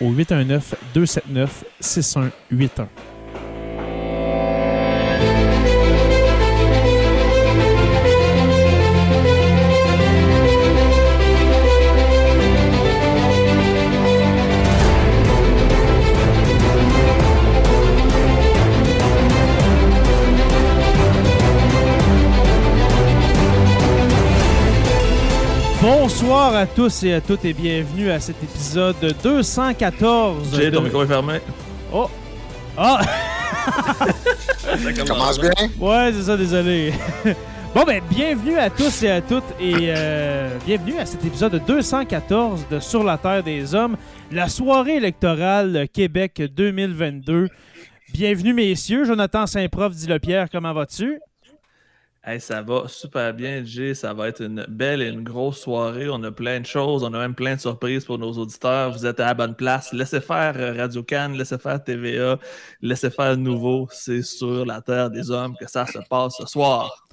au 819 Bonsoir à tous et à toutes et bienvenue à cet épisode 214. J'ai de- ton micro est fermé. Oh! Ah! Ça Commence bien. Ouais, c'est ça, désolé. bon, ben, bienvenue à tous et à toutes et euh, bienvenue à cet épisode 214 de Sur la Terre des Hommes, la soirée électorale Québec 2022. Bienvenue, messieurs. Jonathan Saint-Prof, dit le Pierre, comment vas-tu? Hey, ça va super bien, Jay. Ça va être une belle et une grosse soirée. On a plein de choses. On a même plein de surprises pour nos auditeurs. Vous êtes à la bonne place. Laissez faire euh, Radio Cannes, laissez faire TVA, laissez faire Nouveau. C'est sur la Terre des Hommes que ça se passe ce soir.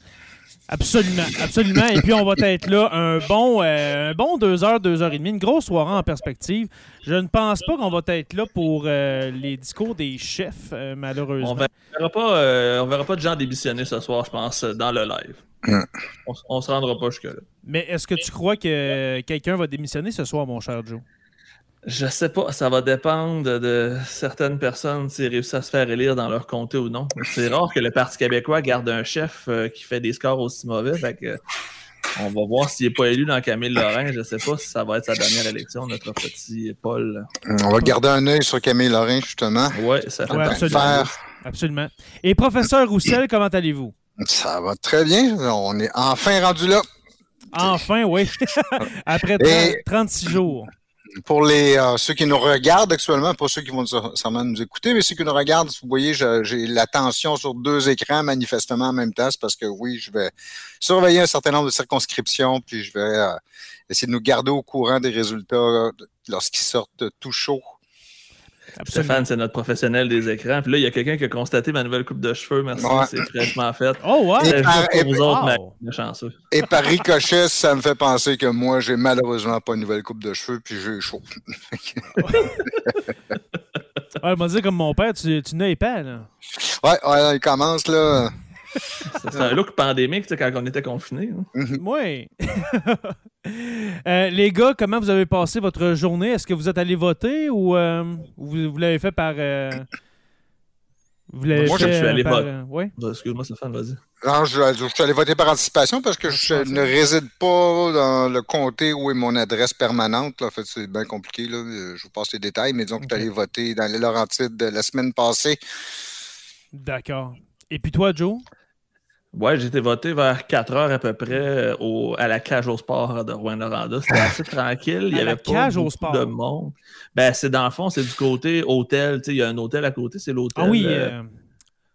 Absolument, absolument. Et puis, on va être là un bon, euh, un bon deux heures, deux heures et demie, une grosse soirée en perspective. Je ne pense pas qu'on va être là pour euh, les discours des chefs, euh, malheureusement. On verra, verra pas, euh, on verra pas de gens démissionner ce soir, je pense, dans le live. On, on se rendra pas jusque-là. Mais est-ce que tu crois que quelqu'un va démissionner ce soir, mon cher Joe? Je sais pas, ça va dépendre de certaines personnes s'ils réussissent à se faire élire dans leur comté ou non. C'est rare que le Parti québécois garde un chef euh, qui fait des scores aussi mauvais. Fait que, on va voir s'il n'est pas élu dans Camille Lorrain. Je sais pas si ça va être sa dernière élection, notre petit Paul. On va garder un œil sur Camille Lorrain, justement. Ouais, ça fait Ouais, absolument. Faire. Absolument. Et professeur Roussel, comment allez-vous? Ça va très bien. On est enfin rendu là. Enfin, oui. Après 30 Et- 36 jours. Pour les euh, ceux qui nous regardent actuellement, pas ceux qui vont sû- sûrement nous écouter, mais ceux qui nous regardent, vous voyez, j'ai l'attention sur deux écrans manifestement en même temps. C'est parce que oui, je vais surveiller un certain nombre de circonscriptions, puis je vais euh, essayer de nous garder au courant des résultats euh, lorsqu'ils sortent tout chaud. Absolument. Stéphane, c'est notre professionnel des écrans. Puis là, il y a quelqu'un qui a constaté ma nouvelle coupe de cheveux. Merci, Ouais. c'est fraîchement fait. Oh, ouais! Et C'est par- et- vous autres, wow. ma- chanceux. Et par ricochet, ça me fait penser que moi, j'ai malheureusement pas une nouvelle coupe de cheveux, puis j'ai chaud. Ouais, il m'a dit comme mon père, tu, tu n'es pas, là. Ouais, ouais, il commence là. C'est un look pandémique tu sais, quand on était confinés. hein. Oui. Euh, les gars, comment vous avez passé votre journée? Est-ce que vous êtes allé voter ou euh, vous, vous l'avez fait par. euh, vous l'avez Moi, je fait, suis allé par, voter. ouais? Bah, Excuse-moi, Stéphane, vas-y. Non, je, je suis allé voter par anticipation parce que je ne réside pas dans le comté où est mon adresse permanente. là. En fait, c'est bien compliqué. Là. Je vous passe les détails, mais disons que je suis allé voter dans les Laurentides la semaine passée. D'accord. Et puis toi, Joe? Ouais, j'ai été voté vers 4 heures à peu près euh, au, à la cage au sport de Rouen-Noranda. C'était assez tranquille. Il y À la avait pas beaucoup sport. de monde. Ben, c'est dans le fond, c'est du côté hôtel. Il y a un hôtel à côté, c'est l'hôtel. Ah oui, euh, euh,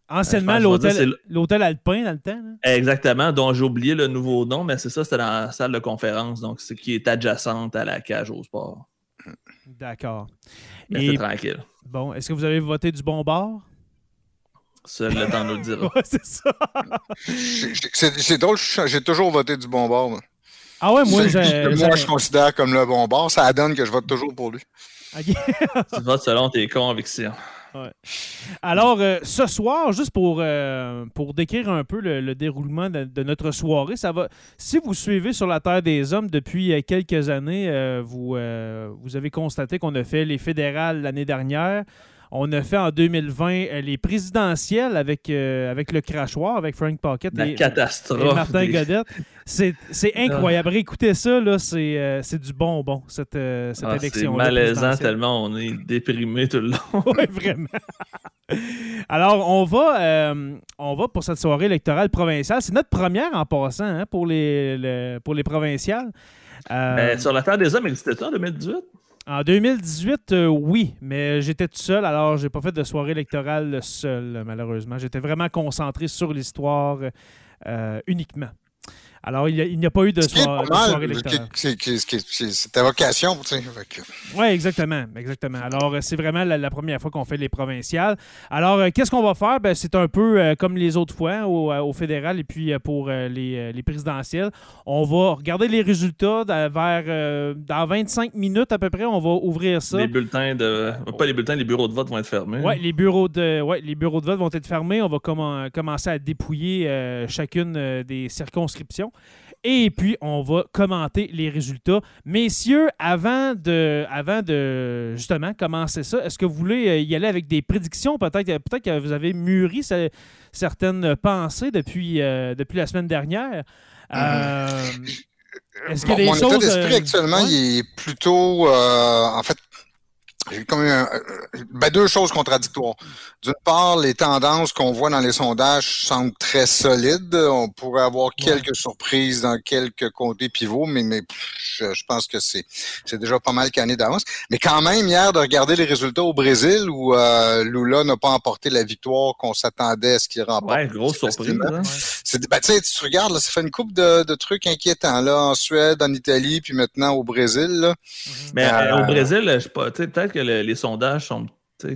anciennement, l'hôtel l'hôtel Alpin dans le temps. là. Exactement, dont j'ai oublié le nouveau nom, mais c'est ça, c'était dans la salle de conférence, donc c'est qui est adjacente à la cage au sport. D'accord. Mais Et tranquille. bon, est-ce que vous avez voté du bon bord? Seul le temps nous le dira. Ouais, c'est ça. C'est c'est drôle, j'ai toujours voté du bon bord. moi. Ah ouais, moi, j'ai. moi, je considère comme le bon bord. Ça donne que je vote toujours pour lui. Tu votes selon tes convictions. Alors, euh, ce soir, juste pour, euh, pour décrire un peu le, le déroulement de, de notre soirée, ça va. Si vous suivez sur la Terre des Hommes depuis euh, quelques années, euh, vous, euh, vous avez constaté qu'on a fait les fédérales l'année dernière. On a fait en 2020 euh, les présidentielles avec, euh, avec le crachoir, avec Frank Pocket La et, catastrophe. et Martin des- Godette. C'est c'est incroyable. Écoutez ça, là, c'est euh, c'est du bonbon, cette, euh, cette Ah, c'est élection. malaisant tellement on est déprimé tout le long. Oui, vraiment. Alors, on va, on va pour cette soirée électorale provinciale. C'est notre première en passant hein, pour, les, le- pour les provinciales. Sur la Terre des Hommes, existait-tu en 2018? En 2018, euh, oui, mais j'étais tout seul, alors j'ai pas fait de soirée électorale seul, malheureusement. J'étais vraiment concentré sur l'histoire euh, uniquement. Alors, il a- n'y a, pas eu de, soir- soirée électorale. c'est- ta vocation. tu sais, Oui, exactement. exactement. Alors, c'est vraiment la, la première fois qu'on fait les provinciales. Alors, euh, qu'est-ce qu'on va faire? Ben, c'est un peu euh, comme les autres fois au, euh, au fédéral et puis pour euh, les, les présidentielles. On va regarder les résultats dans- vers euh, dans 25 minutes à peu près. On va ouvrir ça. Les bulletins de. Pas les bulletins, les bureaux de vote vont être fermés. Ouais, les bureaux de ouais, les bureaux de vote vont être fermés. On va commen- commencer à dépouiller euh, chacune des circonscriptions. Et puis, on va commenter les résultats. Messieurs, avant de, avant de justement commencer ça, est-ce que vous voulez euh, y aller avec des prédictions? Peut-être peut que vous avez mûri ce- certaines pensées depuis, euh, depuis la semaine dernière. Euh, est-ce Bon, des mon choses... état d'esprit euh, actuellement, ouais? il est plutôt. euh, en fait, j'ai comme un- euh, ben, deux choses contradictoires. D'une part, les tendances qu'on voit dans les sondages semblent très solides. On pourrait avoir quelques surprises dans quelques côtés pivots, mais, mais je, je pense que c'est c'est déjà pas mal canné d'avance. Mais quand même, hier, de regarder les résultats au Brésil où euh, Lula n'a pas emporté la victoire qu'on s'attendait à ce qu'il remporte. Ouais, grosse surprise. hein. C'est, ben, tu sais, tu regardes, là, ça fait une coupe de, de trucs inquiétants, là, en Suède, en Italie, puis maintenant au Brésil, là. Mais Euh, euh, au Brésil, je sais pas, peut-être que le- les sondages sont.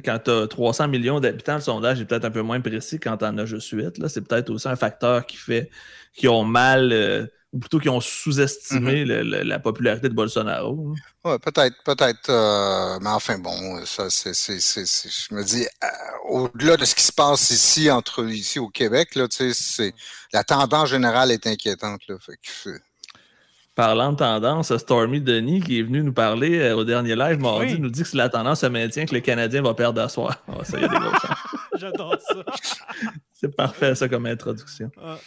Quand tu as 300 millions d'habitants, le sondage est peut-être un peu moins précis quand tu en as juste 8. là. C'est peut-être aussi un facteur qui fait qu'ils ont mal, euh, ou plutôt qu'ils ont sous-estimé le- la popularité de Bolsonaro. Ouais, peut-être, peut-être. euh, mais enfin, bon, ça, c'est, c'est, c'est, c'est- je me dis, euh, au-delà de ce qui se passe ici, entre ici au Québec, là, c'est, la tendance générale est inquiétante, là. Fait que, Parlant de tendance, Stormy Denis, qui est venu nous parler euh, au dernier live mardi, Oui. nous dit que si la tendance se maintient, que le Canadien va perdre à soir. Ah, des. J'adore ça. C'est parfait, ça, comme introduction. Ah.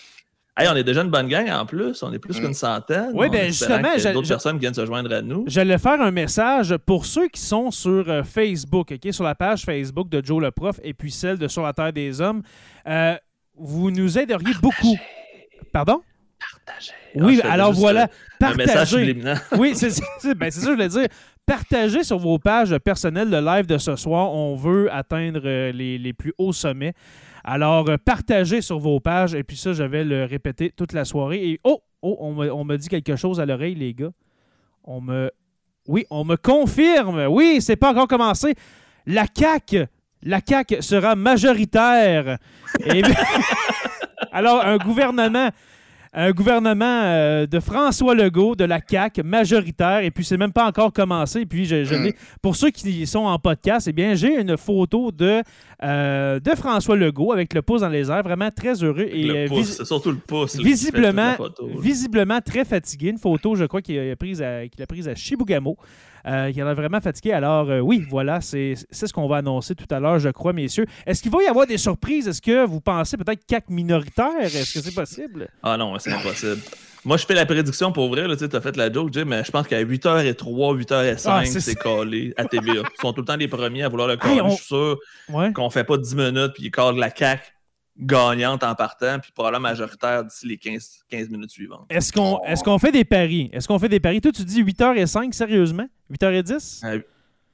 Hey, on est déjà une bonne gang en plus. On est plus qu'une centaine. Oui, En ben, espérant justement, d'autres personnes viennent se joindre à nous. J'allais faire un message pour ceux qui sont sur euh, Facebook, OK, sur la page Facebook de Joe le Prof et puis celle de Sur la Terre des Hommes. Euh, vous nous aideriez beaucoup. Pardon? Partagez. Oui, Ah, alors voilà. Un message Partagez. Oui, c'est c'est- ben, c'est ça que je voulais dire. Partagez sur vos pages personnelles le live de ce soir. On veut atteindre euh, les, les plus hauts sommets. Alors, euh, partagez sur vos pages. Et puis ça, je vais le répéter toute la soirée. Et oh, oh on me, on me dit quelque chose à l'oreille, les gars. On me... Oui, on me confirme. Oui, c'est pas encore commencé. La CAQ, la CAQ sera majoritaire. Et- Alors, un gouvernement un gouvernement euh, de François Legault, de la CAQ, majoritaire, et puis c'est même pas encore commencé. Et puis, je, je l'ai- pour ceux qui sont en podcast, eh bien, j'ai une photo de, euh, de François Legault avec le pouce dans les airs, vraiment très heureux. Et, Le euh, pouce, surtout le pouce. visiblement, photo, visiblement très fatigué. Une photo, je crois, qu'il a prise à, qu'il a prise à Chibougamau. Euh, qu'il a vraiment fatigué. Alors, euh, oui, voilà, c'est ce qu'on va annoncer tout à l'heure, je crois, messieurs. Est-ce qu'il va y avoir des surprises? Est-ce que vous pensez peut-être CAC minoritaire? Est-ce que c'est possible? Ah non, c'est impossible. Moi, je fais la prédiction pour vrai. Tu as fait la joke, Jim, mais je pense qu'à 8h03, 8h05, Ah, c'est collé à TVA. Ils sont tout le temps les premiers à vouloir le coller. Hey, on- Je suis sûr Ouais. qu'on fait pas 10 minutes puis ils collent la CAQ gagnante en partant, puis probablement majoritaire d'ici les 15, 15 minutes suivantes. Est-ce qu'on est qu'on fait des paris? Est-ce qu'on fait des paris? Toi, tu dis 8h05, sérieusement? 8h10?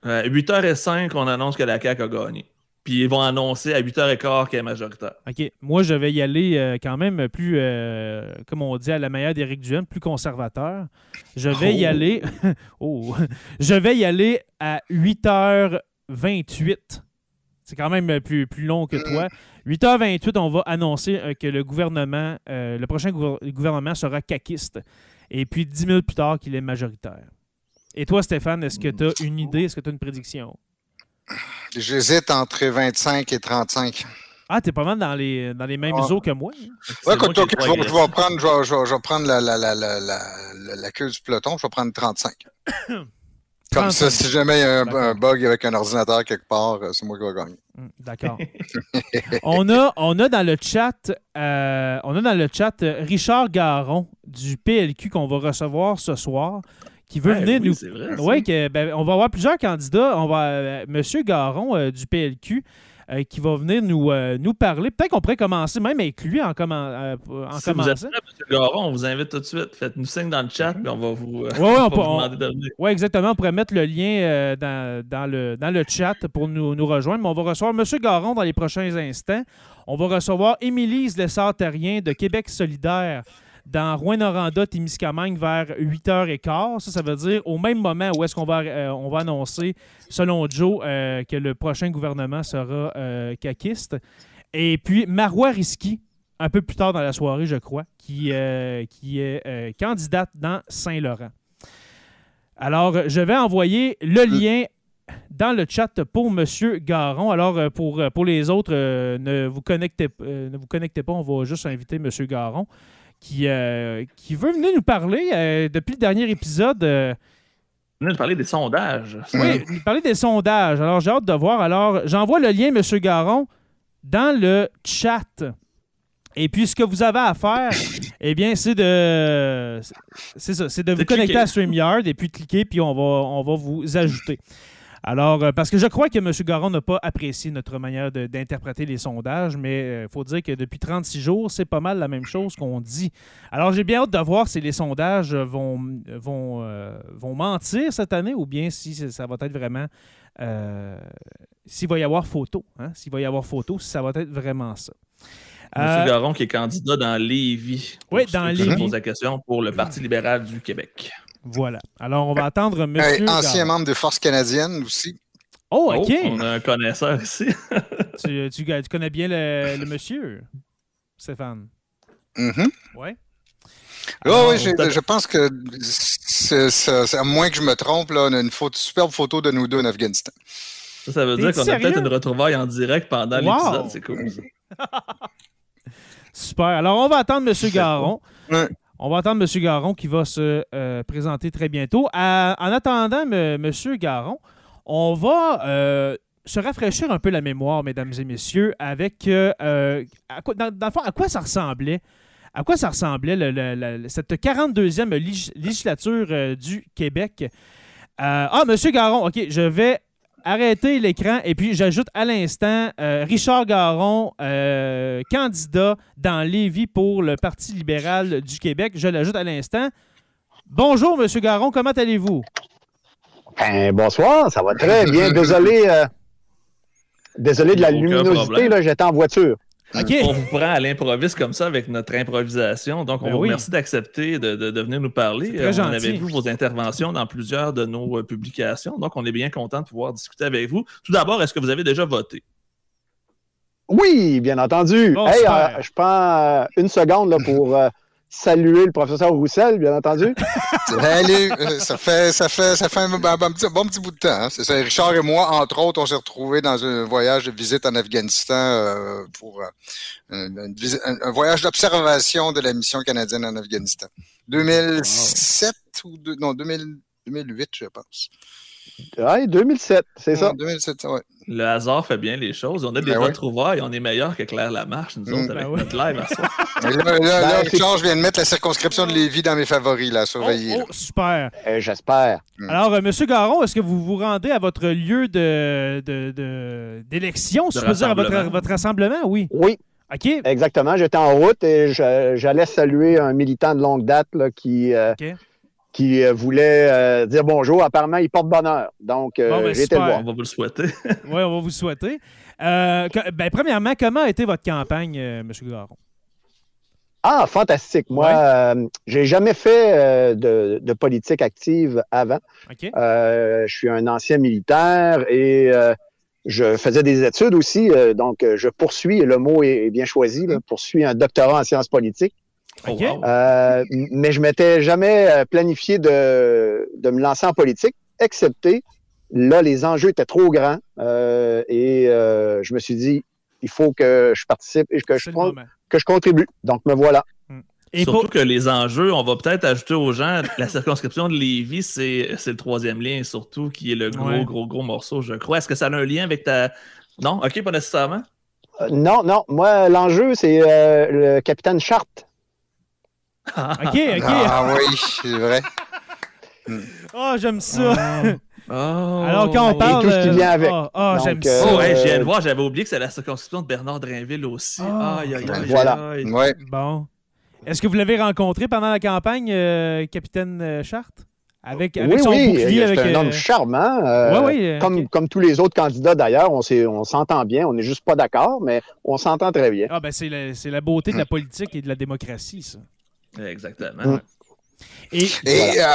Euh, 8h05, on annonce que la CAQ a gagné. Puis ils vont annoncer à 8h15 qu'elle est majoritaire. OK. Moi, je vais y aller euh, quand même plus, euh, comme on dit à la manière d'Éric Duhem, plus conservateur. Je vais y Oh. aller. oh. Je vais y aller à 8h28. C'est quand même plus, plus long que toi. 8h28, on va annoncer euh, que le gouvernement, euh, le prochain gouver- gouvernement sera caquiste. Et puis 10 minutes plus tard, qu'il est majoritaire. Et toi, Stéphane, est-ce que tu as une idée? Est-ce que tu as une prédiction? J'hésite entre 25 et 35. Ah, t'es pas mal dans les, dans les mêmes Ah. eaux que moi. hein? Ouais, écoute, je, vais, je vais agressif. prendre, je vais, je prendre la- la queue du peloton, je vais prendre 35. Comme 35. ça, si jamais il y a un, bug avec un ordinateur quelque part, euh, c'est moi qui vais gagner. Hum, D'accord. on, a, on a dans le chat, euh, on a dans le chat euh, Richard Garon du PLQ qu'on va recevoir ce soir, qui veut Ouais, venir oui, nous c'est vrai. Oui, que, ben, on va avoir plusieurs candidats. On va euh, Monsieur Garon euh, du PLQ euh, qui va venir nous, euh, nous parler. Peut-être qu'on pourrait commencer même avec lui en, commen- euh, en Si vous êtes commençant. prêt, M. Garon, on vous invite tout de suite. Faites-nous signe dans le chat, puis on va vous, euh, Ouais, ouais, on peut- vous demander de venir. Oui, exactement. On pourrait mettre le lien euh, dans, dans le, dans le chat pour nous, nous rejoindre. Mais on va recevoir M. Garon dans les prochains instants. On va recevoir Émilise Lessard-Terrien de Québec solidaire dans Rouen-Noranda, Témiscamingue vers 8h15. Ça, ça veut dire au même moment où est-ce qu'on va, euh, on va annoncer, selon Joe, euh, que le prochain gouvernement sera euh, caquiste. Et puis Marois Risky, un peu plus tard dans la soirée, je crois, qui, euh, qui est candidate dans Saint-Laurent. Alors, je vais envoyer le lien dans le chat pour M. Garon. Alors, pour, pour les autres, ne, vous connectez, ne vous connectez pas, on va juste inviter M. Garon qui, euh, qui veut venir nous parler. euh, depuis le dernier épisode, euh, On de parler des sondages. oui, nous parler des sondages. Alors, j'ai hâte de voir. Alors, j'envoie le lien, M. Garon, dans le chat. Et puis, ce que vous avez à faire, eh bien, c'est de, c'est ça, c'est de vous connecter à StreamYard et puis cliquer, puis on va, on va vous ajouter. Alors, euh, parce que je crois que M. Garon n'a pas apprécié notre manière d'interpréter les sondages, mais il faut dire que depuis 36 jours, c'est pas mal la même chose qu'on dit. Alors, j'ai bien hâte de voir si les sondages vont, vont, euh, vont mentir cette année ou bien si ça- va être vraiment. euh, s'il va y avoir photo. Hein? S'il va y avoir photo, si ça va être vraiment ça. M. Euh, Garon qui est candidat dans Lévis. Oui, dans Lévis. posent la question pour le Parti libéral du Québec. Voilà. Alors, on va attendre M. Hey, ancien membre des Forces canadiennes aussi. Oh, OK. Oh, on a un connaisseur ici. tu, tu- tu connais bien le, le monsieur, Stéphane? Mhm. Ouais. Oui, Alors, oui, je pense que, à moins que je me trompe, là, on a une photo, superbe photo de nous deux en Afghanistan. Ça, ça veut dire qu'on a peut-être une retrouvaille en direct pendant Wow! l'épisode. C'est cool. ça. Super. Alors, on va attendre M. Garon. Ouais. On va attendre M. Garon qui va se euh, présenter très bientôt. En attendant M. Garon, on va euh, se rafraîchir un peu la mémoire, mesdames et messieurs, avec euh, à dans, le fond, à quoi ça ressemblait. À quoi ça ressemblait cette 42e lég- législature du Québec? Ah, Monsieur Garon, OK, je vais arrêter l'écran et puis j'ajoute à l'instant euh, Richard Garon, euh, candidat dans Lévis pour le Parti libéral du Québec. Je l'ajoute à l'instant. Bonjour, Monsieur Garon, comment allez-vous? Ben, bonsoir, ça va très bien. Désolé, euh, désolé de la Aucun luminosité, problème. là, j'étais en voiture. OK. On vous prend à l'improviste comme ça avec notre improvisation. Donc, on Ben vous oui. remercie d'accepter de, de- de venir nous parler. Très Euh, on gentil. avait vu vos interventions dans plusieurs de nos euh, publications? Donc, on est bien content de pouvoir discuter avec vous. Tout d'abord, est-ce que vous avez déjà voté? Oui, bien entendu. Bon, hey, euh, je prends euh, une seconde là, pour euh, saluer le professeur Roussel, bien entendu. Salut! Euh, ça fait, ça fait, ça fait un, petit, bon petit bout de temps. hein. C'est ça. Richard et moi, entre autres, on s'est retrouvés dans un voyage de visite en Afghanistan euh, pour euh, une- un, voyage d'observation de la mission canadienne en Afghanistan. 2007 ou non 2000 2008, je pense. Ouais, 2007, c'est ça. Non, 2007, ouais. Le hasard fait bien les choses. On a des Ben retrouvailles. On est meilleur que Claire Lamarche, nous Mm. autres, avec Ben oui. notre live à soir. Là, là, là, Ben, Richard, je viens de mettre la circonscription de Lévis dans mes favoris, là, Oh, surveiller. là. oh, super. Euh, J'espère. Mm. Alors, euh, Monsieur Garon, est-ce que vous vous rendez à votre lieu de, de- de- d'élection, si je peux dire, à votre, rassemblement. votre rassemblement? Oui. Oui, OK. exactement. J'étais en route et j'allais saluer un militant de longue date là, qui, euh, OK. Qui euh, voulait euh, dire bonjour. Apparemment, il porte bonheur. Donc, euh, Bon, ben, le voir. On va vous le souhaiter. Oui, on va vous souhaiter. Euh, que- ben, premièrement, comment a été votre campagne, euh, Monsieur Garon? Ah, fantastique. Moi, Ouais. euh, j'ai jamais fait euh, de, de politique active avant. OK. Euh, je suis un ancien militaire et euh, je faisais des études aussi, euh, donc je poursuis, le mot est, est bien choisi, là, poursuis un doctorat en sciences politiques. Oh. Euh, mais je m'étais jamais euh, planifié de, de me lancer en politique, excepté là, les enjeux étaient trop grands euh, et euh, je me suis dit, il faut que je participe et que je, que je contribue. Donc, me voilà. Et Surtout pour- que les enjeux, on va peut-être ajouter aux gens, la circonscription de Lévis, c'est c'est le troisième lien, surtout, qui est le gros, Ouais. gros, gros morceau, je crois. Est-ce que ça a un lien avec ta. Non, ok, pas nécessairement. Euh, non, non, moi, l'enjeu, c'est euh, le capitaine Charte. OK, OK. Ah oui, c'est vrai. Oh, j'aime ça. Oh. Alors, quand on Et parle. tout ce qui vient avec. Oh, oh, j'aime euh, ça. Oh, ouais, je viens de voir, j'avais oublié que c'est la circonscription de Bernard Drainville aussi. Ah. aïe, aïe, aïe, Voilà. Ouais. Bon. Est-ce que vous l'avez rencontré pendant la campagne, euh, capitaine euh, Charte? Avec, avec oui, son oui, bouclier. c'est avec, un euh, homme charmant. euh, Ouais, oui, comme, tous les autres candidats d'ailleurs, on s'entend bien. On n'est juste pas d'accord, mais on s'entend très bien. Ah, ben, c'est la, c'est la beauté de la politique et de la démocratie, ça. Exactement. Mm. Et Et euh,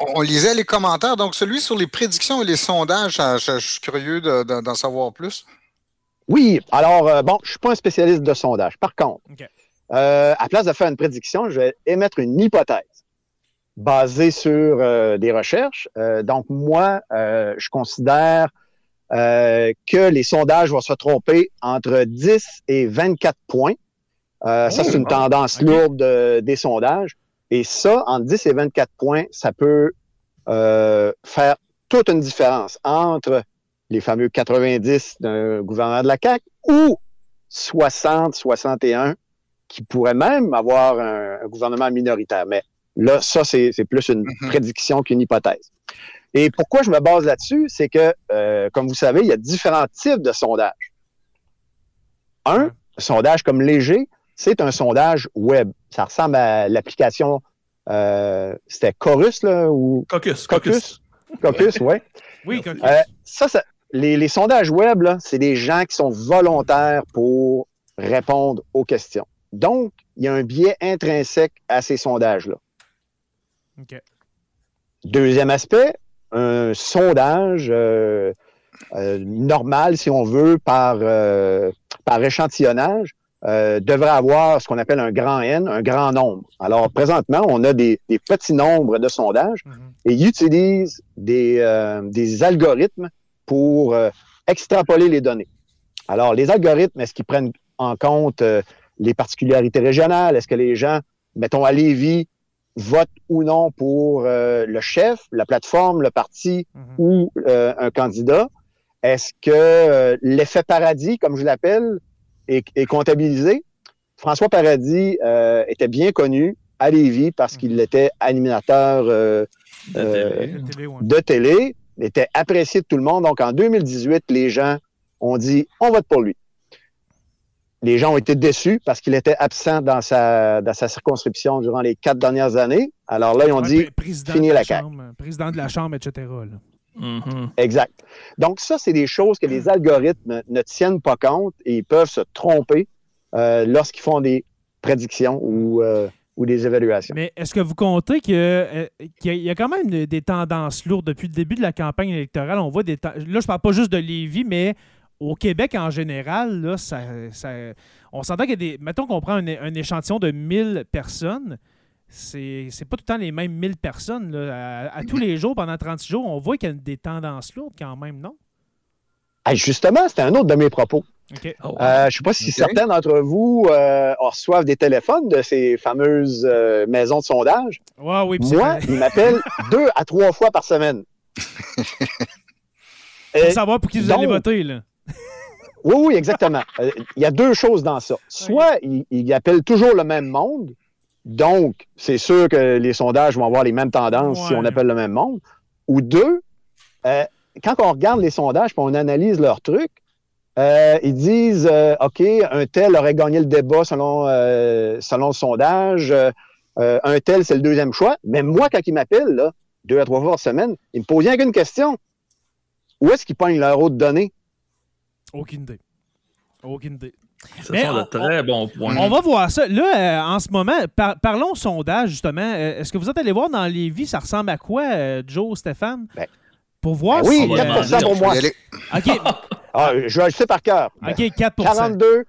on, on lisait les commentaires. Donc, celui sur les prédictions et les sondages, ça- je, je suis curieux de- de- d'en savoir plus. Oui, alors, euh, bon, je suis pas un spécialiste de sondage. Par contre, euh, à place de faire une prédiction, je vais émettre une hypothèse basée sur euh, des recherches. Euh, donc, moi, euh, je considère euh, que les sondages vont se tromper entre 10 et 24 points. Euh, ça, c'est une tendance OK. lourde de- des sondages. Et ça, entre 10 et 24 points, ça peut euh, faire toute une différence entre les fameux 90 d'un gouvernement de la CAQ ou 60, 61 qui pourrait même avoir un, un gouvernement minoritaire. Mais là, ça, c'est c'est plus une Mhm. prédiction qu'une hypothèse. Et pourquoi je me base là-dessus, c'est que, euh, comme vous savez, il y a différents types de sondages. Un, sondage comme léger, c'est un sondage web. Ça ressemble à l'application, euh, c'était Chorus, là, ou Caucus, caucus? Caucus? Caucus, oui. oui, Coquille. Euh, ça, ça- les, les sondages web, là, c'est des gens qui sont volontaires pour répondre aux questions. Donc, il y a un biais intrinsèque à ces sondages-là. OK. Deuxième aspect, un sondage euh, euh, normal, si on veut, par, euh, par échantillonnage, euh, devrait avoir ce qu'on appelle un grand N, un grand nombre. Alors, présentement, on a des, des petits nombres de sondages Mhm. et ils utilisent des, euh, des algorithmes pour euh, extrapoler les données. Alors, les algorithmes, est-ce qu'ils prennent en compte euh, les particularités régionales? Est-ce que les gens, mettons à Lévis, votent ou non pour euh, le chef, la plateforme, le parti Mhm. ou euh, un candidat? Est-ce que l'effet paradis, comme je l'appelle, est, est comptabilisé? François Paradis euh, était bien connu à Lévis parce qu'il était animateur euh, De euh, télé. La télé, ouais. de télé, était apprécié de tout le monde. Donc, en 2018, les gens ont dit on vote pour lui. Les gens ont été déçus parce qu'il était absent dans sa, dans sa circonscription durant les quatre dernières années. Alors là, ils ont Ouais, dit fini la la président de la chambre, etc. là. Mhm. exact. Donc, ça, c'est des choses que les algorithmes ne tiennent pas compte et ils peuvent se tromper euh, lorsqu'ils font des prédictions ou, euh, ou des évaluations. Mais est-ce que vous comptez que, euh, qu'il y, a- quand même des- tendances lourdes? Depuis le début de la campagne électorale? On voit des Là, je parle pas juste de Lévis, mais au Québec en général, là, ça, ça- on s'entend qu'il y a des. Mettons qu'on prend un, un échantillon de 1000 personnes. C'est c'est pas tout le temps les mêmes 1000 personnes. là. À, à tous les jours, pendant 36 jours, on voit qu'il y a des tendances lourdes quand même, non? Ah, justement, c'était un autre de mes propos. Oh, wow. Euh, je ne sais pas si certains d'entre vous euh, reçoivent des téléphones de ces fameuses euh, maisons de sondage. Oui, Moi, c'est- ils m'appellent deux à trois fois par semaine. pour savoir pour qui vous allez voter. Là. oui, oui, exactement. Euh, Il y a deux choses dans ça. Soit ils, ils appellent toujours le même monde, donc c'est sûr que les sondages vont avoir les mêmes tendances si on appelle le même monde. Ou deux, euh, quand on regarde les sondages et on analyse leurs trucs, euh, ils disent euh, OK, un tel aurait gagné le débat selon, selon le sondage, un tel, c'est le deuxième choix. Mais moi, quand ils m'appellent, deux à trois fois par semaine, ils me posent rien qu'une question. Où est-ce qu'ils pognent leur autre donnée? Aucune idée. Aucune idée. Ce mais sont de on- très bons points. On va voir ça. Là, euh, en ce moment, par- parlons sondage, justement. Euh, Est-ce que vous êtes allé voir dans les vies, ça ressemble à quoi, euh, Joe, Stéphane? Ben, pour voir Ben oui, si... on va 4 demander, pour moi. OK. Ah, je, je sais par cœur. OK, 4 42,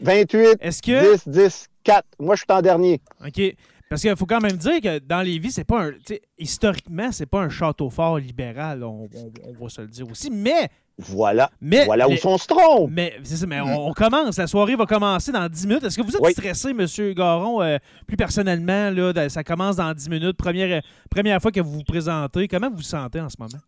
28, Est-ce que. 10, 10, 4. Moi, je suis en dernier. OK. Parce qu'il faut quand même dire que dans les vies, c'est pas un. tu sais, Historiquement, c'est pas un château fort libéral, on, on- on va se le dire aussi. Mais. Voilà. mais Voilà où les- sont se trompe. Mais, ça, mais on, on commence. La soirée va commencer dans 10 minutes. Est-ce que vous êtes Oui. stressé, M. Garon, euh, plus personnellement? Là, ça commence dans 10 minutes. Première, première fois que vous vous présentez. Comment vous vous sentez en ce moment?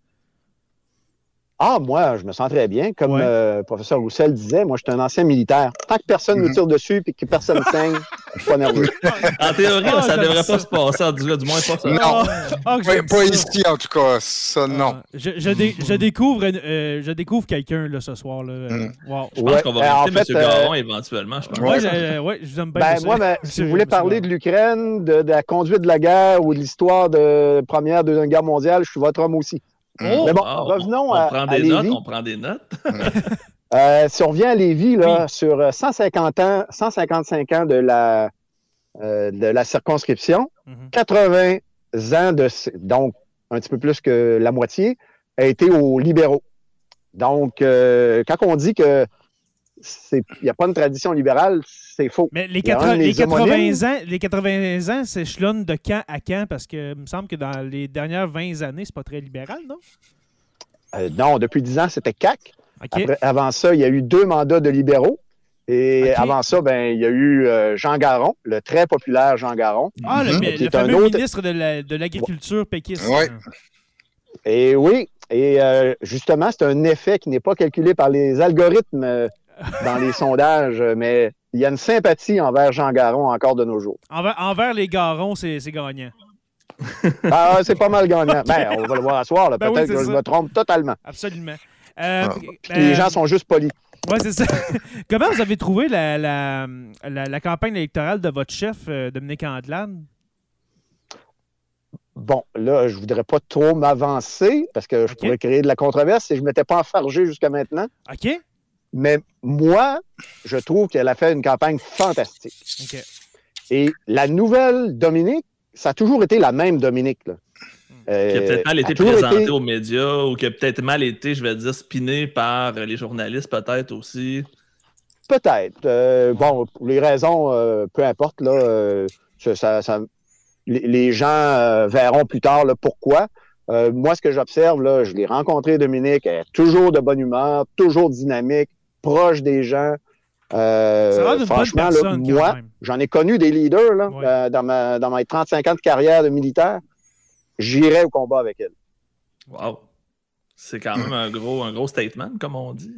Ah, moi, je me sens très bien. Comme Ouais. euh, le professeur Roussel disait, moi, je suis un ancien militaire. Tant que personne ne Mhm. tire dessus et que personne ne saigne, je suis pas nerveux. En théorie, Ah, ça j'aime devrait ça. pas se passer, en tout cas, du moins pas ça. Non. Ah, j'aime pas ça. ici, en tout cas. Ça, non. Ah, je, je dé- je découvre, euh, je découvre quelqu'un là, ce soir. Là. Euh, Mm. wow. Je pense Ouais, qu'on euh, va en inviter fait, M. euh, Garon éventuellement, je pense. Ouais, je, ouais, je vous aime bien. Ben, moi, ben, si vous voulez parler de l'Ukraine, de, de la conduite de la guerre ou de l'histoire de Première, Deuxième Guerre mondiale, je suis votre homme aussi. Oh! Mais bon, revenons on, à, on prend à des notes, Lévis. on prend des notes. Euh, si on revient à Lévis, là, Oui. sur euh, 150 ans, 155 ans de la, euh, de la circonscription, Mhm. 80 ans de, donc un petit peu plus que la moitié, a été aux libéraux. Donc, euh, quand on dit que il n'y a pas une tradition libérale, c'est faux. Mais les, Il y a un 80, de les mes 80 homonymes. ans, les 80 ans s'échelonnent de quand à quand? Parce que il me semble que dans les dernières 20 années, c'est pas très libéral, non? Euh, non, depuis 10 ans, c'était CAC. Après- avant ça, il y a eu deux mandats de libéraux. Et avant ça, ben, il y a eu euh, Jean Garon, le très populaire Jean Garon. ah, le, le Qui est un fameux autre- ministre de la- l'Agriculture péquiste. Ouais. Et oui, et euh, justement, c'est un effet qui n'est pas calculé par les algorithmes euh, dans les sondages, euh, mais il y a une sympathie envers Jean Garon encore de nos jours. Envers, envers les garons, c'est gagnant. Ah, c'est pas mal gagnant. Ben, on va le voir à soir. là. Ben oui, Peut-être que je me trompe totalement. Absolument. Euh, Ah. ben, Les gens sont juste polis. Ouais, c'est ça. Comment vous avez trouvé la, la, la- la campagne électorale de votre chef, euh, Dominique Andelade? Bon, là, je voudrais pas trop m'avancer parce que je pourrais créer de la controverse si je ne m'étais pas enfargé jusqu'à maintenant. OK? Mais moi, je trouve qu'elle a fait une campagne fantastique. OK. Et la nouvelle Dominique, ça a toujours été la même Dominique. Là. Euh, Qui a peut-être mal a été toujours présenté été- aux médias ou qui a peut-être mal été, je vais dire, spiné par les journalistes, peut-être aussi. Peut-être. Euh, bon, pour les raisons, euh, peu importe, là, euh, ça, les, gens euh, verront plus tard là, pourquoi. Euh, moi, ce que j'observe, là, je l'ai rencontré, Dominique, elle est toujours de bonne humeur, toujours dynamique, proche des gens. Euh, franchement, là, moi, j'en ai connu des leaders là, Ouais. euh, dans, ma, dans mes 35 ans de carrière de militaire. J'irai au combat avec elle. Wow. C'est quand même un gros, un gros statement, comme on dit.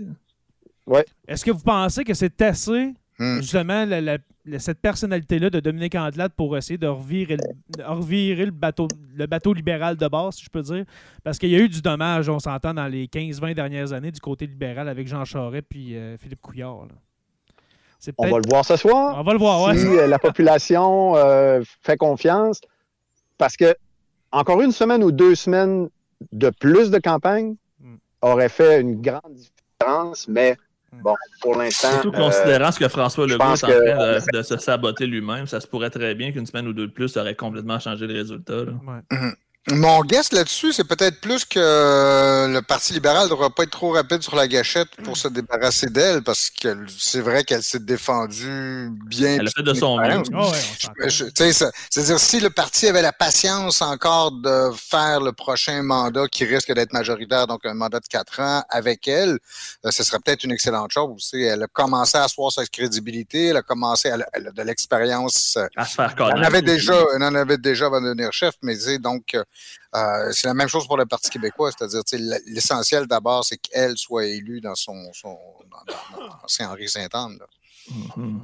Est-ce que vous pensez que c'est assez, Hmm. justement, la- la- la- cette personnalité-là de Dominique Andelade pour essayer de revirer, le, de revirer le, bateau, le bateau libéral de base, si je peux dire? Parce qu'il y a eu du dommage, on s'entend, dans les 15-20 dernières années du côté libéral avec Jean Charest puis euh, Philippe Couillard. là. On va le voir ce soir. On va le voir, ouais. si euh, la population euh, fait confiance. Parce que encore une semaine ou deux semaines de plus de campagne Mm. aurait fait une grande différence, mais. Bon, pour l'instant. Surtout euh, considérant ce que François Legault est en que- train de, de se saboter lui-même, ça se pourrait très bien qu'une semaine ou deux de plus aurait complètement changé le résultat. là. Ouais. Mon guess là-dessus, c'est peut-être plus que le Parti libéral ne devra pas être trop rapide sur la gâchette pour se débarrasser d'elle, parce que c'est vrai qu'elle s'est défendue bien. Elle a fait de son mieux. Ah ouais, C'est-à-dire, si le parti avait la patience encore de faire le prochain mandat qui risque d'être majoritaire, donc un mandat de quatre ans avec elle, euh, ce serait peut-être une excellente chose. tu sais. Elle a commencé à asseoir sa crédibilité, elle a commencé, elle a, elle a de l'expérience. euh, À se faire Elle en avait aussi. déjà, elle en avait déjà avant de devenir chef, mais tu sais, donc euh, euh, c'est la même chose pour le Parti québécois, c'est-à-dire l'essentiel d'abord, c'est qu'elle soit élue dans son, son dans, dans- dans Saint-Henri Saint-Anne. Mhm.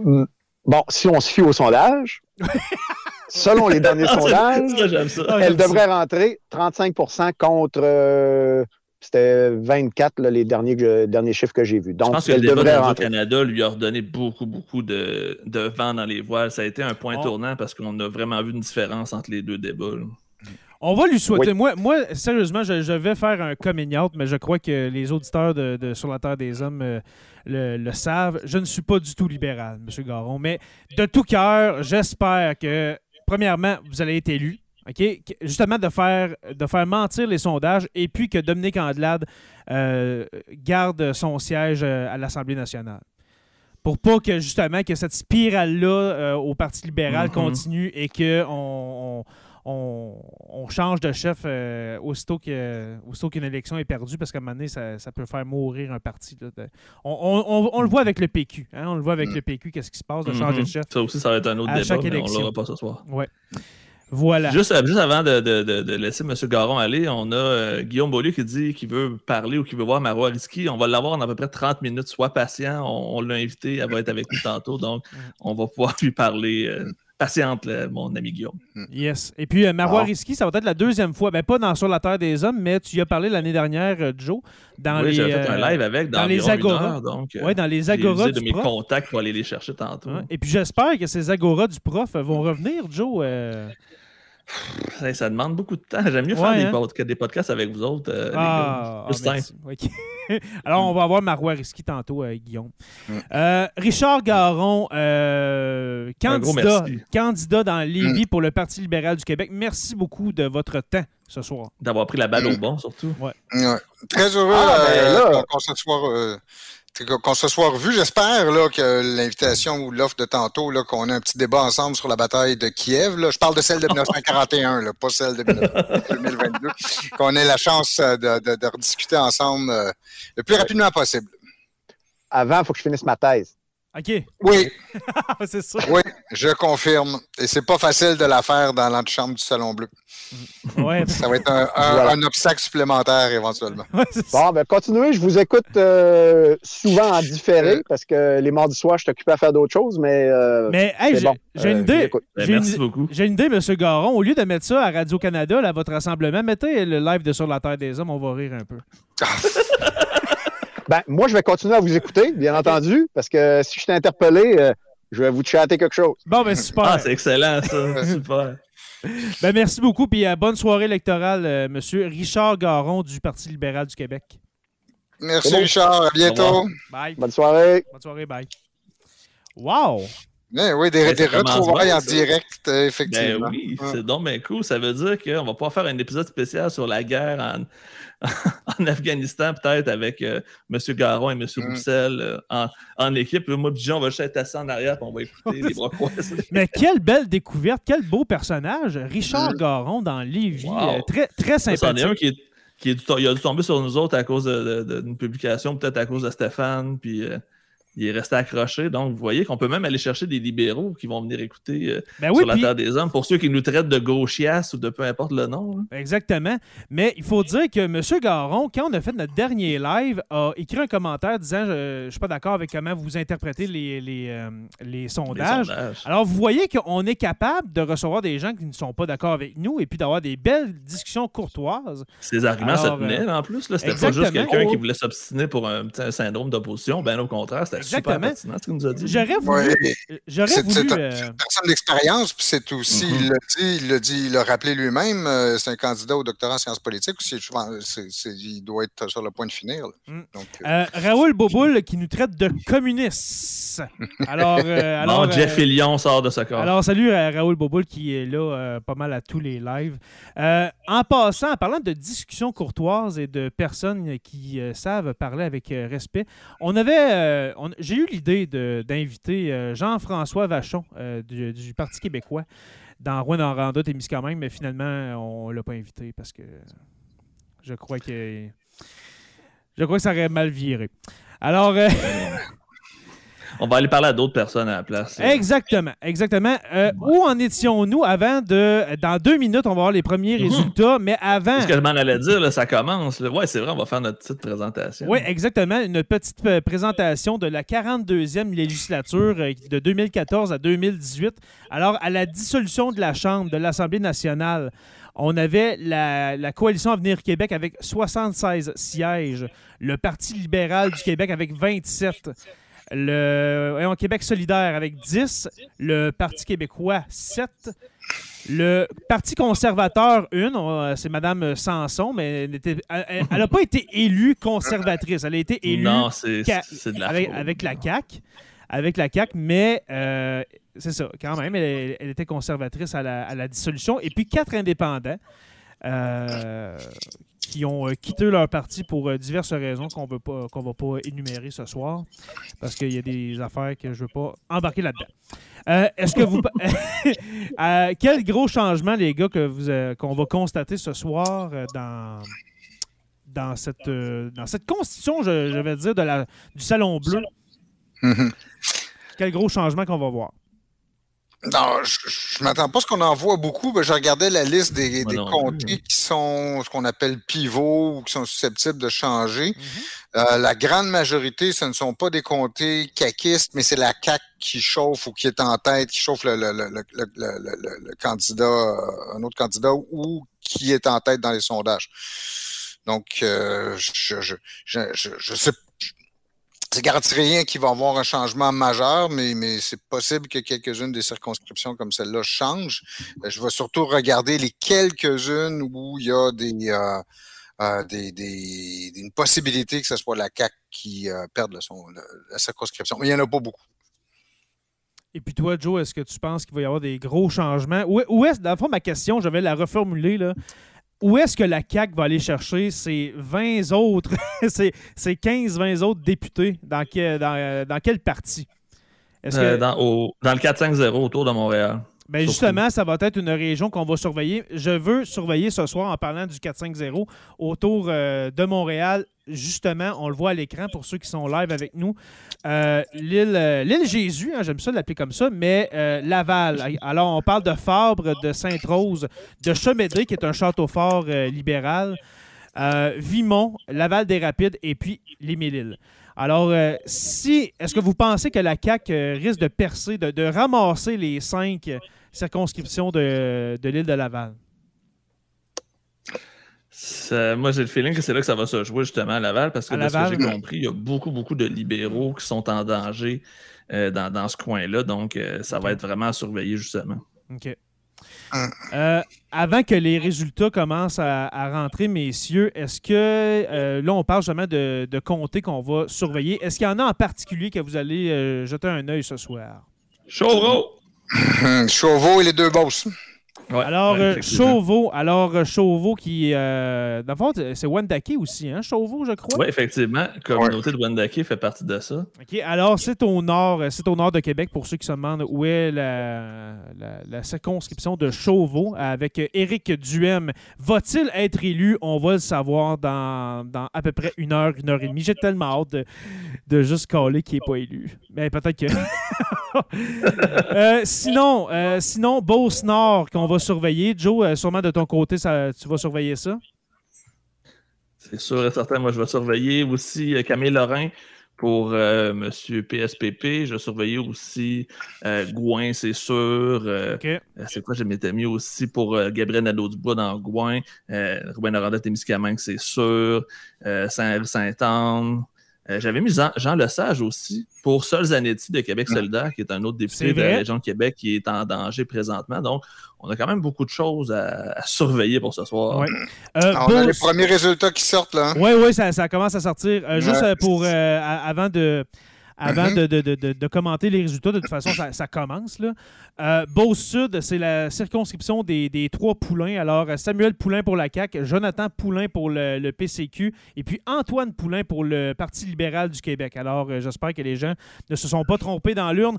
mm, bon, si on se fie au sondage, selon les derniers sondages, Ça, j'aime ça. Ah, elle j'aime ça. devrait rentrer 35% contre. euh, c'était 24 là, les derniers, que- derniers chiffres que j'ai vus. Je Donc, pense que le débat rentrer. canada lui a redonné beaucoup, beaucoup de, de vent dans les voiles. Ça a été un point Oh. tournant parce qu'on a vraiment vu une différence entre les deux débats. là. On va lui souhaiter. Oui. Moi, moi, sérieusement, je, je vais faire un coming out, mais je crois que les auditeurs de, de Sur la Terre des Hommes euh, le, le savent. Je ne suis pas du tout libéral, M. Garon, mais de tout cœur, j'espère que, premièrement, vous allez être élu. OK? Justement, de faire, de faire mentir les sondages et puis que Dominique Andelade euh, garde son siège euh, à l'Assemblée nationale. Pour pas que, justement, que cette spirale-là euh, au Parti libéral Mhm. continue et qu'on on, on, on change de chef euh, aussitôt que- aussitôt qu'une élection est perdue, parce qu'à un moment donné, ça, ça peut faire mourir un parti. là, de- on, on- le voit avec le PQ. hein, on le voit avec Mhm. le PQ, qu'est-ce qui se passe de changer Mhm. de chef. Ça aussi, ça va être un autre À débat, chaque mais on l'aura pas ce soir. Ouais. Voilà. Juste, euh, juste avant de, de- de- de laisser M. Garon aller, on a euh, Guillaume Beaulieu qui dit qu'il veut parler ou qu'il veut voir Marois Risky. On va l'avoir en à peu près 30 minutes. Sois patient. On, on l'a invité. Elle va être avec nous tantôt. Donc, on va pouvoir lui parler. euh, patiente, là, mon ami Guillaume. Yes. Et puis, euh, Marois Ah. Risky, ça va être la deuxième fois. Ben, pas dans Sur la Terre des Hommes, mais tu y as parlé l'année dernière, euh, Joe, dans oui, les, j'avais fait un live avec dans, dans les Agora. heure, donc, ouais, dans les usé de mes prof. contacts pour aller les chercher tantôt. Ouais. Et puis, j'espère que ces agoras du prof vont revenir, Joe. euh. Ça, ça demande beaucoup de temps. J'aime mieux Ouais, faire des, hein. des podcasts avec vous autres. euh, les gars. Ah, Plus ah, merci. Ok. Alors, on va avoir Marois Risky tantôt, euh, Guillaume. Mm. Euh, Richard Garon, euh, candidat, candidat dans Lévis pour le Parti libéral du Québec. Merci beaucoup de votre temps ce soir. D'avoir pris la balle au bon, surtout. Ouais. Très heureux Ah, euh, ben là. qu'on- qu'on se soit, euh, qu'on se soit revu. J'espère là, que l'invitation ou l'offre de tantôt, là, qu'on ait un petit débat ensemble sur la bataille de Kiev. Là. Je parle de celle de 1941, là, pas celle de 2022. qu'on ait la chance euh, de, de- de rediscuter ensemble euh, le plus rapidement possible. Avant, il faut que je finisse ma thèse. OK. Oui, c'est ça. oui, je confirme. Et c'est pas facile de la faire dans l'antichambre du Salon Bleu. Ouais. Ça va être un, un- Voilà. un obstacle supplémentaire éventuellement. Ouais. Bon, ben continuez. Je vous écoute euh, souvent en différé parce que les mardis soirs, je suis occupé à faire d'autres choses, mais, euh, Mais hey, j'ai bon. j'ai Euh, une vous idée. écoute. Ben, J'ai une- merci beaucoup. J'ai une idée, M. Garon. Au lieu de mettre ça à Radio-Canada, à votre rassemblement, mettez le live de Sur la Terre des Hommes, on va rire un peu. Ben, moi, je vais continuer à vous écouter, bien entendu, parce que si je suis interpellé, euh, je vais vous chatter quelque chose. Bon, ben super. Ah, c'est excellent, ça. Super. Ben, merci beaucoup. Puis euh, bonne soirée électorale, euh, M. Richard Garon du Parti libéral du Québec. Merci bon. Richard, à bientôt. Bye. Bonne soirée. Bonne soirée, bye. Wow! Eh oui, des, Ben, des ça retrouvailles en ça. direct, euh, Ben effectivement. oui, Ouais. c'est donc bien cool. Ça veut dire qu'on va pouvoir faire un épisode spécial sur la guerre en, en Afghanistan, peut-être avec euh, M. Garon et M. Mm. Roussel euh, en, en équipe. Moi, Jean, on va juste être assis en arrière et on va écouter les bras croisés. Mais quelle belle découverte, quel beau personnage. Richard Mm. Garon dans Lévis. Wow. euh, très, très Ça, c'en est un sympathique. qui est, qui est il a dû tomber sur nous autres à cause d'une publication, peut-être à cause de Stéphane, puis euh, il est resté accroché. Donc, vous voyez qu'on peut même aller chercher des libéraux qui vont venir écouter euh, Ben oui, sur la Terre des Hommes, pour ceux qui nous traitent de gauchias ou de peu importe le nom. hein. Exactement. Mais il faut dire que M. Garon, quand on a fait notre dernier live, a écrit un commentaire disant Je ne suis pas d'accord avec comment vous interprétez les, les, euh, les Les sondages. Alors, vous voyez qu'on est capable de recevoir des gens qui ne sont pas d'accord avec nous et puis d'avoir des belles discussions courtoises. Ses arguments Alors, se tenaient, en plus. là. C'était pas juste quelqu'un Oh. qui voulait s'obstiner pour un, petit syndrome d'opposition. Ben, au contraire, c'était Exactement. pertinent ce qu'il nous a dit. J'aurais voulu. Ouais. J'aurais C'est- voulu. c'est un- euh, Personne d'expérience, puis c'est aussi, Mhm. il l'a dit, il l'a dit, il l'a rappelé lui-même, euh, c'est un candidat au doctorat en sciences politiques aussi. Je pense- c'est- c'est- il doit être sur le point de finir. Mm. Donc, euh, euh, Raoul Boboul qui nous traite de communistes. Alors, euh, alors, bon, Jeff euh, Fillion sort de ce corps. Alors, salut à Raoul Boboul qui est là euh, pas mal à tous les lives. Euh, en passant, en parlant de discussions courtoises et de personnes qui euh, savent parler avec euh, respect, on avait, euh, on- j'ai eu l'idée d'inviter euh, Jean-François Vachon euh, du, du Parti québécois dans Rouen-Noranda, Témiscamingue, mais finalement, on l'a pas invité parce que je crois que je crois que ça aurait mal viré. Alors, euh, On va aller parler à d'autres personnes à la place. Exactement, exactement. Euh, Où en étions-nous avant de. Dans deux minutes, on va voir les premiers Mhm. résultats, mais avant. Ce que je m'en allais dire, là, ça commence. là. Ouais, c'est vrai, on va faire notre petite présentation. Oui, exactement. Une petite euh, présentation de la 42e législature euh, de 2014 à 2018. Alors, à la dissolution de la Chambre de l'Assemblée nationale, on avait la, la coalition Avenir Québec avec 76 sièges, le Parti libéral du Québec avec 27, le voyons, Québec solidaire avec 10, le Parti québécois 7, le Parti conservateur, une, on- c'est Mme Sanson, mais elle n'a pas été élue conservatrice. Elle a été élue Non, de la avec, la CAQ. avec la CAQ, mais euh, c'est ça, quand même, elle, elle était conservatrice à la, à la dissolution. Et puis quatre indépendants euh, qui ont euh, quitté leur parti pour euh, diverses raisons qu'on veut pas qu'on va pas énumérer ce soir parce qu'il y a des affaires que je veux pas embarquer là-dedans. Euh, Est-ce que vous Euh, quel gros changement les gars que vous euh, qu'on va constater ce soir euh, dans dans cette euh, dans cette constitution je, je vais dire de la du salon bleu? Mhm. quel gros changement qu'on va voir? Non, je, je m'attends pas à ce qu'on en voit beaucoup. mais je regardais la liste des, des non comtés qui sont ce qu'on appelle pivots ou qui sont susceptibles de changer. Euh, la grande majorité, ce ne sont pas des comtés caquistes, mais c'est la CAC qui chauffe ou qui est en tête, qui chauffe le, le, le, le, candidat, euh, un autre candidat ou qui est en tête dans les sondages. Donc, euh, je, je, je, je, je sais ça garantit rien qu'il va y avoir un changement majeur, mais, c'est possible que quelques-unes des circonscriptions comme celle-là changent. Euh, Je vais surtout regarder les quelques-unes où il y a des, euh, euh, une possibilité que ce soit la CAC qui perde la circonscription. Mais il n'y en a pas beaucoup. Et puis toi, Joe, est-ce que tu penses qu'il va y avoir des gros changements? Où est-ce, dans le fond, ma question, je vais la reformuler, là. Où est-ce que la CAQ va aller chercher ces 20 autres, ces, ces 15-20 autres députés? Dans quel, dans, euh, dans quel parti? Est-ce que, Euh, dans, au- dans le 4-5-0 autour de Montréal. ben justement, ça va être une région qu'on va surveiller. Je veux surveiller ce soir en parlant du 4-5-0 autour euh, de Montréal. Justement, on le voit à l'écran pour ceux qui sont live avec nous. Euh, l'île, euh, l'île Jésus, hein, j'aime ça l'appeler comme ça, mais euh, Laval. Alors, on parle de Fabre, de Sainte-Rose, de Chemédé, qui est un château fort libéral, Vimont, Laval-des-Rapides et puis les Mille-Îles. Alors, si est-ce que vous pensez que la CAQ risque de percer, de, de ramasser les cinq circonscriptions de, de l'île de Laval? Ça- moi, j'ai le feeling que c'est là que ça va se jouer justement à Laval, parce que À de ce que j'ai compris, il y a beaucoup, beaucoup de libéraux qui sont en danger euh, dans, dans ce coin-là. Donc, euh, ça va être vraiment à surveiller justement. OK. Hum. Euh, avant que les résultats commencent à, à rentrer, messieurs, est-ce que, euh, là, on parle justement de, de comtés qu'on va surveiller. Est-ce qu'il y en a en particulier que vous allez euh, jeter un œil ce soir? Chauveau! Chauveau et les deux bosses. Ouais, alors, ouais, euh. Chauveau, alors euh, Chauveau qui, euh, dans le fond, c'est Wendake aussi, hein, Chauveau, je crois? Oui, effectivement. La communauté de Wendake fait partie de ça. OK, alors c'est au nord, c'est au nord de Québec pour ceux qui se demandent où est la, la- la circonscription de Chauveau avec Éric Duhem. Va-t-il être élu? On va le savoir dans, dans à peu près une heure, une heure et demie. J'ai tellement hâte de, de juste caler qu'il n'est pas élu. Mais peut-être que. Euh, sinon, euh, sinon, Beauce Nord qu'on va surveiller. Joe, euh, sûrement de ton côté, ça, tu vas surveiller ça? C'est sûr et certain. Moi, je vais surveiller aussi Camille Lorrain pour euh, Monsieur PSPP. Je vais surveiller aussi euh, Gouin, c'est sûr. Euh, c'est quoi, je m'étais mis aussi pour Gabriel Nadeau-Dubois dans Gouin. Ruben Noranda Témiscamingue, c'est sûr. Saint-Saint-Anne. Euh, J'avais mis Jean, Jean Lesage aussi pour Sol Zanetti de Québec solidaire, qui est un autre député de la région de Québec qui est en danger présentement. Donc, on a quand même beaucoup de choses à, à surveiller pour ce soir. Ouais. Euh, Ah, on a les premiers résultats qui sortent, là. hein. Oui, oui, ça, ça commence à sortir. Euh, Juste Ouais. pour euh, avant de. Avant Mhm. de, de- de- de- de commenter les résultats, de toute façon, ça, ça commence. Là. Euh, Beauce-Sud, c'est la circonscription des, des trois poulains. Alors, Samuel Poulain pour la CAQ, Jonathan Poulain pour le, le PCQ et puis Antoine Poulain pour le Parti libéral du Québec. Alors, euh, j'espère que les gens ne se sont pas trompés dans l'urne.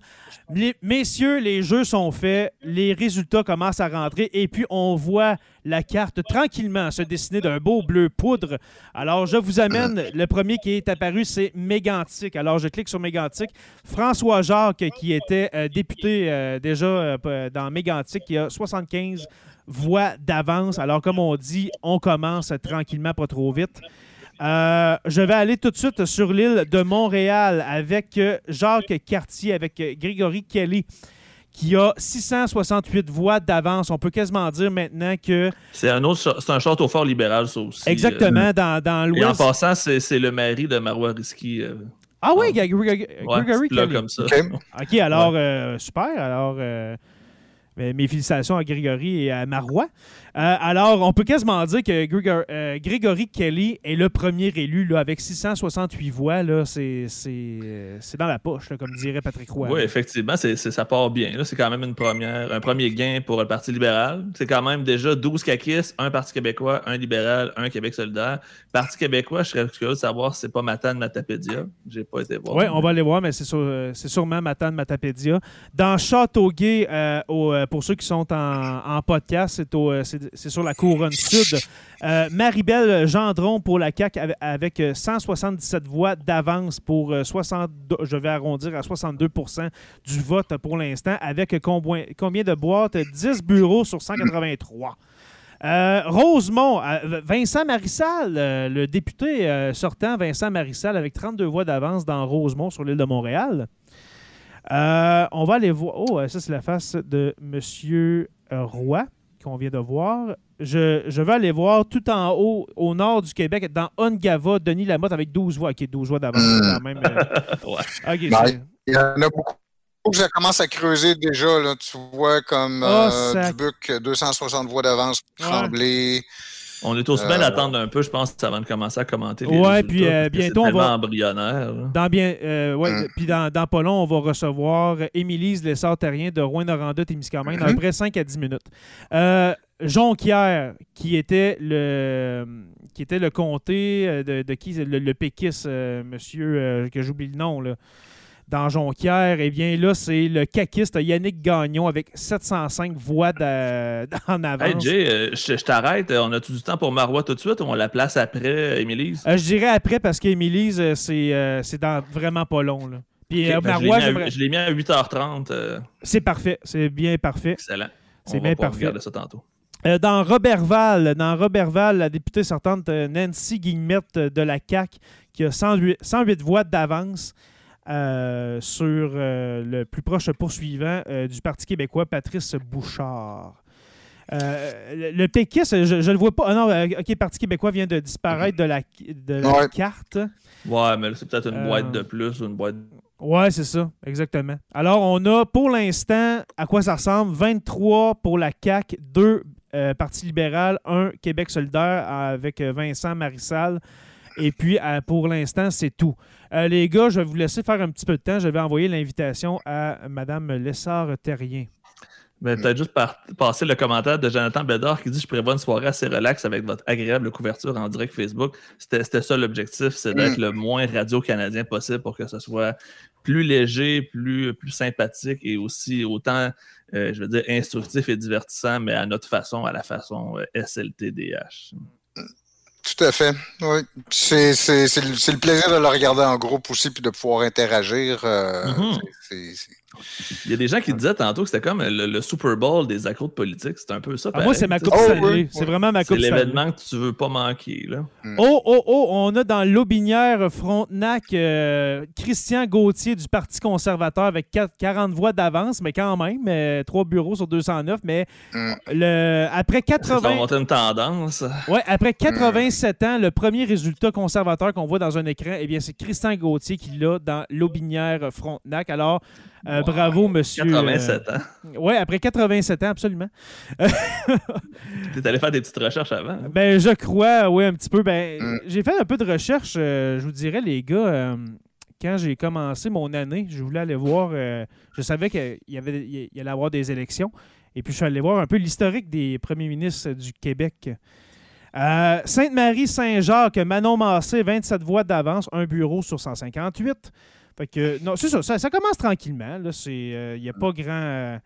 Les- messieurs, les jeux sont faits, les résultats commencent à rentrer et puis on voit la carte tranquillement se dessiner d'un beau bleu poudre. Alors, je vous amène, le premier qui est apparu, c'est Mégantic. Alors, je clique sur Mégantic. François Jacques, qui était euh, député euh, déjà euh, dans Mégantic, qui a 75 voix d'avance. Alors, comme on dit, on commence tranquillement, pas trop vite. Euh, je vais aller tout de suite sur l'île de Montréal avec Jacques Cartier, avec Grégory Kelly, qui a 668 voix d'avance. On peut quasiment dire maintenant que, C'est un autre, c'est un château fort libéral, ça aussi. exactement, dans, dans Euh, Et en l'Ouest. passant, c'est c'est le mari de Marois Risky. euh, Ah oui, Ouais. Grégory, ouais, Grégory petit plat Kelly. comme ça. OK. Alors, euh, super. Alors, euh, mes félicitations à Grégory et à Marois. Euh, alors, on peut quasiment dire que Grégor- euh, Grégory Kelly est le premier élu là, avec 668 voix. là. C'est c'est, euh, c'est dans la poche, là, comme dirait Patrick Roy. Oui, effectivement, ça part bien. C'est quand même une première, un premier gain pour le Parti libéral. C'est quand même déjà 12 caquistes, un Parti québécois, un libéral, un Québec solidaire. Parti québécois, je serais curieux de savoir si c'est pas Matane Matapédia. J'ai pas été voir. Oui, on va aller voir, mais c'est, c'est sûrement Matane Matapédia. Dans Châteauguay, euh, au- pour ceux qui sont en, en podcast, c'est, au, c'est, sur la couronne sud. Euh, Maribel Gendron pour la CAQ avec, avec, euh, 177 voix d'avance pour euh, 60, je vais arrondir à 62% du vote pour l'instant, avec combien, de boîtes? 10 bureaux sur 183. Euh, Rosemont, euh, Vincent Marissal, euh, le député euh, sortant, Vincent Marissal, avec 32 voix d'avance dans Rosemont sur l'île de Montréal. Euh, on va aller voir. Oh, euh, ça, c'est la face de M. Roy qu'on vient de voir. Je, je vais aller voir tout en haut, au nord du Québec, dans Ongava, Denis Lamotte avec 12 voix. OK, 12 voix d'avance, c'est quand même. euh, Ouais. Ben, Il y en a beaucoup. Ça commence à creuser déjà, là, tu vois, comme Oh, euh, ça- Dubuc, 260 voix d'avance, Ouais. On est aussi bien Euh, d'attendre un peu, je pense, avant de commencer à commenter les Ouais, puis, euh, bientôt, on c'est tellement va- embryonnaire. là. Dans bien, euh, ouais, Mm. puis dans, dans pas long, on va recevoir Émilise Lessard-Terrien de Rouen-Noranda, Témiscamingue, dans à Mhm. peu près 5 à 10 minutes. Euh, Jonquière, qui était le qui était le comté euh, de, de qui le, le péquiste, euh, monsieur euh, que j'oublie le nom là. Dans Jonquière, eh bien là, c'est le caquiste Yannick Gagnon avec 705 voix en avance. Hey Jay, euh, je, je t'arrête. On a tout du temps pour Marois tout de suite ou on la place après, Émilise? Euh, je dirais après parce qu'Émilise, euh, c'est euh, dans vraiment pas long. Là. Puis euh, ben, je l'ai Marois, mis à- j'aimerais- je l'ai mis à 8h30. euh, c'est parfait. C'est bien parfait. excellent. On C'est bien parfait. regarder ça tantôt. Euh, dans Robertval, dans Robertval, la députée sortante euh, Nancy Guillemette euh, de la CAQ, qui a 108, 108 voix d'avance euh, sur euh, le plus proche poursuivant euh, du Parti québécois, Patrice Bouchard. Euh, le, le péquiste, je ne le vois pas. Ah non, OK, Parti québécois vient de disparaître de la, de la Ouais. carte. Ouais, mais là, c'est peut-être une Euh, boîte de plus ou une boîte. Ouais, c'est ça, exactement. Alors, on a pour l'instant, à quoi ça ressemble, 23 pour la CAQ, 2 Parti libéral, 1 Québec solidaire avec Vincent Marissal. Et puis, euh, pour l'instant, c'est tout. Euh, les gars, je vais vous laisser faire un petit peu de temps. Je vais envoyer l'invitation à Mme Lessard-Terrien. Mais peut-être juste par- passer le commentaire de Jonathan Bédard qui dit Je prévois une soirée assez relax avec votre agréable couverture en direct Facebook. C'était ça l'objectif, c'est d'être le moins radio-canadien possible pour que ce soit plus léger, plus, plus sympathique et aussi autant, euh, je veux dire, instructif et divertissant, mais à notre façon, à la façon euh, SLTDH. Tout à fait. Oui. C'est c'est- c'est le, le plaisir de le regarder en groupe aussi, puis de pouvoir interagir. euh, Mhm. c'est- Il y a des gens qui disaient tantôt que c'était comme le, le Super Bowl des accros de politique. C'est un peu ça. Ah, moi, c'est ma coupe Oh, Stanley. oui, C'est vraiment ma C'est coupe Stanley. l'événement que tu veux pas manquer. Là. Oh, oh, oh, on a dans l'Aubinière Frontenac euh, Christian Gauthier du Parti conservateur avec quatre- 40 voix d'avance, mais quand même, euh, trois bureaux sur 209. Mais Mm. le, après, Ça 80, va monter une tendance. ouais, après 87 ans, le premier résultat conservateur qu'on voit dans un écran, eh bien, c'est Christian Gauthier qui l'a dans l'Aubinière Frontenac. Alors, euh, Wow. bravo, monsieur. 87 ans. Oui, après 87 ans, absolument. T'es allé faire des petites recherches avant. hein? Ben, je crois, oui, un petit peu. Ben, Mm. J'ai fait un peu de recherche, euh, je vous dirais, les gars. euh, quand j'ai commencé mon année, je voulais aller voir. euh, je savais qu'il y, avait, il y allait avoir des élections. Et puis, je suis allé voir un peu l'historique des premiers ministres du Québec. Euh, Sainte-Marie-Saint-Jacques, Manon Massé, 27 voix d'avance, un bureau sur 158. Fait que, non, c'est ça, ça, ça commence tranquillement. euh, Il n'y a pas grand. euh,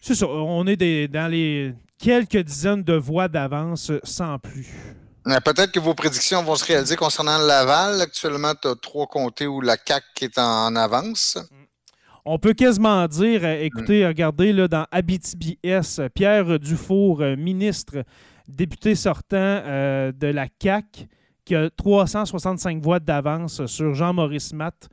c'est ça, on est des- dans les quelques dizaines de voix d'avance sans plus. Euh, Peut-être que vos prédictions vont se réaliser concernant Laval. Actuellement, tu as trois comtés où la CAQ est en avance. On peut quasiment dire, euh, écoutez, regardez là, dans Abitibi-S, Pierre Dufour, euh, ministre, député sortant euh, de la CAQ, qui a 365 voix d'avance sur Jean-Maurice Matt,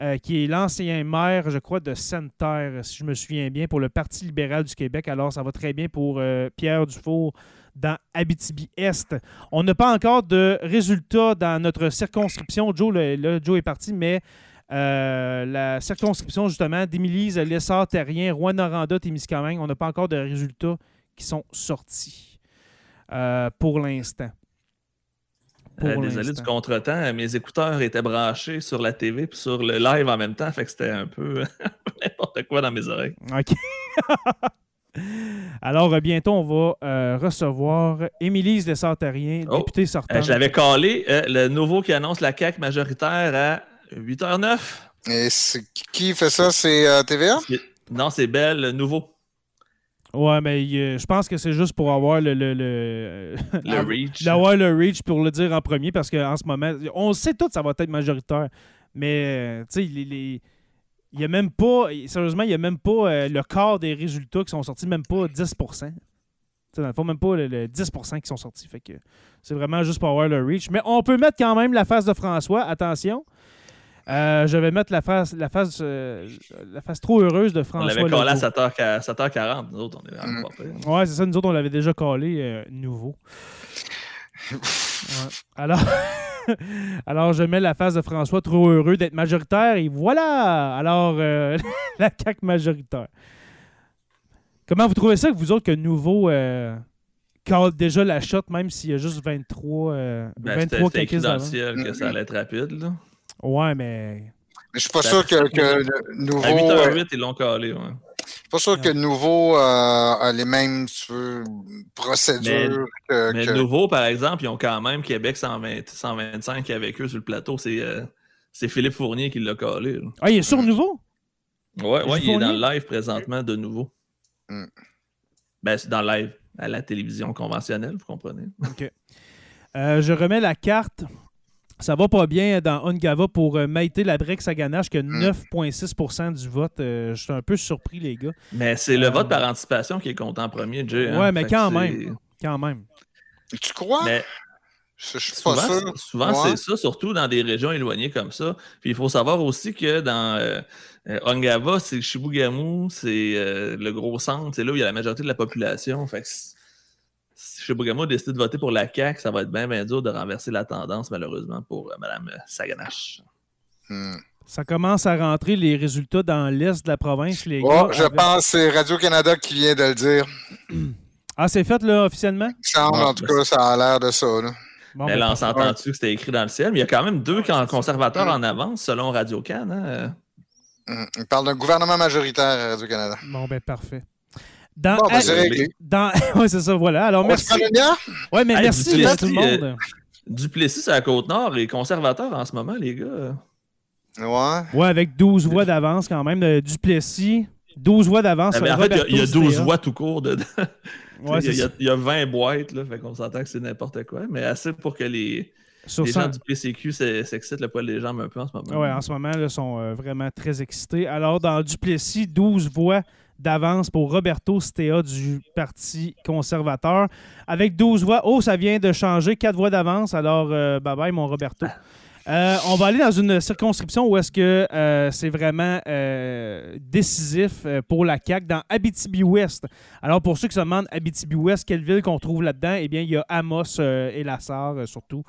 euh, qui est l'ancien maire, je crois, de Sainte-Terre, si je me souviens bien, pour le Parti libéral du Québec. Alors, ça va très bien pour euh, Pierre Dufour dans Abitibi-Est. On n'a pas encore de résultats dans notre circonscription. Joe, le- Joe est parti, mais euh, la circonscription, justement, d'Émilise Lessard-Terrien, Rouen-Noranda, Témiscamingue, on n'a pas encore de résultats qui sont sortis. pour l'instant. Pour Euh, désolé du contretemps, mes écouteurs étaient branchés sur la TV puis sur le live en même temps, fait que c'était un peu n'importe quoi dans mes oreilles. OK. Alors, euh, bientôt, on va euh, recevoir Émilise Desartariens, Oh, députée Euh, sortante. je l'avais calé, euh, le nouveau qui annonce la CAQ majoritaire à 8h09. Et c'est- qui fait ça? C'est euh, TVA? Non, c'est Belle, le nouveau. Ouais, mais euh, je pense que c'est juste pour avoir le. le, le, Le Reach. D'avoir le reach pour le dire en premier parce qu'en ce moment, on sait tout que ça va être majoritaire. Mais, euh, tu sais, les. les- il n'y a même pas, sérieusement, il n'y a même pas euh, le quart des résultats qui sont sortis, même pas 10% Tu sais, Dans le fond, même pas le, le 10 qui sont sortis. Fait que c'est vraiment juste pour avoir le reach. Mais on peut mettre quand même la face de François. Attention. Euh, je vais mettre la face, la face, euh, la face trop heureuse de On François. l'avait collé à Legault. 7h, 7h40. Nous autres, on est vraiment Mm. pas. Ouais, c'est ça. Nous autres, on l'avait déjà collé euh, nouveau. Ouais. Alors, alors, je mets la face de François trop heureux d'être majoritaire et voilà! Alors, euh, la CAQ majoritaire. Comment vous trouvez ça que vous autres, que nouveau euh, cale déjà la shot, même s'il y a juste 23, euh, Ben, c'était 23 c'était écrit caquistes dans le d'avance? ciel que ça allait être rapide. Là. Ouais, mais. Mais je suis pas Ça- sûr que, que le nouveau. À euh, 8h08, ils l'ont collé. Ouais. je suis pas sûr que le nouveau euh, a les mêmes veux, procédures que. Mais que- nouveau, par exemple, ils ont quand même Québec 120, 125 avec eux sur le plateau. C'est euh, c'est Philippe Fournier qui l'a collé. là. Ah, il est sur nouveau? Ouais, ouais, il est dans le live présentement de nouveau. Mm. Ben, c'est dans le live à la télévision conventionnelle, vous comprenez. Euh, je remets la carte. Ça va pas bien dans Ungava pour euh, Maïté Labrex à Ganache, que Mm. 9,6% du vote. Euh, je suis un peu surpris, les gars. Mais c'est le Euh, vote par anticipation qui est compté en premier, Jay. hein. Ouais, mais quand même. Quand même. Tu crois? Mais Je, suis pas souvent, sûr. c'est- souvent Ouais. c'est ça, surtout dans des régions éloignées comme ça. Puis il faut savoir aussi que dans euh, Ongava, c'est Chibougamau, c'est euh, le gros centre, c'est là où il y a la majorité de la population. Fait que si Chibougamau a décidé de voter pour la CAQ, ça va être bien, bien dur de renverser la tendance, malheureusement, pour euh, Mme Saganache. Hmm. Ça commence à rentrer les résultats dans l'est de la province, les Oh, gars. je avec- pense que c'est Radio-Canada qui vient de le dire. Ah, c'est fait, là, officiellement? Il semble, Ouais, en tout cas, ça a l'air de ça. Là. Bon, Mais ben, là, on s'entend-tu que c'était écrit dans le ciel? Mais il y a quand même deux conservateurs en avance, selon Radio-Can. hein? Hmm. Il parle d'un gouvernement majoritaire à Radio-Canada. Bon, ben, parfait. Dans, Bon, ben, c'est réglé. dans... ouais, c'est ça, voilà. Alors, On merci. Ouais, mais Hey, merci Duplessis, à tout le monde. Duplessis à la Côte-Nord est conservateur en ce moment, les gars. Ouais. Ouais, avec 12 voix d'avance quand même. de Duplessis, 12 voix d'avance. Ah, mais en fait, il y a- il y, a Roberto 12 Stea. voix tout court dedans. Ouais, il, y a, c'est il y a- ça. il y a 20 boîtes, là, fait qu'on s'entend que c'est n'importe quoi, mais assez pour que les, Sur les gens du PCQ s'e- s'excitent le poil des jambes un peu en ce moment. Ouais, en ce moment, ils sont euh, vraiment très excités. Alors, dans Duplessis, 12 voix d'avance pour Roberto Stea du Parti conservateur. Avec 12 voix, oh, ça vient de changer, 4 voix d'avance. Alors, euh, bye bye, mon Roberto. Euh, on va aller dans une circonscription où est-ce que euh, c'est vraiment euh, décisif pour la CAQ dans Abitibi-Ouest. Alors, pour ceux qui se demandent Abitibi-Ouest, quelle ville qu'on trouve là-dedans, eh bien, il y a Amos et Lassar, surtout.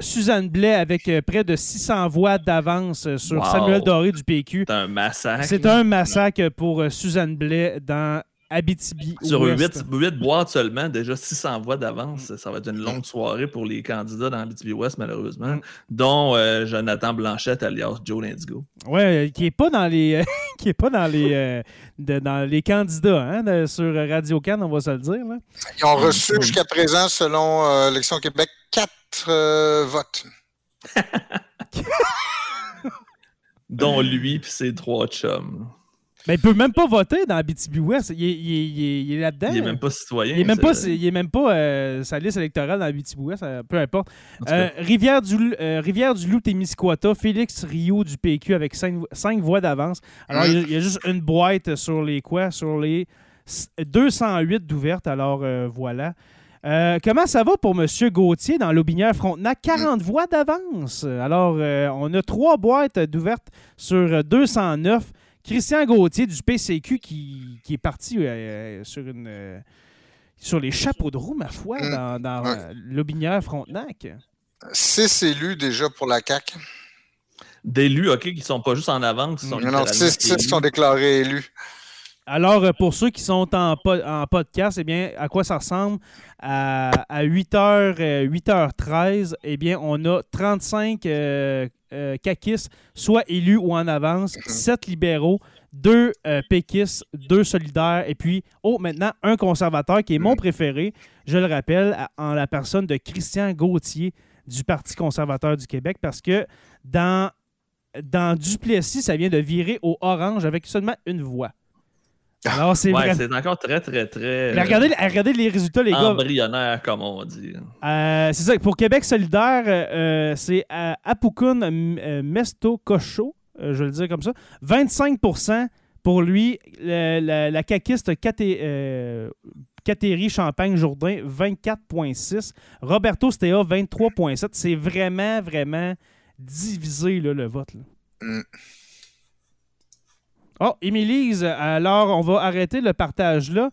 Suzanne Blais avec près de 600 voix d'avance sur Wow. Samuel Doré du PQ. C'est un massacre. C'est un massacre pour Suzanne Blais dans Abitibi. Sur Ouest. 8, boîtes seulement, déjà 600 voix d'avance. Ça va être une longue soirée pour les candidats dans l'Abitibi-Ouest, malheureusement, Mm. dont euh, Jonathan Blanchette, alias Joe Lindigo. Ouais, euh, qui est pas dans les qui est pas dans les euh, de- dans les candidats hein, de- sur Radio Can, on va se le dire. là. Ils ont reçu jusqu'à présent, selon euh, l'élection Québec, quatre euh, votes. Dont lui puis ses trois chums. Mais il peut même pas voter dans Abitibi Ouest. Il est, il est- il est- il est là-dedans. Il est même pas citoyen. Il est même pas, il est même pas euh, sa liste électorale dans Abitibi Ouest, euh, peu importe. Euh, Rivière du euh, Rivière du Loup Témiscouata, Félix Rio du PQ avec 5, voix d'avance. Alors il y, a- juste une boîte sur les quoi? Sur les s- 208 d'ouvertes. Alors euh, voilà. Euh, comment ça va pour M. Gauthier dans l'Aubinière Frontenac? 40 voix d'avance. Alors, euh, on a trois boîtes d'ouvertes sur euh, 209. Christian Gauthier du PCQ qui, qui est parti euh, sur une euh, sur les chapeaux de roue, ma foi, Mm. dans, dans Ouais. euh, l'Aubinière Frontenac. Six élus déjà pour la CAQ. D'élus, OK, qui sont pas juste en avance, qui sont Non, non, six, six sont déclarés élus. Alors, euh, pour ceux qui sont en, po- en podcast, eh bien, à quoi ça ressemble? À, à 8h, 8h13, eh bien, on a 35 euh, euh, caquistes, soit élus ou en avance, 7 libéraux, 2 péquistes, 2 solidaires, et puis, oh, maintenant, un conservateur qui est mon préféré, je le rappelle, en la personne de Christian Gauthier du Parti conservateur du Québec, parce que dans, dans Duplessis, ça vient de virer au orange avec seulement une voix. Alors, c'est Ouais, vrai. c'est encore très, très, très. Mais regardez, regardez les résultats, les gars. embryonnaire, comme on dit. Euh, c'est ça. Pour Québec solidaire, euh, euh, c'est euh, Apukun euh, Mesto Cocho, euh, je vais le dire comme ça. 25% pour lui. Le- la, la caquiste Caté, euh, Champagne-Jourdain, 24,6. Roberto Stea, 23,7. C'est vraiment, vraiment divisé, là, le vote. là. Mm. Oh, Émilise, alors on va arrêter le partage là.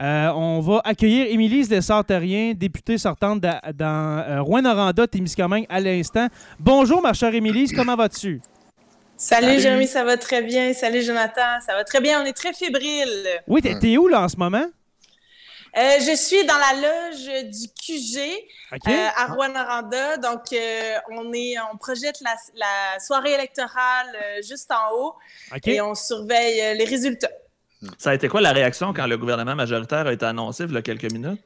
Euh, on va accueillir Émilise Lessard-Terrien, députée sortante da- dans euh, Rouen-Noranda, Témiscamingue à l'instant. Bonjour, ma chère Émilise, comment vas-tu? Salut, Salut. Jérémy, ça va très bien. Salut Jonathan, ça va très bien. On est très fébrile. Oui, t'es t'es où là en ce moment? Euh, je suis dans la loge du QG euh, à Rouen-Noranda. Donc, euh, on est, on projette la, la soirée électorale euh, juste en haut et on surveille euh, les résultats. Ça a été quoi la réaction quand le gouvernement majoritaire a été annoncé il y a quelques minutes?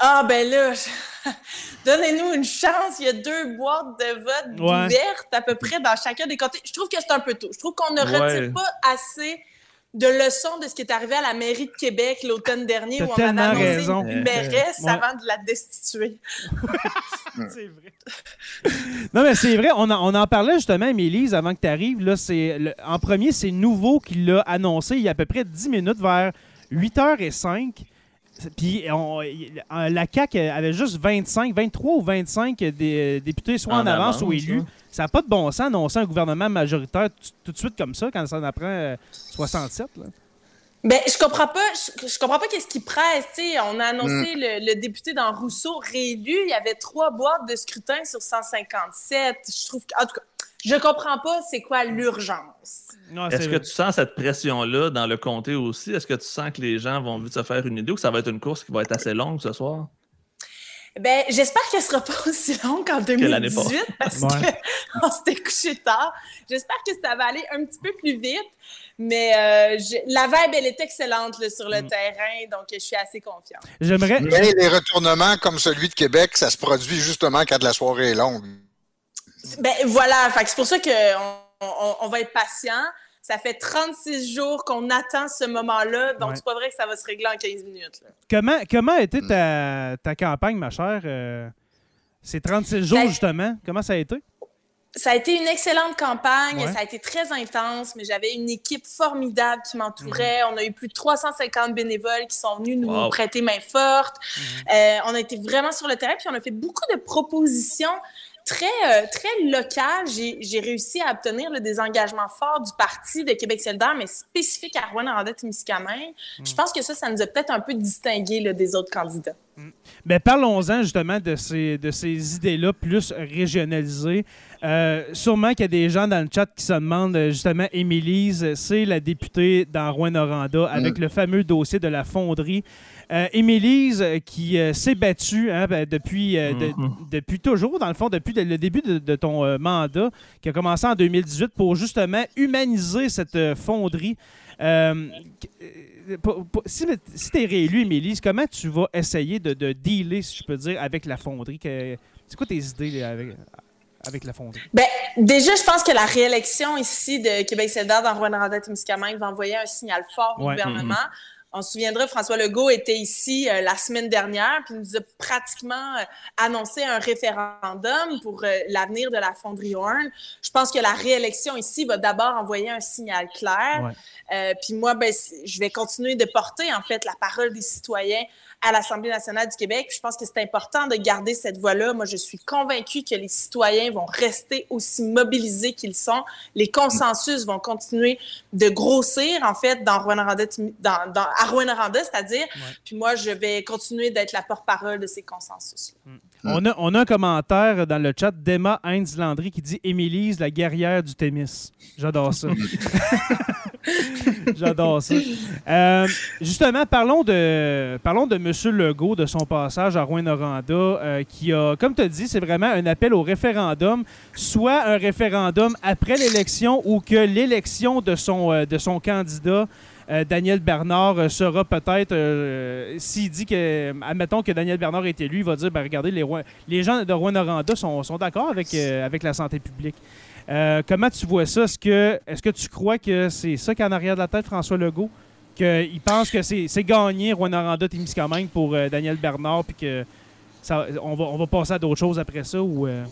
Ah ben là, je- donnez-nous une chance. Il y a deux boîtes de vote Ouais. ouvertes à peu près dans chacun des côtés. Je trouve que c'est un peu tôt. Je trouve qu'on ne Ouais. retire pas assez de leçons de ce qui est arrivé à la mairie de Québec l'automne dernier où on avait annoncé raison. une mairesse avant de la destituer. C'est vrai. non, mais c'est vrai, on, en- on en parlait justement, Émilise, avant que tu arrives. Là, c'est le- en premier, c'est Nouveau qui l'a annoncé il y a à peu près 10 minutes, vers 8h05. Puis on- euh, la CAQ avait juste 25, 23 ou 25 dé- députés, soit en, En avance, ou élus. hein. Ça n'a pas de bon sens d'annoncer un gouvernement majoritaire tout, de suite comme ça quand ça en apprend euh, 67. là. Ben, je comprends pas, je, je comprends pas qu'est-ce qui presse, tu sais. On a annoncé le, le député dans Rousseau réélu, il y avait trois boîtes de scrutin sur 157. Je trouve que, en tout cas, je comprends pas c'est quoi l'urgence. Est-ce que tu sens cette pression-là dans le comté aussi? Est-ce que tu sens que les gens vont vite se faire une idée ou que ça va être une course qui va être assez longue ce soir? Ben, j'espère qu'elle sera pas aussi longue qu'en l'année 2018 parce Ouais. qu'on s'était couché tard. J'espère que ça va aller un petit peu plus vite. Mais euh, je- la vibe, elle est excellente là, sur le Mm. terrain, donc je suis assez confiante. J'aimerais. Mais les retournements comme celui de Québec, ça se produit justement quand la soirée est longue. Ben voilà, c'est pour ça qu'on on, on va être patient. Ça fait 36 jours qu'on attend ce moment-là, donc Ouais. c'est pas vrai que ça va se régler en 15 minutes. là. Comment, comment a été ta, ta campagne, ma chère? Euh, c'est 36 jours, Ça- justement? Comment ça a été? Ça a été une excellente campagne, Ouais. ça a été très intense, mais j'avais une équipe formidable qui m'entourait. Mhm. On a eu plus de 350 bénévoles qui sont venus nous Wow. prêter main forte. Mhm. Euh, on a été vraiment sur le terrain, puis on a fait beaucoup de propositions très, euh, très locales. J'ai réussi à obtenir là, des engagements forts du Parti de Québec solidaire, mais spécifiques à Rouen-Noranda-Témiscamingue. Je pense que ça, ça nous a peut-être un peu distingués là, des autres candidats. Ben, parlons-en justement de ces, de ces idées-là plus régionalisées. Euh, sûrement qu'il y a des gens dans le chat qui se demandent, euh, justement, Émilise, c'est la députée dans Rouen-Noranda avec le fameux dossier de la fonderie. Euh, Émilise, euh, qui euh, s'est battue hein, ben, depuis, euh, de- Mhm. depuis toujours, dans le fond, depuis le début de, de ton euh, mandat, qui a commencé en 2018 pour justement humaniser cette euh, fonderie. Euh, pour- pour- si si tu es réélu, Émilise, comment tu vas essayer de, de dealer, si je peux dire, avec la fonderie? Que- C'est quoi tes idées là, avec, avec la fonderie? Ben, déjà, je pense que la réélection ici de Québec solidaire dans Rouen-Noranda-Témiscamingue va envoyer un signal fort au Ouais. gouvernement. On se souviendra, François Legault était ici euh, la semaine dernière, puis il nous a pratiquement euh, annoncé un référendum pour euh, l'avenir de la fonderie Horn. Je pense que la réélection ici va d'abord envoyer un signal clair. Puis moi, ben, je vais continuer de porter en fait la parole des citoyens à l'Assemblée nationale du Québec. Puis je pense que c'est important de garder cette voie-là. Moi, je suis convaincue que les citoyens vont rester aussi mobilisés qu'ils sont. Les consensus vont continuer de grossir, en fait, dans Rouen-Noranda, dans, dans, à c'est-à-dire. Puis moi, je vais continuer d'être la porte-parole de ces consensus. On, a, on a un commentaire dans le chat d'Emma Heinz Landry qui dit Émilise, la guerrière du Témis. J'adore ça. J'adore ça. Euh, justement, parlons de, parlons de M. Legault, de son passage à Rouen-Noranda, euh, qui a, comme tu as dit, c'est vraiment un appel au référendum, soit un référendum après l'élection ou que l'élection de son, euh, de son candidat. Daniel Bernard sera peut-être, s'il dit que, admettons que Daniel Bernard est élu, il va dire, ben, regardez, les, les gens de Rouen-Noranda sont, sont d'accord avec, avec la santé publique. Euh, comment tu vois ça? Est-ce que, est que tu crois que c'est ça qu'en arrière de la tête, François Legault? Qu'il pense que c'est gagné Rwanda Témiscamingue pour euh, Daniel Bernard, puis que ça, on, va, on va passer à d'autres choses après ça? Ou, euh?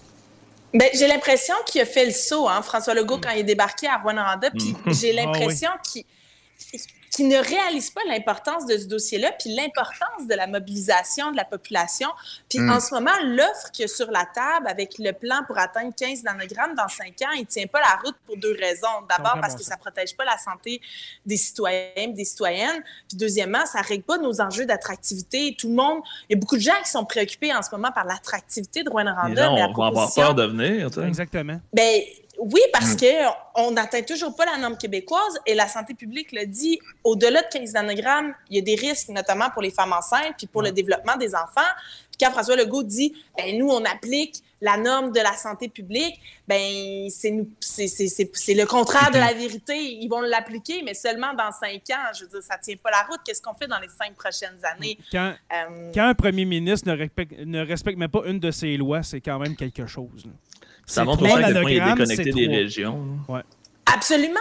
ben, j'ai l'impression qu'il a fait le saut, hein, François Legault, quand il est débarqué à Rwanda. Puis mm. j'ai ah l'impression qu'il qui ne réalisent pas l'importance de ce dossier-là, puis l'importance de la mobilisation de la population. Puis mm. en ce moment, l'offre qu'il y a sur la table avec le plan pour atteindre 15 nanogrammes dans 5 ans, il ne tient pas la route pour deux raisons. D'abord, parce que ça ne protège pas la santé des citoyens des citoyennes. Puis deuxièmement, ça ne règle pas nos enjeux d'attractivité. Tout le monde, il y a beaucoup de gens qui sont préoccupés en ce moment par l'attractivité de Rwanda. Mais on va avoir peur de venir. Exactement. Ben, oui, parce mm. qu'on n'atteint toujours pas la norme québécoise et la santé publique le dit. Au-delà de 15 nanogrammes, il y a des risques, notamment pour les femmes enceintes puis pour le développement des enfants. Puis quand François Legault dit, ben nous, on applique la norme de la santé publique, ben c'est le contraire de la vérité. Ils vont l'appliquer, mais seulement dans cinq ans. Je veux dire, ça tient pas la route. Qu'est-ce qu'on fait dans les cinq prochaines années? Quand, euh, un premier ministre ne respecte, ne respecte même pas une de ses lois, c'est quand même quelque chose. Ça montre aussi à quel point il est déconnecté des régions. Absolument.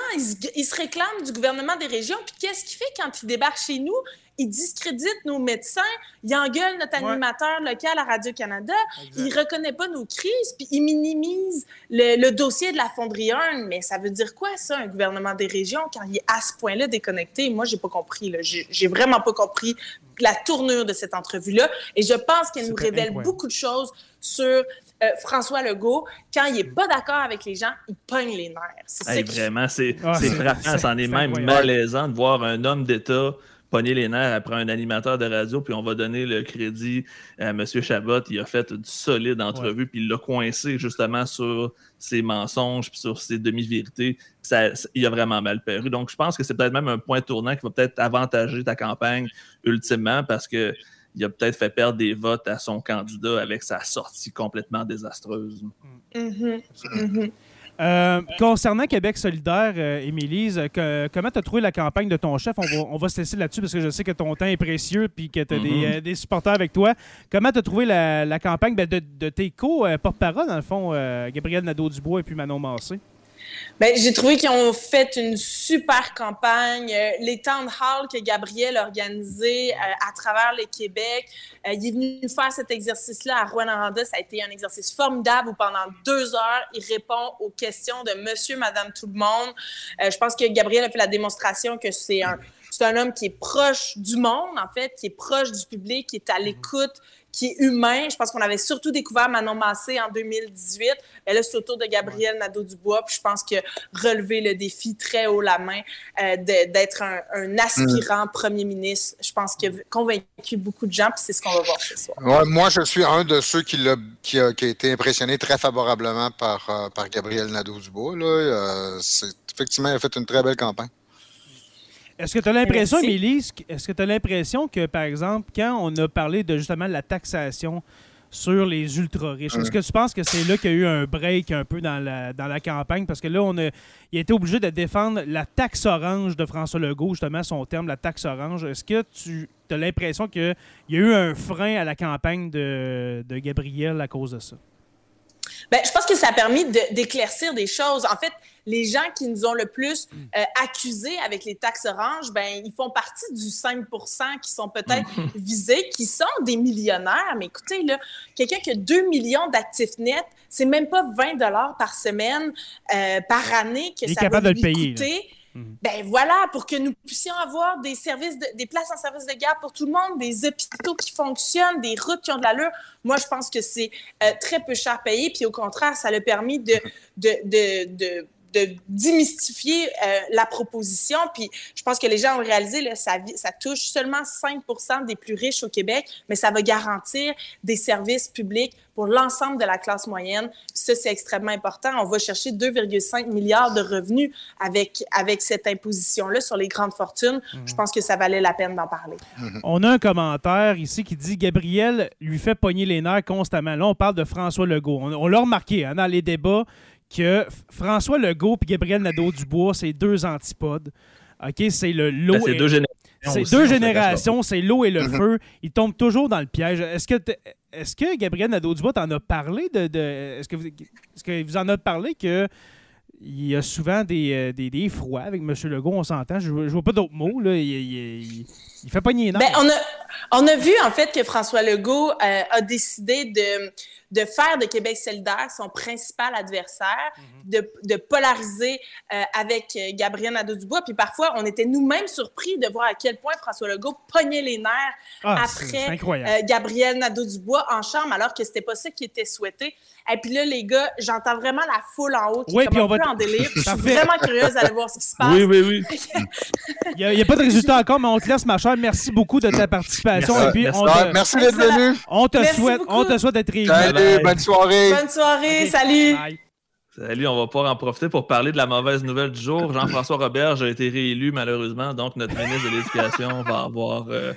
Il se, réclame du gouvernement des régions. Puis qu'est-ce qu'il fait quand il débarque chez nous? Il discrédite nos médecins, il engueule notre animateur local à Radio-Canada, il reconnaît pas nos crises, puis il minimise le, dossier de la fonderie 1. Mais ça veut dire quoi, ça, un gouvernement des régions, quand il est à ce point-là déconnecté? Moi, j'ai pas compris. J'ai vraiment pas compris la tournure de cette entrevue-là. Et je pense qu'elle nous révèle beaucoup de choses sur euh, François Legault, quand il n'est pas d'accord avec les gens, il pogne les nerfs. vraiment, c'est ah, frappant. C'en est, même malaisant de voir un homme d'État pogner les nerfs après un animateur de radio, puis on va donner le crédit à M. Chabot. Il a fait une solide entrevue, puis il l'a coincé justement sur ses mensonges, puis sur ses demi-vérités. il a vraiment mal paru. Donc, je pense que c'est peut-être même un point tournant qui va peut-être avantager ta campagne ultimement, parce que il a peut-être fait perdre des votes à son candidat avec sa sortie complètement désastreuse. Mm-hmm. Mm-hmm. Euh, concernant Québec solidaire, euh, Émilise, comment tu as trouvé la campagne de ton chef? On va, se laisser là-dessus parce que je sais que ton temps est précieux et que tu as mm-hmm. euh, des, supporters avec toi. Comment tu as trouvé la, campagne ben, de, de, tes co-porte-parole, dans le fond, Gabriel Nadeau-Dubois et puis Manon Massé? Ben, j'ai trouvé qu'ils ont fait une super campagne. Euh, les town halls que Gabriel a organisés euh, à travers le Québec, euh, il est venu faire cet exercice-là à Rouen-Noranda. Ça a été un exercice formidable où pendant deux heures, il répond aux questions de monsieur, madame, tout le monde. je pense que Gabriel a fait la démonstration que c'est un, c'est un homme qui est proche du monde, en fait, qui est proche du public, qui est à l'écoute, qui est humain. Je pense qu'on avait surtout découvert Manon Massé en 2018. Mais là, c'est autour de Gabriel Nadeau-Dubois. Puis je pense que relever le défi très haut la main euh, d'être un, aspirant premier ministre, je pense qu'il a convaincu beaucoup de gens. Puis c'est ce qu'on va voir ce soir. moi, je suis un de ceux qui, a, qui a, été impressionné très favorablement par, euh, par Gabriel Nadeau-Dubois. Euh, effectivement, il a fait une très belle campagne. Est-ce que tu as l'impression, Émilie, est-ce que tu as l'impression que, par exemple, quand on a parlé de justement la taxation sur les ultra-riches, est-ce que tu penses que c'est là qu'il y a eu un break un peu dans la, dans la campagne? Parce que là, on a, il a été obligé de défendre la taxe orange de François Legault, justement, son terme, la taxe orange. Est-ce que tu as l'impression qu'il y a eu un frein à la campagne de, de Gabriel à cause de ça? Bien, je pense que ça a permis d'éclaircir des choses. En fait, les gens qui nous ont le plus euh, accusés avec les taxes oranges, ben, ils font partie du 5% qui sont peut-être visés, qui sont des millionnaires. Mais écoutez, là, quelqu'un qui a 2 millions d'actifs nets, c'est même pas 20 dollars par semaine, euh, par année que ça va lui coûter. Mhm. Ben voilà, pour que nous puissions avoir des places en service de garde pour tout le monde, des hôpitaux qui fonctionnent, des routes qui ont de l'allure. Moi, je pense que c'est euh, très peu cher payé. Puis au contraire, ça a permis de, démystifier euh, la proposition. Puis je pense que les gens ont réalisé, ça, ça touche seulement 5% des plus riches au Québec, mais ça va garantir des services publics pour l'ensemble de la classe moyenne. ça, c'est extrêmement important. On va chercher 2,5 milliards de revenus avec, avec cette imposition-là sur les grandes fortunes. Mhm. Je pense que ça valait la peine d'en parler. Mhm. On a un commentaire ici qui dit Gabriel lui fait pogner les nerfs constamment. Là, on parle de François Legault. On, l'a remarqué hein, dans les débats que François Legault et Gabriel Nadeau-Dubois, c'est deux antipodes. OK, c'est le lot. Ben, c'est deux générations. C'est deux générations, c'est l'eau et le mhm. feu. Ils tombent toujours dans le piège. Est-ce que, est que Gabriel Nadeau-Dubois t'en a parlé de. est-ce, que vous, est-ce que vous en avez parlé que il y a souvent des, euh, des, des froids avec M. Legault, on s'entend? Je ne vois pas d'autres mots. Là. Fait pas nier ben, on, a, on a vu, en fait, que François Legault euh, a décidé de de faire de Québec solidaire son principal adversaire, mhm. de, de, polariser euh, avec euh, Gabriel Nadeau-Dubois. Puis parfois, on était nous-mêmes surpris de voir à quel point François Legault pognait les nerfs ah, après euh, Gabriel Nadeau-Dubois en chambre, alors que c'était pas ça qui était souhaité. Et puis là, les gars, j'entends vraiment la foule en haut qui est un peu en délire. Je suis vraiment curieuse d'aller voir ce qui se passe. Oui, oui, oui. il n'y a, pas de résultat encore, mais on te laisse, ma chère. Merci beaucoup de ta participation. Merci, puis on te, merci d'être venu. On te souhaite, on te souhaite d'être réélu. Salut, bonne soirée. Bonne soirée, salut. Salut, on va pouvoir en profiter pour parler de la mauvaise nouvelle du jour. Jean-François Robert a été réélu malheureusement, donc notre ministre de l'Éducation va avoir euh,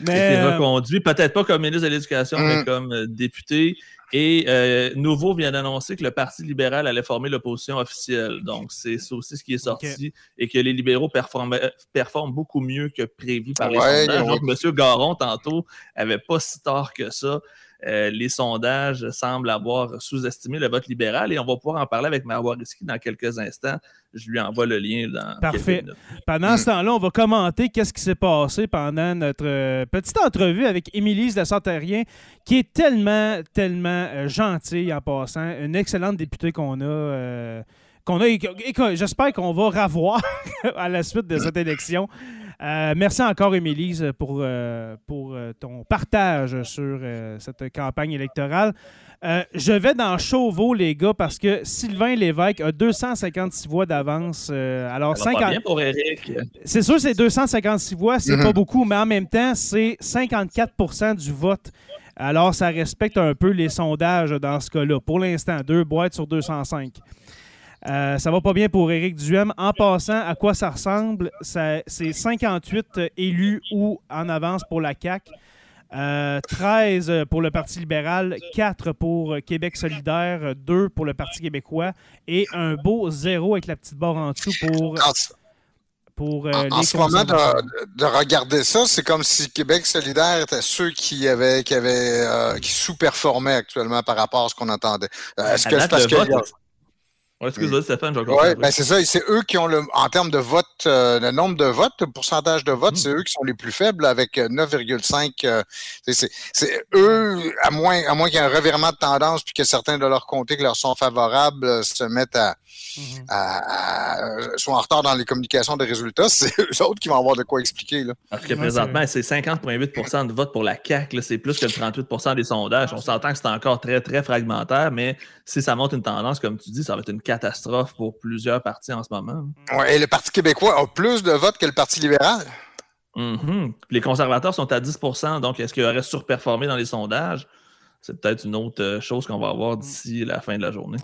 été reconduit, peut-être pas comme ministre de l'Éducation, mais mm. comme euh, député. Et euh, Nouveau vient d'annoncer que le Parti libéral allait former l'opposition officielle. Donc, c'est aussi ce qui est sorti et que les libéraux performent, beaucoup mieux que prévu par les sondages. Donc, M. Garon, tantôt, avait pas si tard que ça. Euh, les sondages semblent avoir sous-estimé le vote libéral et on va pouvoir en parler avec Marois Risky dans quelques instants. Je lui envoie le lien dans Parfait. Pendant ce temps-là, on va commenter qu'est-ce qui s'est passé pendant notre euh, petite entrevue avec Émilie de Sartérien, qui est tellement, tellement euh, gentille en passant, une excellente députée qu'on a. qu'on a J'espère qu'on va revoir à la suite de cette élection. Euh, merci encore, Émilie, pour, euh, pour euh, ton partage sur cette campagne électorale. je vais dans Chauveau, les gars, parce que Sylvain Lévesque a 256 voix d'avance. alors, 50... pour Eric. C'est sûr, c'est 256 voix, c'est mm-hmm. pas beaucoup, mais en même temps, c'est 54% du vote. Alors, ça respecte un peu les sondages dans ce cas-là. Pour l'instant, deux boîtes sur 205. Euh, ça va pas bien pour Éric Duhem. En passant, à quoi ça ressemble? C'est 58 élus ou en avance pour la CAQ. 13 euh, pour le Parti libéral, 4 pour Québec solidaire, 2 pour le Parti québécois et un beau zéro avec la petite barre en dessous pour, pour euh, en, en ce moment, de, regarder ça, c'est comme si Québec solidaire était ceux qui avaient qui avaient qui sous-performaient actuellement par rapport à ce qu'on entendait. Est-ce que c'est parce que oui, excuse-moi, Stéphane, j'ai Oui, ben c'est ça. C'est eux qui ont, le, en termes de vote, euh, le nombre de votes, le pourcentage de votes, mm. c'est eux qui sont les plus faibles avec 9,5. Euh, euh, c'est eux, à moins, à moins qu'il y ait un revirement de tendance puis que certains de leurs comtés qui leur sont favorables se mettent à, mm-hmm. à, sont en retard dans les communications des résultats, c'est eux autres qui vont avoir de quoi expliquer. Là. Parce que présentement, c'est 50,8% de vote pour la CAQ. C'est plus que le 38% des sondages. On s'entend que c'est encore très, très fragmentaire, mais si ça montre une tendance, comme tu dis, ça va être une catastrophe pour plusieurs partis en ce moment. Ouais, et le Parti québécois a plus de votes que le Parti libéral. Mm-hmm. Les conservateurs sont à 10% donc est-ce qu'ils auraient surperformé dans les sondages? C'est peut-être une autre euh, chose qu'on va avoir d'ici la fin de la journée.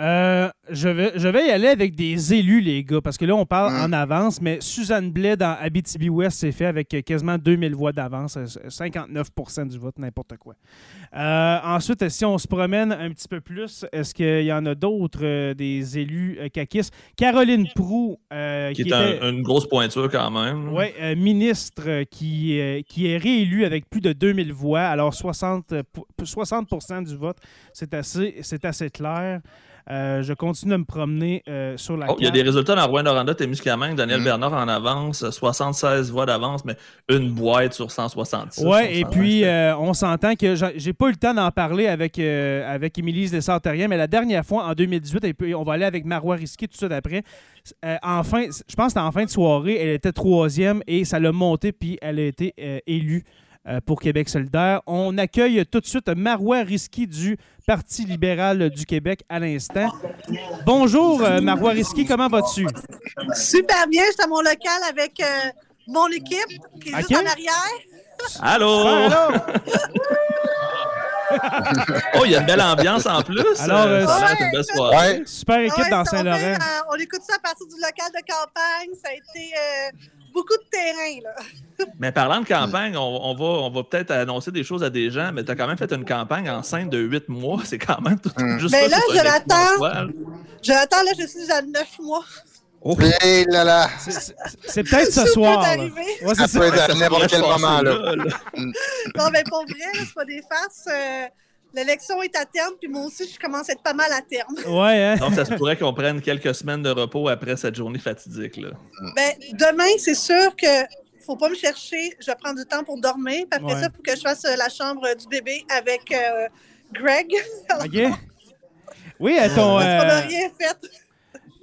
Euh, je, vais, je vais y aller avec des élus, les gars, parce que là, on parle en avance, mais Suzanne Blais dans Abitibi-Ouest s'est fait avec quasiment 2000 voix d'avance, 59 du vote, n'importe quoi. Euh, ensuite, si on se promène un petit peu plus, est-ce qu'il y en a d'autres, euh, des élus euh, Caroline Prou, qui, est une grosse pointure quand même. Oui, ministre qui, qui est réélu avec plus de 2000 voix, alors 60, 60 du vote, c'est assez, assez clair. Euh, je continue de me promener euh, sur la oh, Il y a des résultats dans Rouen-Noranda, Témiscamingue, Daniel mm. Bernard en avance, 76 voix d'avance, mais une boîte sur 166. Oui, et puis euh, on s'entend que j'ai pas eu le temps d'en parler avec, avec Émilie Desartériens, mais la dernière fois, en 2018, et puis on va aller avec Marois Risky tout de suite après. enfin, je pense que c'était en fin de soirée, elle était troisième et ça l'a monté, puis elle a été élue euh, pour Québec solidaire. On accueille tout de suite Marois Risky du Parti libéral du Québec à l'instant. Bonjour, euh, Marois Risky, comment vas-tu? Super bien, je suis à mon local avec euh, mon équipe qui est Ok. juste en arrière. Allô? Alors, Oh, il y a une belle ambiance en plus. Alors, euh, ça a l'air d'être une belle soirée. Ouais. super équipe Ouais, dans Saint-Laurent. euh, on écoute ça à partir du local de campagne. Ça a été euh, beaucoup de terrain. Là. Mais parlant de campagne, on, on va, on va peut-être annoncer des choses à des gens, mais tu as quand même fait une campagne enceinte de 8 mois. C'est quand même tout, Mm. juste Mais là, c'est un je l'attends. là. Je suis à neuf mois. Et là là, C'est- peut-être ce soir. peut. Ouais, ça c'est peut être à n'importe quel moment. Là. là. Non, mais pour vrai, là, c'est pas des farces. euh, L'élection est à terme, puis moi aussi, je commence à être pas mal à terme. Ouais, hein? Donc, ça se pourrait qu'on prenne quelques semaines de repos après cette journée fatidique. Là. Ben, demain, c'est sûr que faut pas me chercher. Je vais prendre du temps pour dormir. Puis après Ouais. ça, il faut que je fasse euh, la chambre du bébé avec euh, Greg. OK. Oui, euh, ton. Parce qu'on n'a euh, rien fait.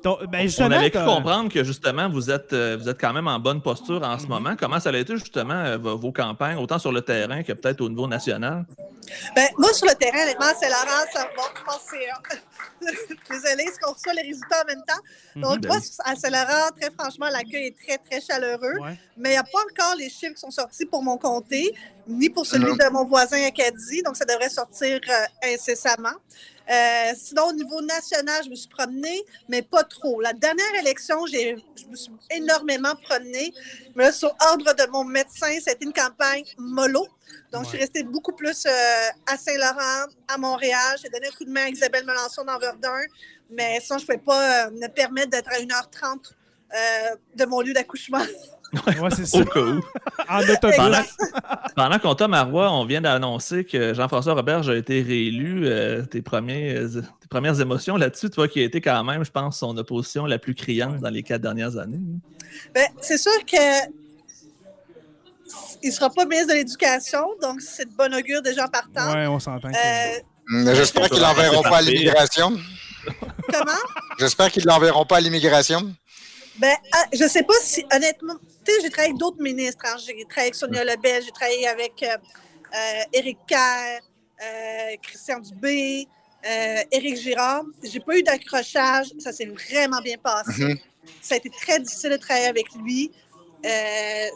Ben On avait cru comprendre que justement, vous êtes, euh, vous êtes quand même en bonne posture en ce moment? Comment ça a été justement euh, vos campagnes, autant sur le terrain que peut-être au niveau national? Ben, moi, sur le terrain, honnêtement, c'est Laurent, ça bon, je pense que c'est. Désolée, est-ce qu'on reçoit les résultats en même temps? Donc, ben moi, à Saint-Laurent, très franchement, l'accueil est très, très chaleureux. Ouais. Mais il n'y a pas encore les chiffres qui sont sortis pour mon comté, ni pour celui Non. de mon voisin Acadie. Donc, ça devrait sortir euh, incessamment. Euh, sinon, au niveau national, je me suis promenée, mais pas trop. La dernière élection, j'ai, je me suis énormément promenée. Mais là, sur ordre de mon médecin, c'était une campagne mollo. Donc, je suis restée beaucoup plus euh, à Saint-Laurent, à Montréal. J'ai donné un coup de main à Isabelle Melançon dans Verdun. Mais sinon, je ne pouvais pas euh, me permettre d'être à 1h30 euh, de mon lieu d'accouchement. Ouais, c'est ça. Au cas où. En autobus. Pendant, pendant qu'on t'a, Marois, on vient d'annoncer que Jean-François Roberge a été réélu. Euh, tes, premiers, tes premières émotions là-dessus, toi qui a été quand même, je pense, son opposition la plus criante dans les quatre dernières années. Ben, c'est sûr que il ne sera pas ministre de l'Éducation, donc c'est de bon augure déjà en partant. Ouais, on s'entend. Euh, Mais J'espère qu'ils l'enverront C'est pas à l'immigration. comment? J'espère qu'ils l'enverront pas à l'immigration. Ben, ah, je sais pas si, honnêtement, tu sais, j'ai travaillé avec d'autres ministres. hein. J'ai travaillé avec Sonia Lebel, j'ai travaillé avec euh, euh, Éric Kerr, euh, Christian Dubé, euh, Éric Girard. J'ai pas eu d'accrochage. Ça s'est vraiment bien passé. Mhm. Ça a été très difficile de travailler avec lui. Euh,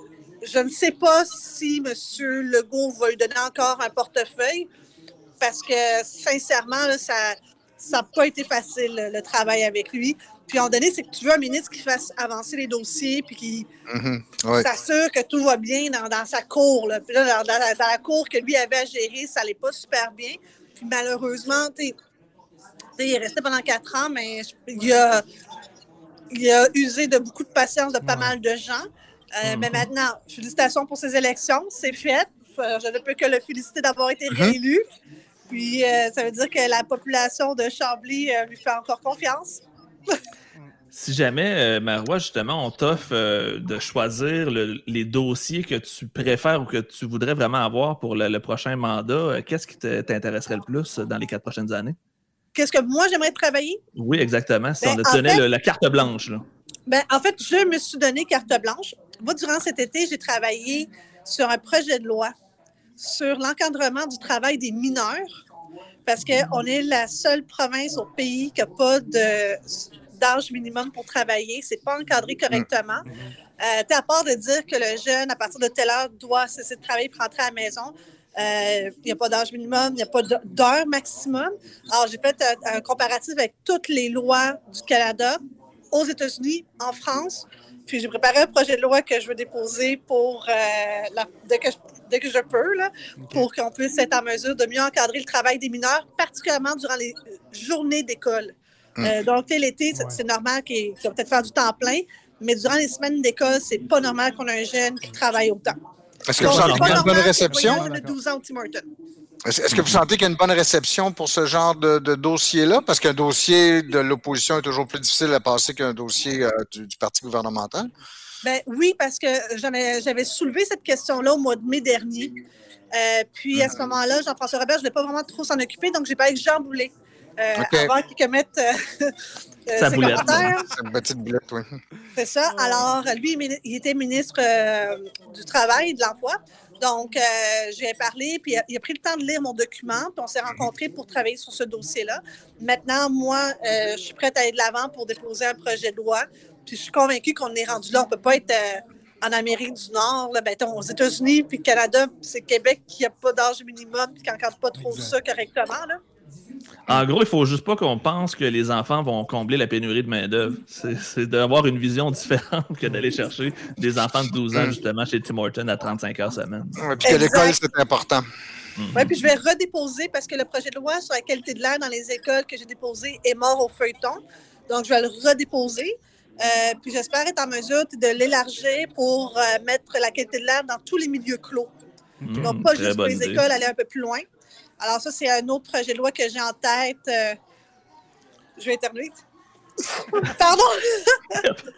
je ne sais pas si M. Legault va lui donner encore un portefeuille parce que, sincèrement, là, ça n'a pas été facile, le, travail avec lui. Puis, à un moment donné, c'est que tu veux un ministre qui fasse avancer les dossiers puis qui Mhm. Ouais. s'assure que tout va bien dans, dans sa cour. Là. Puis là, dans, dans la, dans la cour que lui avait à gérer, ça n'allait pas super bien. Puis malheureusement, il est resté pendant quatre ans, mais il a, il a usé de beaucoup de patience de pas Ouais. mal de gens. Euh, Mhm. Mais maintenant, félicitations pour ses élections. C'est fait. Euh, Je ne peux que le féliciter d'avoir été Mhm. réélu. Puis euh, ça veut dire que la population de Chambly euh, lui fait encore confiance. Si jamais, Marois, justement, on t'offre de choisir le- les dossiers que tu préfères ou que tu voudrais vraiment avoir pour le, le prochain mandat, qu'est-ce qui t'intéresserait le plus dans les quatre prochaines années? Qu'est-ce que moi j'aimerais travailler? Oui, exactement. Si Ben, on te donnait fait- la carte blanche. Là. Ben, en fait, je me suis donné carte blanche. Moi, durant cet été, j'ai travaillé sur un projet de loi sur l'encadrement du travail des mineurs, parce qu'on est la seule province au pays qui n'a pas de- d'âge minimum pour travailler. C'est pas encadré correctement. Euh, t'sais, à part de dire que le jeune, à partir de telle heure, doit cesser de travailler pour rentrer à la maison, euh, il n'y a pas d'âge minimum, il n'y a pas d'heure maximum. Alors, j'ai fait un, un comparatif avec toutes les lois du Canada, aux États-Unis, en France. Puis j'ai préparé un projet de loi que je veux déposer pour euh, la- dès, que je, dès que je peux, là, pour qu'on puisse être en mesure de mieux encadrer le travail des mineurs, particulièrement durant les journées d'école. Euh, donc, l'été, c'est- Ouais. c'est normal qu'il qu'il va peut-être faire du temps plein, mais durant les semaines d'école, c'est pas normal qu'on ait un jeune qui travaille autant. Est-ce que vous sentez qu'il y a une bonne réception? qu'il y ait un jeune de 12 ans au Tim Hortons. Est-ce est-ce que vous sentez qu'il y a une bonne réception pour ce genre de, de dossier-là? Parce qu'un dossier de l'opposition est toujours plus difficile à passer qu'un dossier euh, du, du parti gouvernemental. Ben oui, parce que j'avais soulevé cette question-là au mois de mai dernier. Euh, puis à ce moment-là, Jean-François Robert, je ne voulais pas vraiment trop s'en occuper, donc j'ai parlé avec Jean Boulet. Euh, OK. Avant qu'il commette euh, euh, Sa ses boulette. commentaires. Cette petite boulette, oui. C'est ça. Alors, lui, il était ministre euh, du Travail et de l'Emploi. Donc, euh, j'ai parlé, puis il a, pris le temps de lire mon document, puis on s'est rencontrés pour travailler sur ce dossier-là. Maintenant, moi, euh, je suis prête à aller de l'avant pour déposer un projet de loi, puis je suis convaincue qu'on est rendu là. On ne peut pas être euh, en Amérique du Nord, là, ben, aux États-Unis, puis Canada, puis c'est Québec qui n'a pas d'âge minimum, puis qui n'encadre pas trop Exact. ça correctement. Là. En gros, il faut juste pas qu'on pense que les enfants vont combler la pénurie de main-d'œuvre. C'est c'est d'avoir une vision différente que d'aller chercher des enfants de 12 ans, justement, chez Tim Horton à 35 heures semaine. Ouais, puis que l'école, c'est important. Oui, puis je vais redéposer parce que le projet de loi sur la qualité de l'air dans les écoles que j'ai déposé est mort au feuilleton. Donc, je vais le redéposer. Euh, puis j'espère être en mesure de l'élargir pour euh, mettre la qualité de l'air dans tous les milieux clos. Mhm, Donc, pas juste pour les idée. écoles, aller un peu plus loin. Alors, ça, c'est un autre projet de loi que j'ai en tête. Euh, je vais éternuer. Pardon,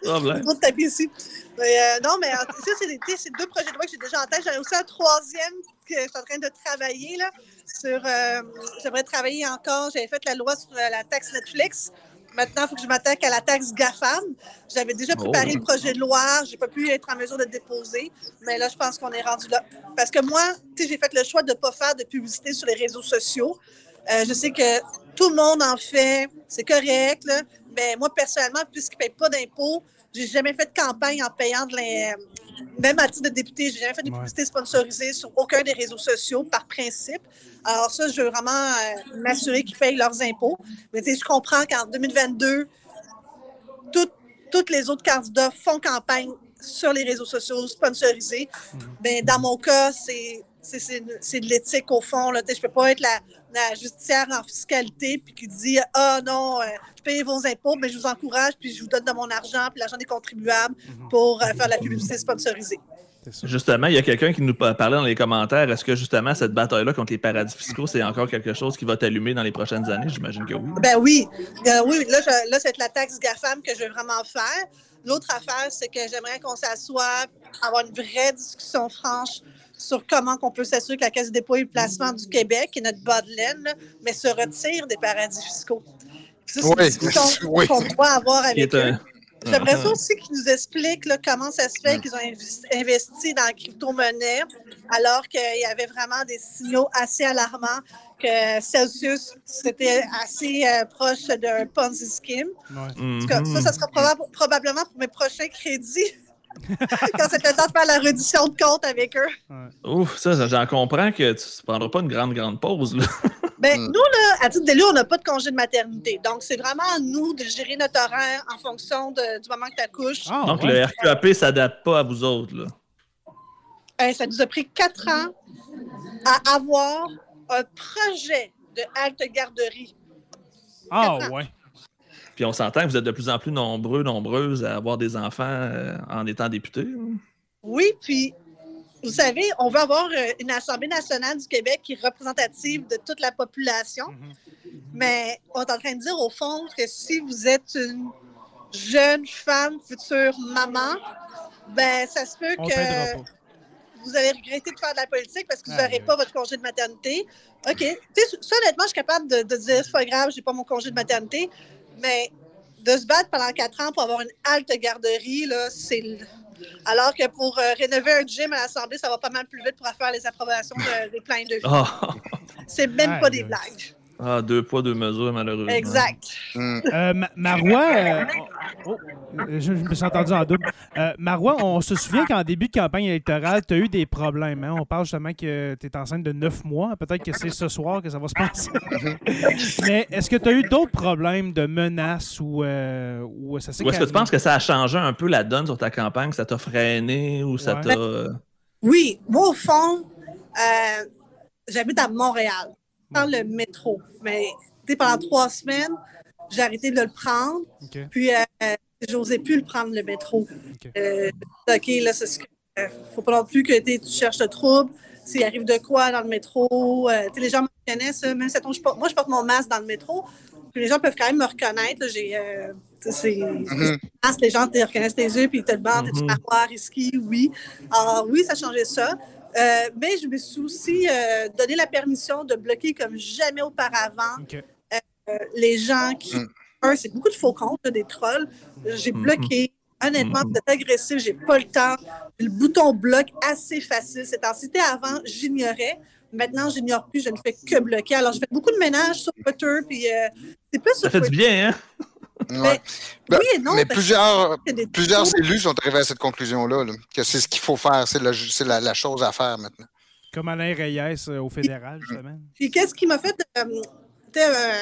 Problème. trop de tapis ici. Mais, euh, non, mais ça, c'est deux projets de loi que j'ai déjà en tête. J'en ai aussi un troisième que je suis en train de travailler là, sur. euh, J'aimerais travailler encore. J'avais fait la loi sur la taxe Netflix. Maintenant, il faut que je m'attaque à la taxe GAFAM. J'avais déjà préparé Oh. le projet de loi. Je n'ai pas pu être en mesure de le déposer. Mais là, je pense qu'on est rendu là. Parce que moi, tu sais, j'ai fait le choix de ne pas faire de publicité sur les réseaux sociaux. Euh, je sais que tout le monde en fait, c'est correct, là. mais moi, personnellement, puisqu'ils ne payent pas d'impôts, j'ai jamais fait de campagne en payant de Même à titre de député, j'ai jamais fait de Ouais. publicité sponsorisée sur aucun des réseaux sociaux par principe. Alors ça, je veux vraiment euh, m'assurer qu'ils payent leurs impôts. Mais je comprends qu'en 2022, tout- tous les autres candidats font campagne sur les réseaux sociaux sponsorisés. Ben, dans mon cas, c'est c'est- c'est c'est de l'éthique au fond. Là. Je ne peux pas être la, la justicière en fiscalité puis qui dit Ah non, euh, je paye vos impôts, mais je vous encourage puis je vous donne de mon argent puis l'argent des contribuables pour euh, faire la publicité sponsorisée. Justement, il y a quelqu'un qui nous pa- parlait dans les commentaires. Est-ce que justement cette bataille-là contre les paradis fiscaux, c'est encore quelque chose qui va t'allumer dans les prochaines années? J'imagine que oui. Ben oui, Euh, oui, là, je- là c'est la taxe GAFAM que je veux vraiment faire. L'autre affaire, c'est que j'aimerais qu'on s'assoie, avoir une vraie discussion franche sur comment on peut s'assurer que la Caisse des dépôts et placement du Québec, est notre bas de laine, là, mais se retire des paradis fiscaux. Ça, c'est Oui, une discussion oui. qu'on doit avoir avec eux. J'aimerais ça Uh-huh. aussi qu'ils nous expliquent là, comment ça se fait qu'ils ont investi dans la crypto-monnaie alors qu'il y avait vraiment des signaux assez alarmants que Celsius, c'était assez euh, proche d'un Ponzi scheme. Ouais. En tout cas, ça, ça sera proba- probablement pour mes prochains crédits. Quand c'est le temps de faire la reddition de compte avec eux. Ouf, ça, j'en comprends que tu ne prendras pas une grande, grande pause. Là. Ben, Mm. nous, là, à titre d'élu, on n'a pas de congé de maternité. Donc, c'est vraiment à nous de gérer notre horaire en fonction de- du moment que tu accouches. Ah, Donc, ouais. le RQAP ne s'adapte pas à vous autres. Là. Euh, ça nous a pris quatre ans à avoir un projet de halte garderie. Ah, ouais. Puis on s'entend que vous êtes de plus en plus nombreux, nombreuses à avoir des enfants euh, en étant députés. Oui, puis, vous savez, on veut avoir euh, une Assemblée nationale du Québec qui est représentative de toute la population. Mais on est en train de dire, au fond, que si vous êtes une jeune femme, future maman, ben ça se peut On que vous allez regretter de faire de la politique parce que vous Ah, n'aurez pas votre congé de maternité. OK. Tu sais, ça, honnêtement, je suis capable de, de dire, c'est pas grave, j'ai pas mon congé de maternité. Mais de se battre pendant quatre ans pour avoir une halte garderie, là, c'est... Alors que pour euh, rénover un gym à l'Assemblée, ça va pas mal plus vite pour faire les approbations de- des plans de vie. Ah, C'est même pas des blagues. Ah, deux poids, deux mesures, malheureusement. Exact. Hmm. Euh, Ma- Marois, euh, oh, oh, je, je me suis entendu en double. Euh, Marois, on se souvient qu'en début de campagne électorale, tu as eu des problèmes. hein? On parle justement que tu es enceinte de neuf mois. Peut-être que c'est ce soir que ça va se passer. Mais est-ce que tu as eu d'autres problèmes de menaces ou, euh, ou ça s'est Ou est-ce que tu penses que ça a changé un peu la donne sur ta campagne, que ça t'a freiné ou ça t'a. euh, Oui, moi, au fond, euh, j'habite à Montréal. Le métro. Mais pendant trois semaines, j'ai arrêté de le prendre. Puis, euh, j'osais plus le prendre, le métro. OK. Euh, OK, là, c'est ce que. euh, faut pas non plus que tu cherches le trouble. S'il arrive de quoi dans le métro, euh, les gens me reconnaissent. euh, Même si je porte- moi, je porte mon masque dans le métro. Puis les gens peuvent quand même me reconnaître. J'ai. masque, les gens te reconnaissent tes yeux, puis ils te demandent es-tu Mhm. marois, risqué Oui. Alors, oui, ça a changé ça. Euh, mais je me suis aussi euh, donné la permission de bloquer comme jamais auparavant euh, les gens qui. Mm. Un, c'est beaucoup de faux comptes, des trolls. J'ai Mhm. bloqué Honnêtement, c'est agressif, j'ai pas le temps. Le bouton bloque assez facile. C'est cité avant, j'ignorais. Maintenant, j'ignore plus, je ne fais que bloquer. Alors, je fais beaucoup de ménage sur Twitter, puis euh, c'est plus Ça fait du bien, hein? Ouais. Ben, oui et non, mais plusieurs, plusieurs élus sont arrivés à cette conclusion-là, là, que c'est ce qu'il faut faire, c'est la, c'est la- la chose à faire maintenant. Comme Alain Reyes euh, au fédéral, justement. Puis qu'est-ce qui m'a fait euh, euh,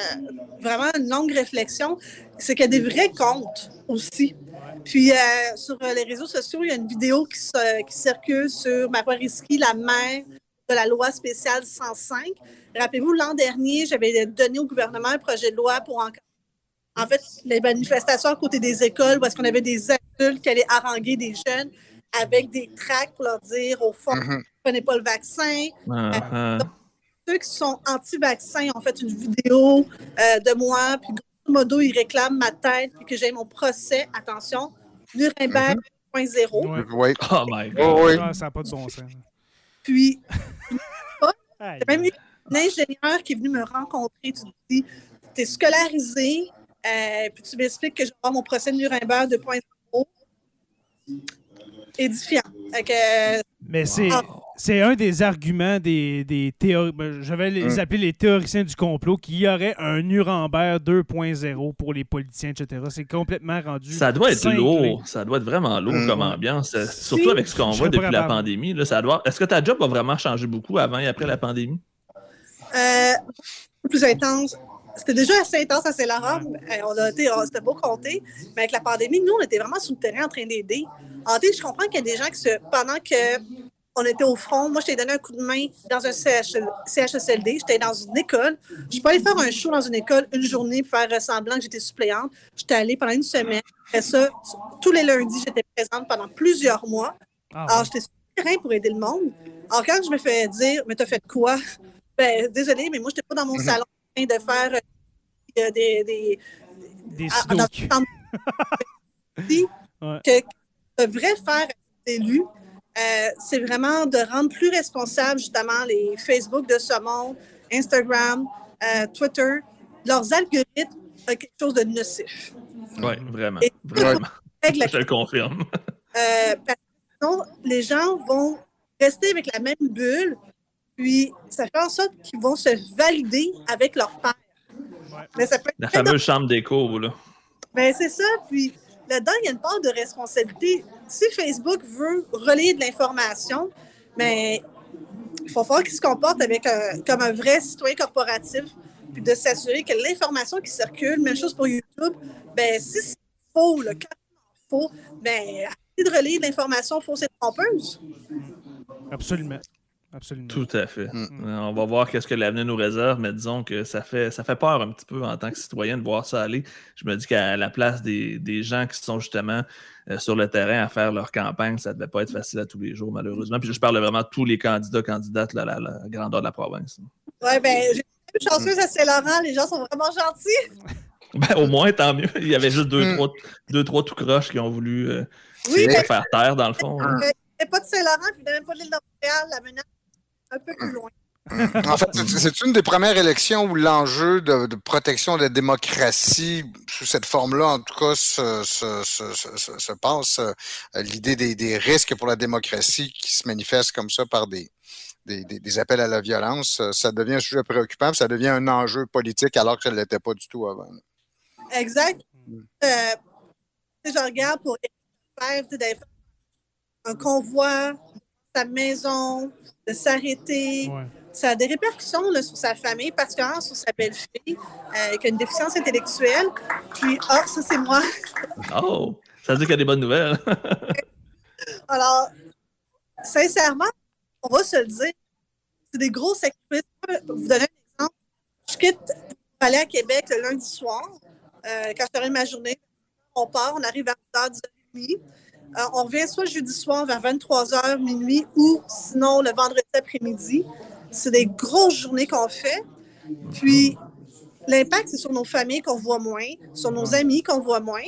vraiment une longue réflexion, c'est qu'il y a des vrais comptes aussi. Puis euh, sur les réseaux sociaux, il y a une vidéo qui, se- qui circule sur Marois Risky, la mère de la loi spéciale 105. Rappelez-vous, l'an dernier, j'avais donné au gouvernement un projet de loi pour en, en fait les manifestations à côté des écoles où est-ce qu'on avait des adultes qui allaient haranguer des jeunes avec des tracts pour leur dire au fond, Mhm. prenez pas le vaccin, ah. ceux qui sont anti-vaccins ont fait une vidéo euh, de moi, puis grosso modo, ils réclament ma tête, puis que j'ai mon procès. Attention, Nuremberg 1.0. Ouais. Oui. Oh my god. Oh, oui. Ah, ça n'a pas de bon sens. Puis, j'ai même eu un ingénieur qui est venu me rencontrer. Tu te dis, tu es scolarisé, euh, puis tu m'expliques que je vais avoir mon procès de Nuremberg 2.0. Édifiant. Que, Mais c'est, Ah. c'est un des arguments des, des théories. ben, Je vais les Mm. appeler les théoriciens du complot qu'il y aurait un Nuremberg 2.0 pour les politiciens, etc. C'est complètement rendu. Ça doit être cinglé. lourd. Ça doit être vraiment lourd Mhm. comme ambiance. euh, Surtout avec ce qu'on voit depuis la pandémie. Là, ça doit... Est-ce que ta job a vraiment changé beaucoup avant et après la pandémie? Euh, plus intense. C'était déjà assez intense à Saint-Laurent. Euh, On a été, c'était beau compter. Mais avec la pandémie, nous, on était vraiment sur le terrain en train d'aider. En fait, je comprends qu'il y a des gens qui se, pendant que on était au front, moi, je t'ai donné un coup de main dans un CH, CHSLD. J'étais dans une école. Je suis pas allée faire un show dans une école une journée pour faire semblant que j'étais suppléante. J'étais allée pendant une semaine. Après ça, tous les lundis, j'étais présente pendant plusieurs mois. Ah, Alors, j'étais sur le terrain pour aider le monde. Alors, quand je me fais dire, mais t'as fait quoi? Ben, désolé, mais moi, j'étais pas dans mon salon en train de faire euh, des. des des de- Ouais. que que devrait faire l'élu, euh, c'est vraiment de rendre plus responsables, justement, les Facebook de ce monde, Instagram, euh, Twitter, leurs algorithmes à quelque chose de nocif. Oui, vraiment. Et- Vraiment. La Je le confirme. Euh, parce que sinon, les gens vont rester avec la même bulle, puis ça fait en sorte qu'ils vont se valider avec leur père. Mais ça peut être La fameuse chambre d'écho, là. Ben, c'est ça. Puis là-dedans, il y a une part de responsabilité. Si Facebook veut relayer de l'information, mais il faut voir qu'il se comporte avec un- comme un vrai citoyen corporatif, puis de s'assurer que l'information qui circule, même chose pour YouTube, ben si c'est faux, le carrément faux, ben arrêtez de relayer de l'information fausse et trompeuse. Absolument. Absolument. Tout à fait. Mm. Euh, On va voir qu'est-ce que l'avenir nous réserve, mais disons que ça fait, ça fait peur un petit peu en tant que citoyen de voir ça aller. Je me dis qu'à la place des, des gens qui sont justement euh, sur le terrain à faire leur campagne, ça ne devait pas être facile à tous les jours, malheureusement. Puis je parle vraiment de tous les candidats, candidates, là, la, la grandeur de la province. Ouais, ben, j'ai été chanceuse à Saint-Laurent, les gens sont vraiment gentils. Ben, au moins, tant mieux. Il y avait juste deux, Mm. trois, deux, trois tout croches qui ont voulu euh, Oui, faire taire, dans le fond. hein. il n'y pas de Saint-Laurent, puis il n'y a même pas de l'île de Montréal, la menace un peu plus loin. En fait, c'est- une des premières élections où l'enjeu de, de protection de la démocratie, sous cette forme-là, en tout cas, se, se, se, se- se- se passe. euh, L'idée des, des risques pour la démocratie qui se manifestent comme ça par des, des, des- appels à la violence, euh, ça devient un sujet préoccupant, ça devient un enjeu politique alors que ça ne l'était pas du tout avant. Exact. Mm. Euh, je regarde pour faire un convoi, sa maison, de s'arrêter. Ouais. Ça a des répercussions là, sur sa famille, particulièrement sur sa belle-fille, euh, qui a une déficience intellectuelle. Puis, ah, ça, c'est moi. Oh! Ça veut dire qu'il y a des bonnes nouvelles. Alors, sincèrement, on va se le dire, c'est des gros sacrifices. Pour vous donner un exemple, je quitte pour aller à Québec le lundi soir. Euh, quand je termine ma journée, on part, on arrive à 10h, 10h30. Euh, on revient soit jeudi soir vers 23h, minuit, ou sinon le vendredi après-midi. C'est des grosses journées qu'on fait. Puis, l'impact, c'est sur nos familles qu'on voit moins, sur nos amis qu'on voit moins.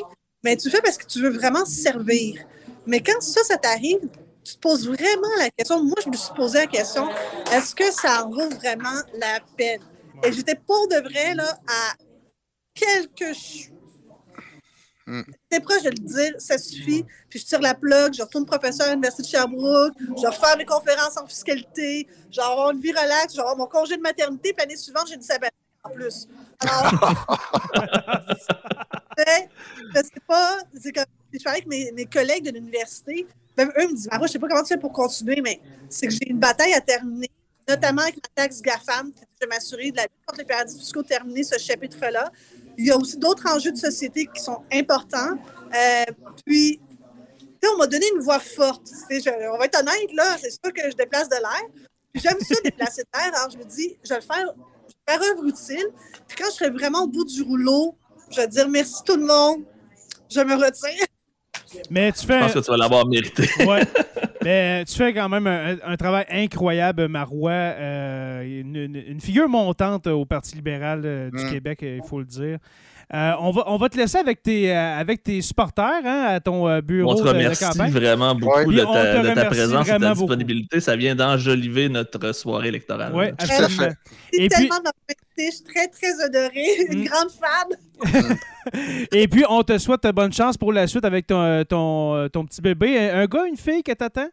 Mais tu le fais parce que tu veux vraiment servir. Mais quand ça, ça t'arrive, tu te poses vraiment la question. Moi, je me suis posé la question est-ce que ça en vaut vraiment la peine? Et j'étais pour de vrai là, à quelques Mm. T'es proche de le dire, ça suffit. Puis je tire la plug, je retourne professeur à l'Université de Sherbrooke, je vais refaire mes conférences en fiscalité, je vais avoir une vie relaxe, je vais avoir mon congé de maternité, puis l'année suivante, j'ai du sabbatique en plus. Alors, je sais pas, c'est comme, je parlais avec mes, mes collègues de l'université, même eux me disent, Mara, je sais pas comment tu fais pour continuer, mais c'est que j'ai une bataille à terminer, notamment avec ma taxe GAFAM, je vais m'assurer de la lutte contre les paradis fiscaux terminer ce chapitre-là. Il y a aussi d'autres enjeux de société qui sont importants. Euh, puis, on m'a donné une voix forte. On va être honnête, là, c'est sûr que je déplace de l'air. J'aime ça déplacer de l'air, alors je me dis, je vais le faire, je vais faire œuvre utile. Puis quand je serai vraiment au bout du rouleau, je vais dire merci tout le monde, je me retire. Mais tu Je fais. pense que tu vas l'avoir mérité. Ouais. Mais tu fais quand même un, un travail incroyable, Marois. euh, une, figure montante au Parti libéral euh, du Mm. Québec, il faut le dire. Euh, on, va, on va te laisser avec tes, euh, avec tes supporters hein, à ton euh, bureau On te de- de, remercie vraiment beaucoup Ouais. de Puis ta, de ta présence et de ta beaucoup. disponibilité. Ça vient d'enjoliver notre soirée électorale. Oui, absolument. Et puis- tellement invité, je suis très, très honorée, une Mm. grande fan. Et puis, on te souhaite bonne chance pour la suite avec ton, ton, ton petit bébé. Un, un gars, une fille que t'attends?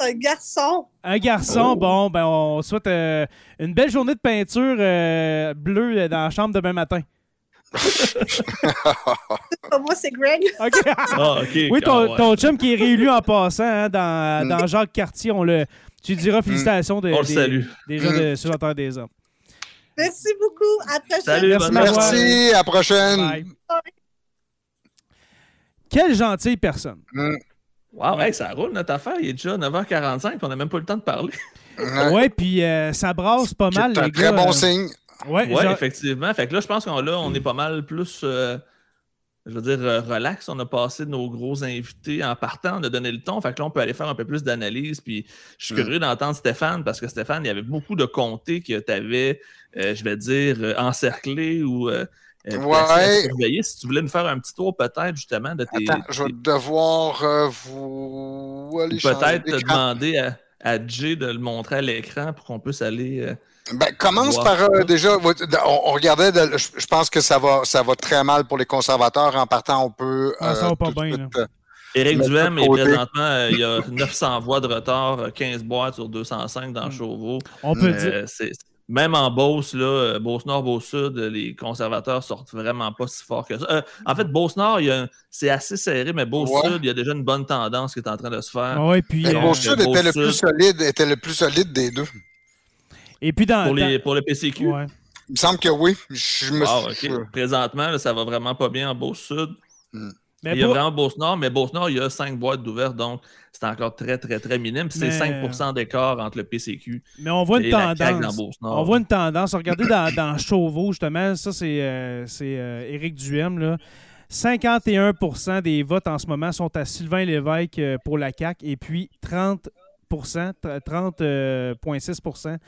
Un garçon. Un garçon, Oh. bon, ben on souhaite euh, une belle journée de peinture euh, bleue dans la chambre demain matin. Moi, c'est Greg. OK? Ah, oui, ton, Ah, ton chum qui est réélu en passant hein, dans, Mm. dans Jacques Cartier, on le, tu diras félicitations de- On le des, salue. des gens Mm. de, sur la Terre des Hommes. Merci beaucoup. À la prochaine. Salut, Merci, à la prochaine. Bye. Quelle gentille personne. Mm. Wow, hey, ça roule notre affaire. Il est déjà 9h45 puis on n'a même pas eu le temps de parler. Ouais. Ouais, puis euh, ça brasse pas mal, C'est un les très gars. bon euh, signe. Ouais, genre- effectivement. Fait que là, je pense qu'on là, on est pas mal plus, euh, je veux dire, euh, relax. On a passé nos gros invités en partant, on a donné le ton. Fait que là, on peut aller faire un peu plus d'analyse. Puis je suis Mm. curieux d'entendre Stéphane parce que Stéphane, il y avait beaucoup de comtés que tu avais, je vais dire, euh, encerclés ou euh, euh, Ouais. Si tu voulais nous faire un petit tour peut-être justement de tes. Attends, je vais devoir euh, vous peut-être te demander à, à Jay de le montrer à l'écran pour qu'on puisse aller. Euh, Ben, commence par euh, déjà. On, on regardait. de- je, je pense que ça va, ça va très mal pour les conservateurs. En partant, on peut. Ah, ça euh, va pas tout de bien, suite, euh, Éric Duhem est présentement, euh, il y a 900 voix de retard, euh, 15 boîtes sur 205 dans Mm. Chauveau. on peut Euh, dire. c'est- même en Beauce, là, euh, Beauce-Nord, Beauce-Sud, euh, les conservateurs sortent vraiment pas si fort que ça. Euh, en fait, Beauce-Nord, il y a un- c'est assez serré, mais Beauce-Sud, Ouais. il y a déjà une bonne tendance qui est en train de se faire. Ouais, puis, euh, Beau-Sud était le Beau-Sud. plus solide, était le plus solide des deux. Et puis dans. Pour, les, dans- pour le PCQ. ouais. Il me semble que oui. Je me Ah. Présentement, là, ça va vraiment pas bien en Beauce-Sud. Mais il y a pour- vraiment Beauce-Nord, mais Beauce-Nord, il y a 5 boîtes d'ouvertes, donc c'est encore très, très, très minime. C'est Mais- 5 d'écart entre le PCQ Mais on voit et une la CAQ dans tendance. Beauce-Nord. On voit une tendance. Regardez dans, dans Chauveau, justement, ça c'est euh, euh, Éric Duhem. Là. 51% des votes en ce moment sont à Sylvain Lévesque euh, pour la CAQ et puis 30% 30,6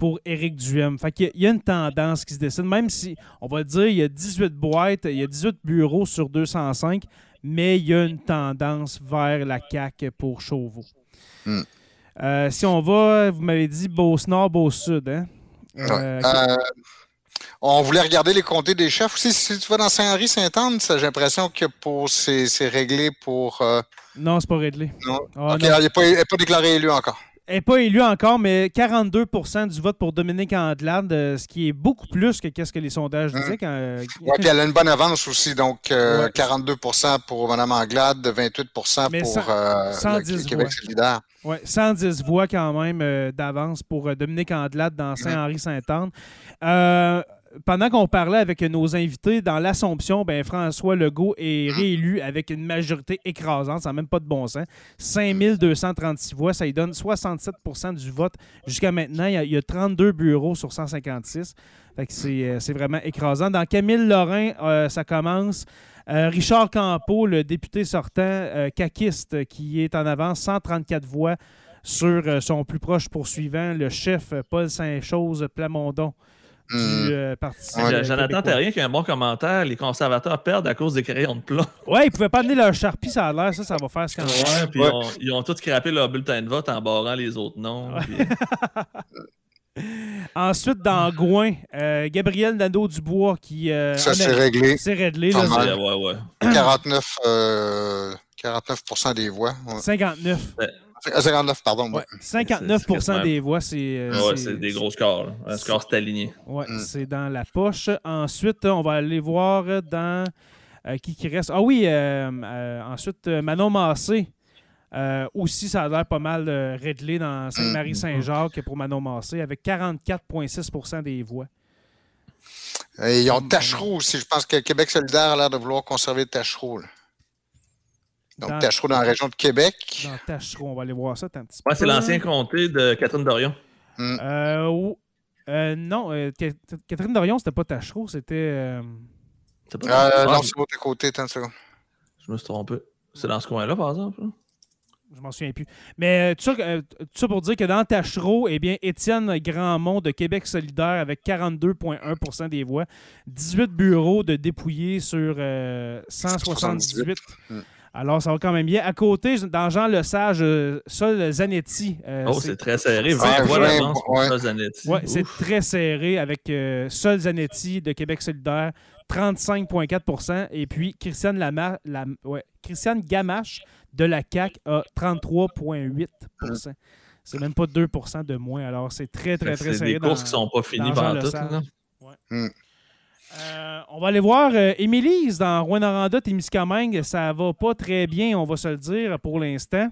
pour Éric Duhem. Fait qu'il y a- il y a une tendance qui se dessine, même si, on va dire, il y a 18 boîtes, il y a 18 bureaux sur 205, mais il y a une tendance vers la CAQ pour Chauveau. Hmm. Euh, si on va, vous m'avez dit Beauce-Nord, Beauce-Sud, hein? Ouais. Euh, Euh, on voulait regarder les comtés des chefs aussi. Si tu vas dans Saint-Henri-Saint-Anne, ça, j'ai l'impression que pour c'est réglé pour. Non, c'est pas réglé. non. Ah, Ok, non. alors, il n'est pas, pas déclaré élu encore. Elle n'est pas élue encore, mais 42% du vote pour Dominique Andelade, euh, ce qui est beaucoup plus que qu'est-ce que les sondages Hum. disaient. Quand, Ouais, puis elle a une bonne avance aussi, donc euh, Ouais. 42% pour Mme Anglade, 28 Mais pour cent- euh, 110 le Québec voix. solidaire. Ouais, 110 voix quand même euh, d'avance pour Dominique Andelade dans Saint-Henri-Saint-Anne. Pendant qu'on parlait avec nos invités dans l'Assomption, ben François Legault est réélu avec une majorité écrasante, ça n'a même pas de bon sens. 5236 voix, ça lui donne 67% du vote. Jusqu'à maintenant, il y, a, il y a 32 bureaux sur 156. Fait que c'est, euh, c'est vraiment écrasant. Dans Camille Lorrain, euh, ça commence. Euh, Richard Campeau, le député sortant euh, caquiste, qui est en avance, 134 voix sur son plus proche poursuivant, le chef Paul Saint-Chose Plamondon du Hmm. euh, Parti Ouais. Jonathan. Terrien qui a un bon commentaire. Les conservateurs perdent à cause des crayons de plomb. Ouais, ils pouvaient pas amener leur charpie, ça a l'air, ça, ça va faire scandale. Ouais, puis Ouais. ils ont tous scrappé leur bulletin de vote en barrant les autres noms. puis- Ensuite, dans Gouin, euh, Gabriel Nadeau-Dubois qui. euh, Ça, a- réglé. C'est réglé, là. Ouais, ouais, ouais. 49, euh, 49 des voix. Ouais. 59. Ah, 59, pardon. Ouais, ouais. 59 C'est- c'est des voix, c'est. euh, Ouais, c'est des gros scores. là. Un score, c'est aligné. Ouais, Mm. c'est dans la poche. Ensuite, on va aller voir dans euh, qui qui reste. Ah oui, euh, euh, ensuite, Manon Massé. Euh, aussi, ça a l'air pas mal euh, réglé dans Sainte-Marie-Saint-Jacques pour Manon Massé avec 44,6% des voix. Et ils ont Tachereau aussi. Je pense que Québec solidaire a l'air de vouloir conserver Tachereau. là. Donc, Dans- Tachereau dans la région de Québec. Dans Tachereau, on va aller voir ça un petit Ouais, peu. c'est l'ancien comté de Catherine Dorion. Euh, ou- euh, non, euh, Ca- Catherine Dorion, c'était pas Tachereau, c'était. euh, C'est pas Euh, non, c'est l'autre côté. Attends une seconde. Je me suis trompé. C'est dans ce coin-là, par exemple. Je m'en souviens plus. Mais euh, tout, ça, euh, tout ça pour dire que dans Tachereau, eh bien, Étienne Grandmont de Québec solidaire avec 42,1% des voix. 18 bureaux de dépouillés sur euh, 178. Mm. Alors, ça va quand même bien. À côté, dans Jean Lesage, euh, Sol Zanetti. euh, Oh, c'est- c'est très serré. 20 Ouais, voix vingt, d'avance pour ouais. ça, Zanetti. Ouais, c'est très serré avec euh, Sol Zanetti de Québec solidaire, 35,4% Et puis Christiane, Lama, la, ouais, Christiane Gamache de la CAQ a 33,8% C'est même pas 2% de moins. Alors, c'est très, très, très C'est serré. des courses qui sont pas finies dans par tout. Lesage. là. Euh, on va aller voir euh, Émilise dans Rwanda, Témiscamingue. Ça va pas très bien, on va se le dire, pour l'instant.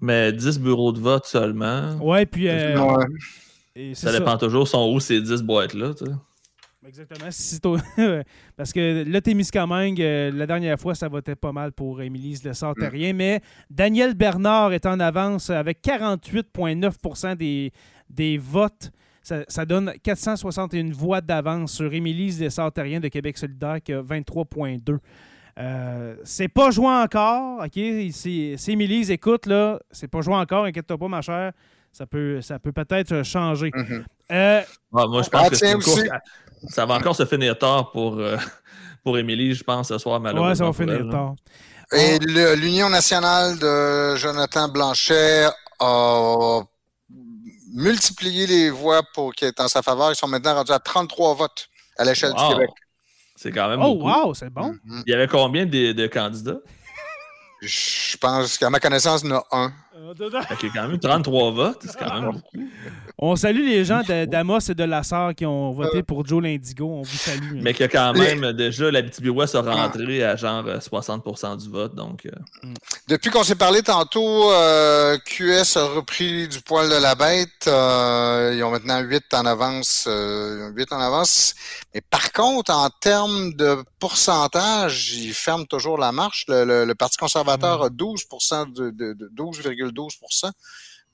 Mais 10 bureaux de vote seulement. Ouais, puis... euh, Ouais. et c'est Ça dépend toujours sont où ces 10 boîtes-là. tu sais. Exactement. Si Parce que le Témiscamingue, euh, la dernière fois, ça votait pas mal pour Émilie Le Sartérien. Mais Daniel Bernard est en avance avec 48,9 des, des votes. Ça, ça donne 461 voix d'avance sur Émilie Le Sartérien de Québec solidaire qui a 23,2. Euh, c'est pas joué encore, OK? Si, si Émilie écoute, là, c'est pas joué encore, inquiète-toi pas, ma chère. Ça peut, ça peut peut-être changer. Mhm. Euh, moi, je Ah, pense que une course. aussi. Ça va encore se finir tard pour, euh, pour Émilie, je pense, ce soir, malheureusement. ouais, ça va elle, finir là. tard. Et le- l'Union nationale de Jonathan Blanchet a multiplié les voix pour qui est en sa faveur. Ils sont maintenant rendus à 33 votes à l'échelle Wow. du Québec. C'est quand même Oh, beaucoup. wow, c'est bon. Mhm. Il y avait combien de, de candidats? Je pense qu'à ma connaissance, il y en a un. Fait a quand même 33 votes. C'est quand même beaucoup. On salue les gens de- d'Amos et de Lassar qui ont voté pour Joe Lindigo. On vous salue. Mais que quand même, déjà, la BTB a rentré à genre euh, 60% du vote. Donc, euh, Depuis qu'on s'est parlé tantôt, euh, QS a repris du poil de la bête. Euh, ils ont maintenant 8 en avance. euh, ils ont 8 en avance. Mais par contre, en termes de pourcentage, ils ferment toujours la marche. Le, le- le Parti conservateur a 12 de, de, de 12,12%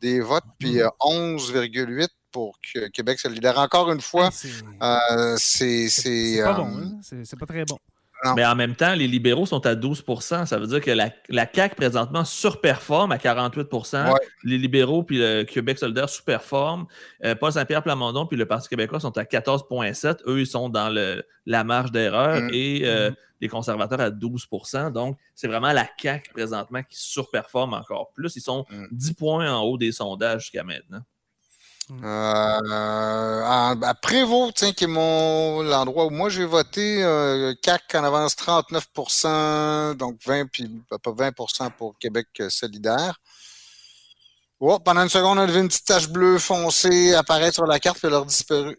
des votes, puis euh, 11,8 pour que- Québec solidaire. Encore une fois, c'est euh, c'est... C'est pas euh, bon. hein? C'est c'est pas très bon. Non. Mais en même temps, les libéraux sont à 12% Ça veut dire que la, la CAQ présentement surperforme à 48 Ouais. Les libéraux puis le Québec solidaire sous-performent. Euh, Paul Saint-Pierre Plamondon puis le Parti québécois sont à 14,7 Eux, ils sont dans le, la marge d'erreur Mm. et euh, les conservateurs à 12% Donc, c'est vraiment la CAQ présentement qui surperforme encore plus. Ils sont Mm. 10 points en haut des sondages jusqu'à maintenant. Euh, à, Prévost, tiens, qui est mon l'endroit où moi j'ai voté, euh, CAC en avance 39% donc 20 puis pas 20 pour Québec solidaire. Oh, pendant une seconde, on a vu une petite tache bleue foncée apparaître sur la carte puis elle a disparu.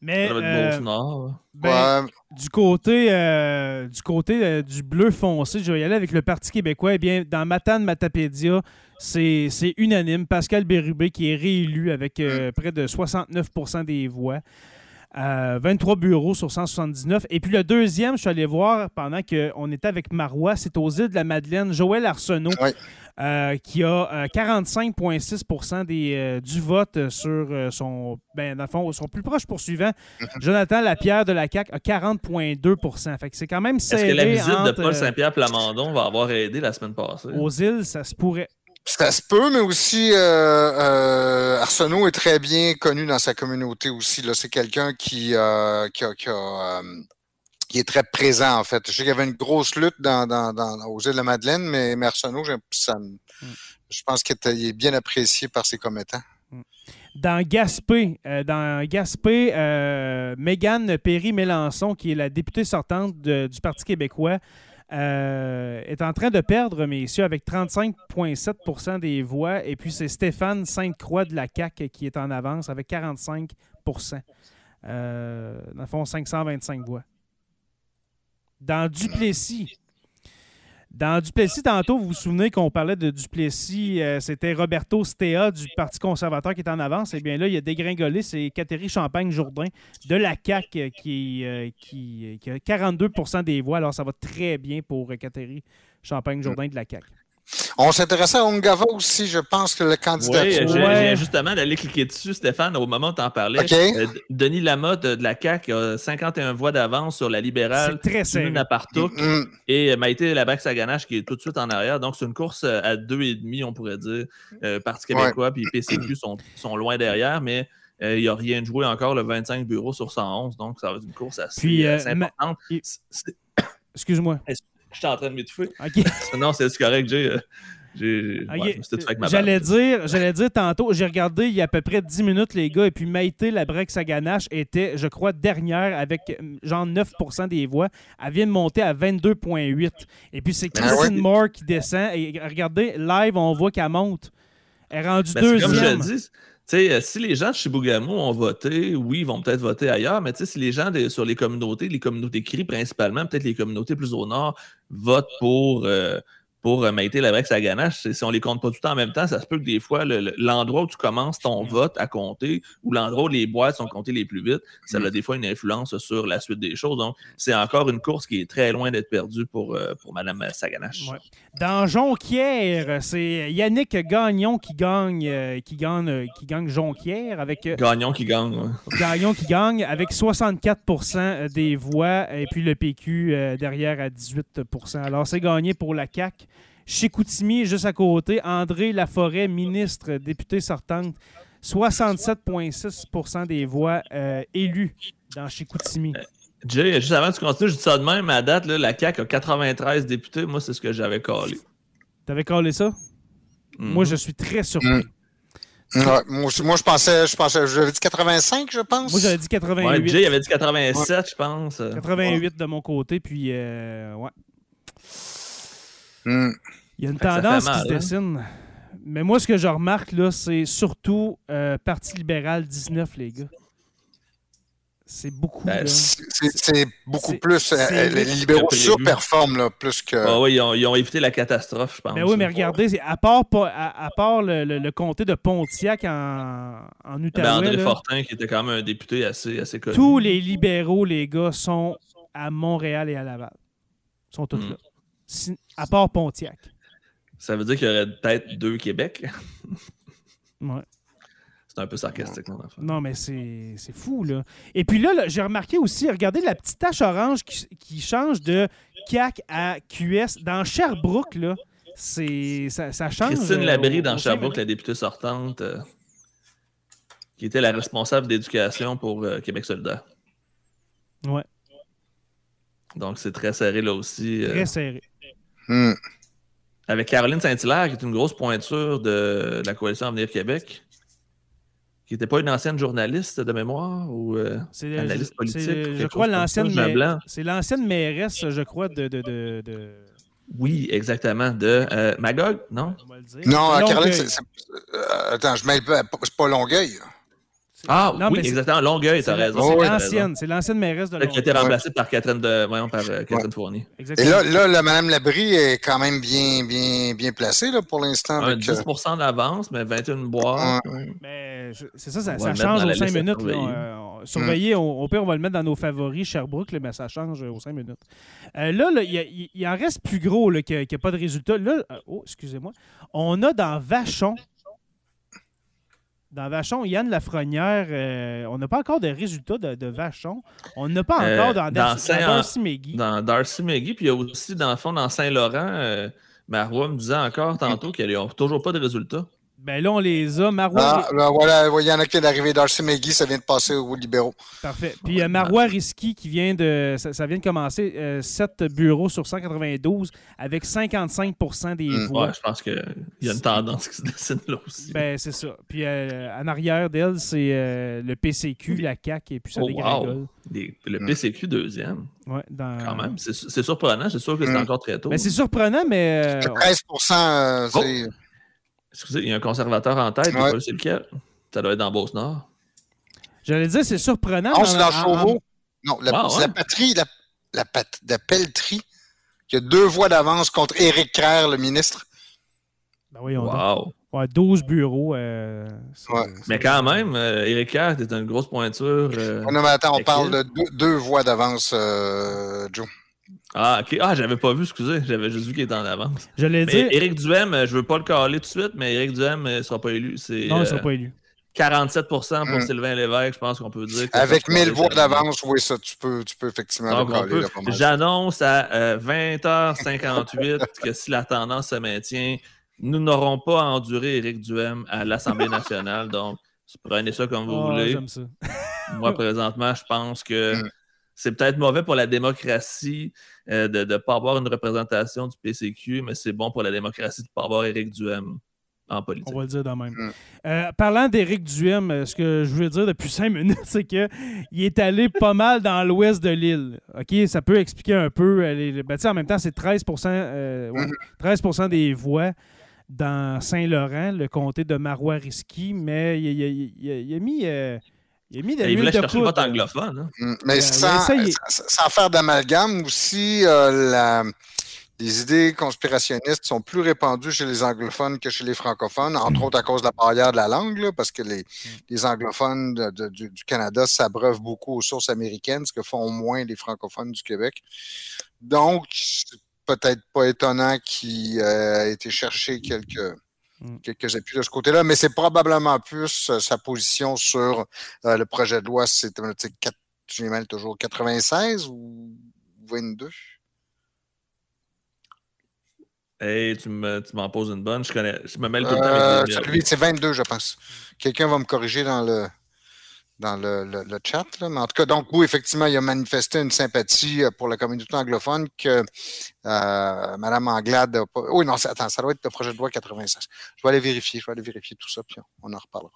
Mais Ça va être euh, Beauce-Nord. ben, Ouais, du côté, euh, euh, du bleu foncé, je vais y aller avec le Parti québécois. Eh bien, dans Matane Matapédia, c'est c'est unanime. Pascal Bérubé qui est réélu avec euh, près de 69% des voix. Euh, 23 bureaux sur 179. Et puis le deuxième, je suis allé voir pendant qu'on était avec Marois, c'est aux îles de la Madeleine, Joël Arsenault, Oui. euh, qui a euh, 45,6 des, euh, du vote sur euh, son, ben, dans le fond, son plus proche poursuivant. Jonathan Lapierre de la CAQ a 40,2% Fait que c'est quand même Est-ce serré que la visite de Paul euh, Saint-Pierre Plamondon va avoir aidé la semaine passée? aux îles, ça se pourrait. Ça se peut, mais aussi euh, euh, Arsenault est très bien connu dans sa communauté aussi. Là, c'est quelqu'un qui, euh, qui, a- qui a, euh, qui est très présent en fait. Je sais qu'il y avait une grosse lutte dans, dans, dans, aux îles de la Madeleine, mais, mais Arsenault, ça me- je pense qu'il est bien apprécié par ses commettants. Dans Gaspé, euh, dans Gaspé, euh, Mégane Perry-Mélençon, qui est la députée sortante de- du Parti québécois, euh, est en train de perdre, messieurs, avec 35,7% des voix. Et puis, c'est Stéphane Sainte-Croix de la CAQ qui est en avance avec 45% euh, Dans le fond, 525 voix. Dans Duplessis, dans Duplessis, tantôt, vous vous souvenez qu'on parlait de Duplessis, euh, c'était Roberto Stea du Parti conservateur qui est en avance. Eh bien là, il a dégringolé, c'est Catherine Champagne-Jourdain de la CAQ euh, qui, euh, qui, a 42% des voix. Alors, ça va très bien pour Catherine Champagne-Jourdain de la CAQ. On s'intéressait à Ongava aussi, je pense que le candidat. Oui, Ouais. j'ai justement d'aller cliquer dessus, Stéphane, au moment où tu en parlais. OK. Euh, Denis Lamotte euh, de la CAQ a 51 voix d'avance sur la libérale. C'est très serré. Simone Apartouk Mm, et Maïté Labac-Saganache qui est tout de suite en arrière. Donc, c'est une course euh, à deux et demi, on pourrait dire. Euh, Parti québécois puis PCQ sont, sont loin derrière, mais euh, il n'y a rien de joué encore, le 25 bureaux sur 111. Donc, ça va être une course assez, Puis, euh, assez ma- importante. Excuse-moi. Je suis en train de m'étouffer. OK. Non, c'est correct, euh, j'ai- ouais, ma J'allais dire, j'allais dire tantôt, j'ai regardé il y a à peu près 10 minutes, les gars, et puis Maïté Labrec Saganache était, je crois, dernière avec euh, genre 9% des voix. Elle vient de monter à 22,8. Et puis c'est Ah Christine ouais? Moore qui descend. Et regardez, live, on voit qu'elle monte. Elle est rendue Ben, c'est comme je deuxième. le dis, euh, si les gens de Chibougamau ont voté, oui, ils vont peut-être voter ailleurs, mais si les gens sur les communautés, les communautés CRI principalement, peut-être les communautés plus au nord, votent pour, euh, pour euh, Labrec à ganache, si on les compte pas tout le temps en même temps, ça se peut que des fois, le- le- l'endroit où tu commences ton vote à compter ou l'endroit où les boîtes sont comptées les plus vite, ça a des fois une influence sur la suite des choses. Donc, c'est encore une course qui est très loin d'être perdue pour, euh, pour Mme Saganache. Ouais. Dans Jonquière, c'est Yannick Gagnon qui gagne, euh, qui gagne, euh, qui gagne Jonquière avec Gagnon qui gagne. ouais. Gagnon qui gagne avec 64% des voix et puis le PQ derrière à 18% Alors c'est gagné pour la CAQ. Chez Koutimi, juste à côté, André Laforêt, ministre, député sortante, 67,6% des voix euh, élues dans chez Koutimi. Jay, juste avant que tu continues, je dis ça de même, à date, là, la CAQ a 93 députés. Moi, c'est ce que j'avais collé. T'avais collé ça? Mhm. Moi, je suis très surpris. Mm. Ouais, moi, je pensais, je pensais, j'avais dit 85, je pense. Moi, j'avais dit Ouais, 88. Jay avait dit 87, je pense. 88 de mon côté, puis euh, ouais. Mm. Il y a une tendance qui se hein? dessine. Mais moi, ce que je remarque, là, c'est surtout euh, Parti libéral 19, les gars. C'est beaucoup. Ben. C'est beaucoup plus. euh, les libéraux surperforment, là, plus que. Ah oui, ils ont, ils ont évité la catastrophe, je pense. Ben oui, mais regardez, à part, pas- à, à part le, le- le comté de Pontiac en, en Ben, Outaouais, André là, Fortin, qui était quand même un député assez, assez connu. tous les libéraux, les gars, sont à Montréal et à Laval. Ils sont tous Mm. là. Si- à part Pontiac. Ça veut dire qu'il y aurait peut-être deux Québec? Ouais. C'est un peu sarcastique, mon enfant. Non, mais c'est fou, là. Et puis là, là, j'ai remarqué aussi, regardez la petite tache orange qui, qui change de CAC à QS. Dans Sherbrooke, là, c'est ça, ça change. Christine euh, Labrie dans Sherbrooke, la députée sortante, euh, qui était la responsable d'éducation pour euh, Québec solidaire. minutes. Ouais, Donc, c'est très serré là aussi. très serré. Mm. avec Caroline Saint-Hilaire, qui est une grosse pointure de, de la coalition Avenir Québec, qui n'était pas une ancienne journaliste de mémoire ou euh, analyste politique. je crois, l'ancienne, c'est l'ancienne mairesse, je crois, de. de, de, de- Oui, exactement. De euh, Magog, non? on va le dire. Non, euh. Caroline, euh, attends, je mêle pas. C'est pas Longueuil. Ah Non, oui, exactement. Longueuil, C'est, t'as raison. c'est l'ancienne, c'est l'ancienne mairesse de Celle qui a été Longueuil. remplacée par Catherine de, voyons, par euh, Catherine Fournier. Et Exactement. là, là, la Mme Labrie est quand même bien, bien, bien placée là, pour l'instant. Un avec, euh, 10% d'avance, mais 21 boîtes. Mais c'est- ça, ça, change aux 5 liste à minutes. là. surveiller. Euh, au, au pire, on va le mettre dans nos favoris Sherbrooke, là, mais ça change aux 5 minutes. Euh, là, il a- en reste plus gros là, qui n'a pas de résultat. Là, euh, oh, excusez-moi. On a dans Vachon, dans Vachon, Yann Lafrenière, euh, on n'a pas encore de résultats de, de Vachon. On n'a pas Euh, encore dans, dans Dar- Saint- dans Darcy McGee. Dans Darcy McGee, puis il y a aussi, dans le fond, dans Saint-Laurent, euh, Marois me disait encore tantôt qu'ils n'ont toujours pas de résultats. Ben là, on les a. Marois, Ah, là, voilà, il y en a qui viennent d'arriver. Darcy McGee, ça vient de passer aux libéraux. Parfait. Puis euh, Marois Risky qui vient de. Ça, ça vient de commencer. euh, 7 bureaux sur 192 avec 55% des Mm. voix. Ouais, je pense qu'il y a une tendance qui se dessine là aussi. Ben, c'est ça. Puis euh, en arrière d'elle, c'est euh, le PCQ, la CAQ, et puis ça Oh, wow. Le Mm. PCQ deuxième, Ouais, dans... quand même. C'est c'est surprenant. C'est sûr que c'est Mm. encore très tôt. Ben, c'est surprenant, mais. euh, 13 euh, Oh. Excusez, il y a un conservateur en tête. Ouais. Ouais. C'est lequel? Ça doit être dans Beauce-Nord. J'allais dire, c'est surprenant. Non, mais c'est en- dans Chauveau. Non, la, Ah, ouais. la patrie, la, la, pat- la pelleterie, qui a deux voix d'avance contre Éric Kerr, le ministre. Ben voyons donc. Wow. Ouais, 12 bureaux. euh, Ouais. Mais quand même, euh, Éric Kerr était une grosse pointure. euh, Oh, non, mais attends, on parle de deux, deux voix d'avance, euh, Joe. Ah, ok. Ah, j'avais pas vu, excusez. J'avais juste vu qu'il était en avance. J'allais Mais dire. Éric Duhem, euh, je veux pas le caler tout de suite, mais Éric Duhem ne sera pas élu. C'est Non, ne sont euh, pas élus. 47 pour Mm. Sylvain Lévesque, je pense qu'on peut dire. que Avec ça, 1000 c'est voix d'avance, oui, ça, tu peux, tu peux effectivement Donc, le caler. J'annonce à euh, 20h58 que si la tendance se maintient, nous n'aurons pas à endurer Éric Duhem à l'Assemblée nationale. Donc, prenez ça comme vous Ah, voulez. Ça. Moi, présentement, je pense que Mm. c'est peut-être mauvais pour la démocratie euh, de ne pas avoir une représentation du PCQ, mais c'est bon pour la démocratie de ne pas avoir Éric Duhem en politique. On va le dire de même. Mm. Euh, parlant d'Éric Duhem, euh, ce que je veux dire depuis cinq minutes, c'est qu'il est allé pas mal dans l'ouest de l'île. OK? Ça peut expliquer un peu. les- ben, en même temps, c'est 13, euh, ouais, Mhm. 13 des voix dans Saint-Laurent, le comté de Marois-Risky, mais il, il- il- il- il a mis. euh, il a mis de il voulait de chercher le vote poudre. anglophone. hein. Mm, Mais Euh, sans, faire d'amalgame aussi, euh, la- les idées conspirationnistes sont plus répandues chez les anglophones que chez les francophones, entre autres à cause de la barrière de la langue, là, parce que les, les anglophones de- de- du, du Canada s'abreuvent beaucoup aux sources américaines, ce que font moins les francophones du Québec. Donc, c'est peut-être pas étonnant qu'il euh, ait été chercher quelques, Mm. quelques appuis de ce côté-là, mais c'est probablement plus euh, sa position sur euh, le projet de loi, c'est tu sais, quatre- je les mêle toujours 96 ou 22? Hey, tu me- tu m'en poses une bonne. Je, connais, je me mêle tout le temps Euh, celui, c'est 22, je pense. Quelqu'un va me corriger dans le dans le, le- le chat. Là. Mais en tout cas, donc oui, effectivement, il a manifesté une sympathie euh, pour la communauté anglophone que euh, Mme Anglade a pas. Oui, non, attends, ça doit être le projet de loi 96. Je vais aller vérifier, je vais aller vérifier tout ça, puis on en reparlera.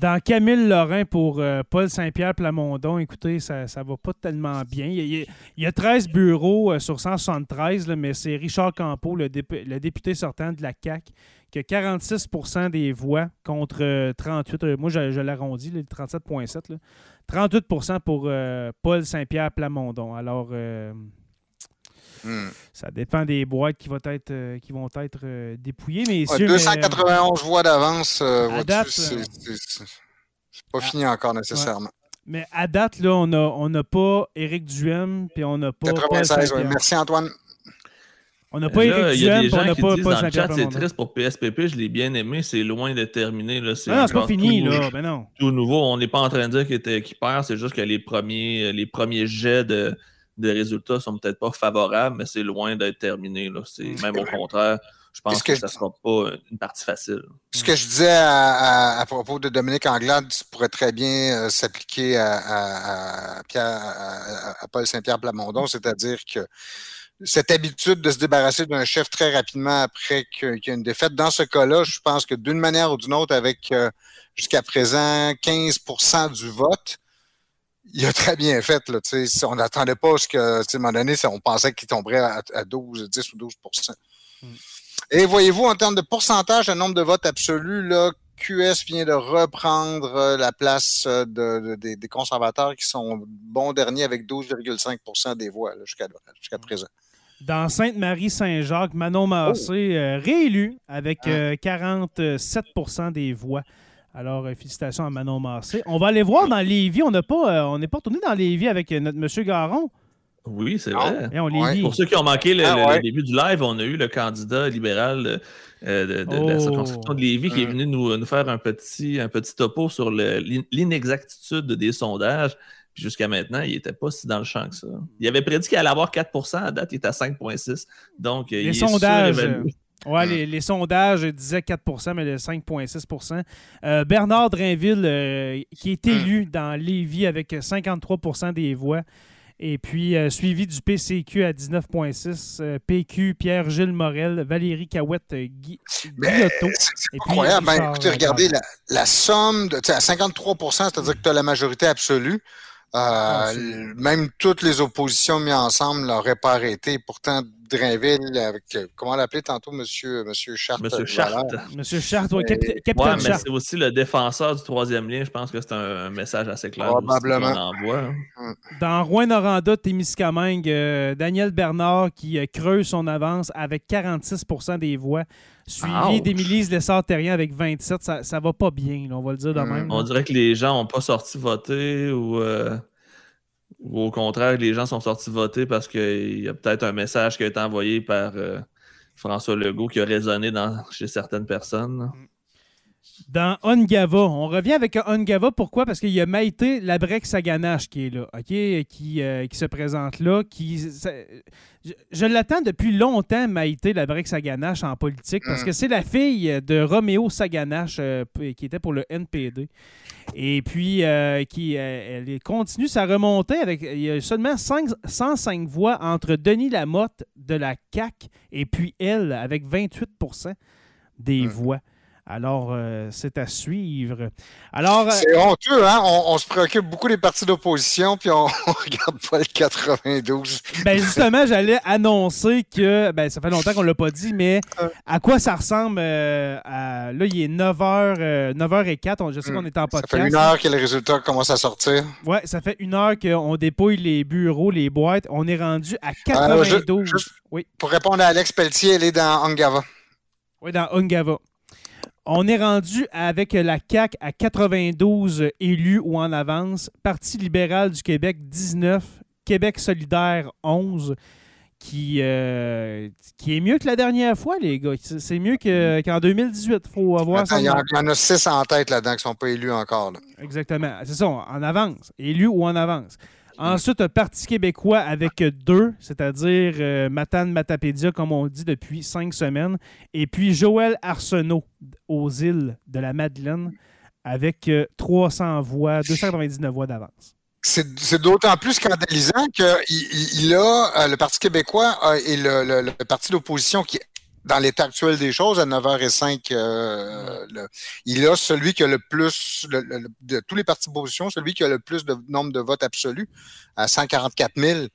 Dans Camille Lorrain pour euh, Paul Saint-Pierre Plamondon, écoutez, ça ne va pas tellement bien. Il y a, il y a 13 bureaux euh, sur 173, là, mais c'est Richard Campeau, le, dép- le député sortant de la CAQ, qui a 46% des voix contre euh, 38. euh, moi, je, je l'arrondis, là, 37,7. là. 38 pour Paul Saint-Pierre Plamondon. Alors, Hmm. ça dépend des boîtes qui vont être, euh, qui vont être euh, dépouillées. Mais Ouais, messieurs, mais, euh, 291 voix d'avance, euh, à vois-tu, date, c'est pas à- fini encore nécessairement. mais à date, là, on n'a on n'a pas Éric Duhem, puis on n'a pas Paul 96, oui. Saint-Pierre. Merci Antoine. On n'a pas Là, Éric il y a Duhem, on gens n'a qui pas disent Paul dans le chat, c'est triste pour PSPP, je l'ai bien aimé, c'est loin de terminer. Là, c'est Non, non, c'est pas fini, tout- là. Ben non. tout nouveau. On n'est pas en train de dire qu'il était- qu'il perd, c'est juste que les premiers, les premiers jets de, de résultats sont peut-être pas favorables, mais c'est loin d'être terminé. Là. C'est, Mm. même au contraire, je pense que, que ça je- ne sera pas une partie facile. Ce que je disais à, à- à propos de Dominique Anglade pourrait très bien euh, s'appliquer à, à- à Pierre- à- à Paul Saint-Pierre Plamondon, c'est-à-dire que cette habitude de se débarrasser d'un chef très rapidement après que- qu'il y a une défaite, dans ce cas-là, je pense que d'une manière ou d'une autre, avec euh, jusqu'à présent 15% du vote, il a très bien fait. Là, on n'attendait pas ce que, à un moment donné, on pensait qu'il tomberait à, à 12, 10 ou 12% et voyez-vous, en termes de pourcentage de nombre de votes absolus, là, QS vient de reprendre euh, la place euh, de, de- des, conservateurs qui sont bons derniers avec 12,5% des voix jusqu'à jusqu'à présent. Dans Sainte-Marie-Saint-Jacques, Manon Massé, euh, réélu avec Hein? euh, 47% des voix. Alors, euh, félicitations à Manon Massé. On va aller voir dans Lévis. On n'a pas, euh, on n'est pas retourné dans Lévis avec euh, notre monsieur Garon. Oui, c'est Ah. vrai. Et on Ouais. Lévis. Pour ceux qui ont manqué le, Ah, le- le ouais. début du live, on a eu le candidat libéral euh, de, de- de la Oh. circonscription de Lévis qui est Mm. venu nous, nous faire un petit, un petit topo sur l'inexactitude des sondages. Puis jusqu'à maintenant, il n'était pas si dans le champ que ça. Il avait prédit qu'il allait avoir 4 à date, il est à 5,6 Donc, euh, Les il est sondages. Ouais, Mm. les, les sondages disaient 4% mais le 5,6% Euh, Bernard Drainville, euh, qui est élu dans Lévis avec 53% des voix. Et puis, euh, suivi du PCQ à 19,6 euh, PQ, Pierre-Gilles Morel, Valérie Cahouette, euh, Guy, c'est puis, incroyable. Ben, écoutez, regardez la, la somme, de, à 53% c'est-à-dire que tu as la majorité absolue. Euh, Ah, même toutes les oppositions mises ensemble n'auraient pas arrêté. Pourtant, Drainville, avec, euh, comment l'appeler tantôt, monsieur, monsieur Charte? Monsieur Charte. Charte, Euh, capita- Ouais, capitaine mais Charte. c'est aussi le défenseur du troisième lien. Je pense que c'est un, un message assez clair. Probablement. qu'on envoie, hein. Dans Rouen-Noranda, Témiscamingue, euh, Daniel Bernard qui euh, creuse son avance avec 46% des voix, suivi Ouch. d'Émilise Lessard-Terrien avec 27. Ça, ça va pas bien, là, on va le dire de Mm. même. là. On dirait que les gens n'ont pas sorti voter ou, euh, ou au contraire, les gens sont sortis voter parce qu'il y a peut-être un message qui a été envoyé par euh, François Legault qui a résonné dans, chez certaines personnes. Dans Ongava, on revient avec Ongava. Pourquoi? Parce qu'il y a Maïté Labrec Saganache qui est là, OK? Qui, euh, qui se présente là. Qui, ça- je je l'attends depuis longtemps, Maïté Labrec Saganache en politique, parce Mm. que c'est la fille de Roméo Saganache euh, qui était pour le NPD. Et puis, euh, qui, elle continue sa remontée avec. Il y a seulement cinq- 105 voix entre Denis Lamotte de la CAQ et puis elle, avec 28% des Mm. voix. Alors, euh, c'est à suivre. Alors, euh, C'est honteux, hein? On, on se préoccupe beaucoup des partis d'opposition, puis on, on regarde pas le 92. ben justement, j'allais annoncer que, ben ça fait longtemps qu'on l'a pas dit, mais à quoi ça ressemble euh, à, Là, il est 9h, 9h04, on- je sais Mm. qu'on est en Ça podcast. fait une heure que les résultats commencent à sortir. Ouais, ça fait une heure qu'on dépouille les bureaux, les boîtes. On est rendu à Euh, je- 92. juste- Oui. Pour répondre à Alex Pelletier, elle est dans Angava. Oui, dans Ungava. On est rendu avec la CAQ à 92 élus ou en avance. Parti libéral du Québec, 19. Québec solidaire, 11. Qui, euh, qui est mieux que la dernière fois, les gars. C'est mieux que- qu'en 2018. Il faut avoir Attends, son- il y, en- a six en tête là-dedans qui ne sont pas élus encore. là. Exactement. C'est ça, en avance. Élu ou en avance. Ensuite, un Parti québécois avec deux, c'est-à-dire euh, Matane Matapédia, comme on dit depuis cinq semaines. Et puis Joël Arsenault aux îles de la Madeleine avec euh, 300 voix, 299 voix d'avance. C'est d'autant plus scandalisant que il, il- il a, euh, le Parti québécois euh, et le- le parti d'opposition qui, dans l'état actuel des choses, à 9h05, euh, le- il a celui qui a le plus, le- le- de tous les partis d'opposition, celui qui a le plus de nombre de votes absolus, à 144 000.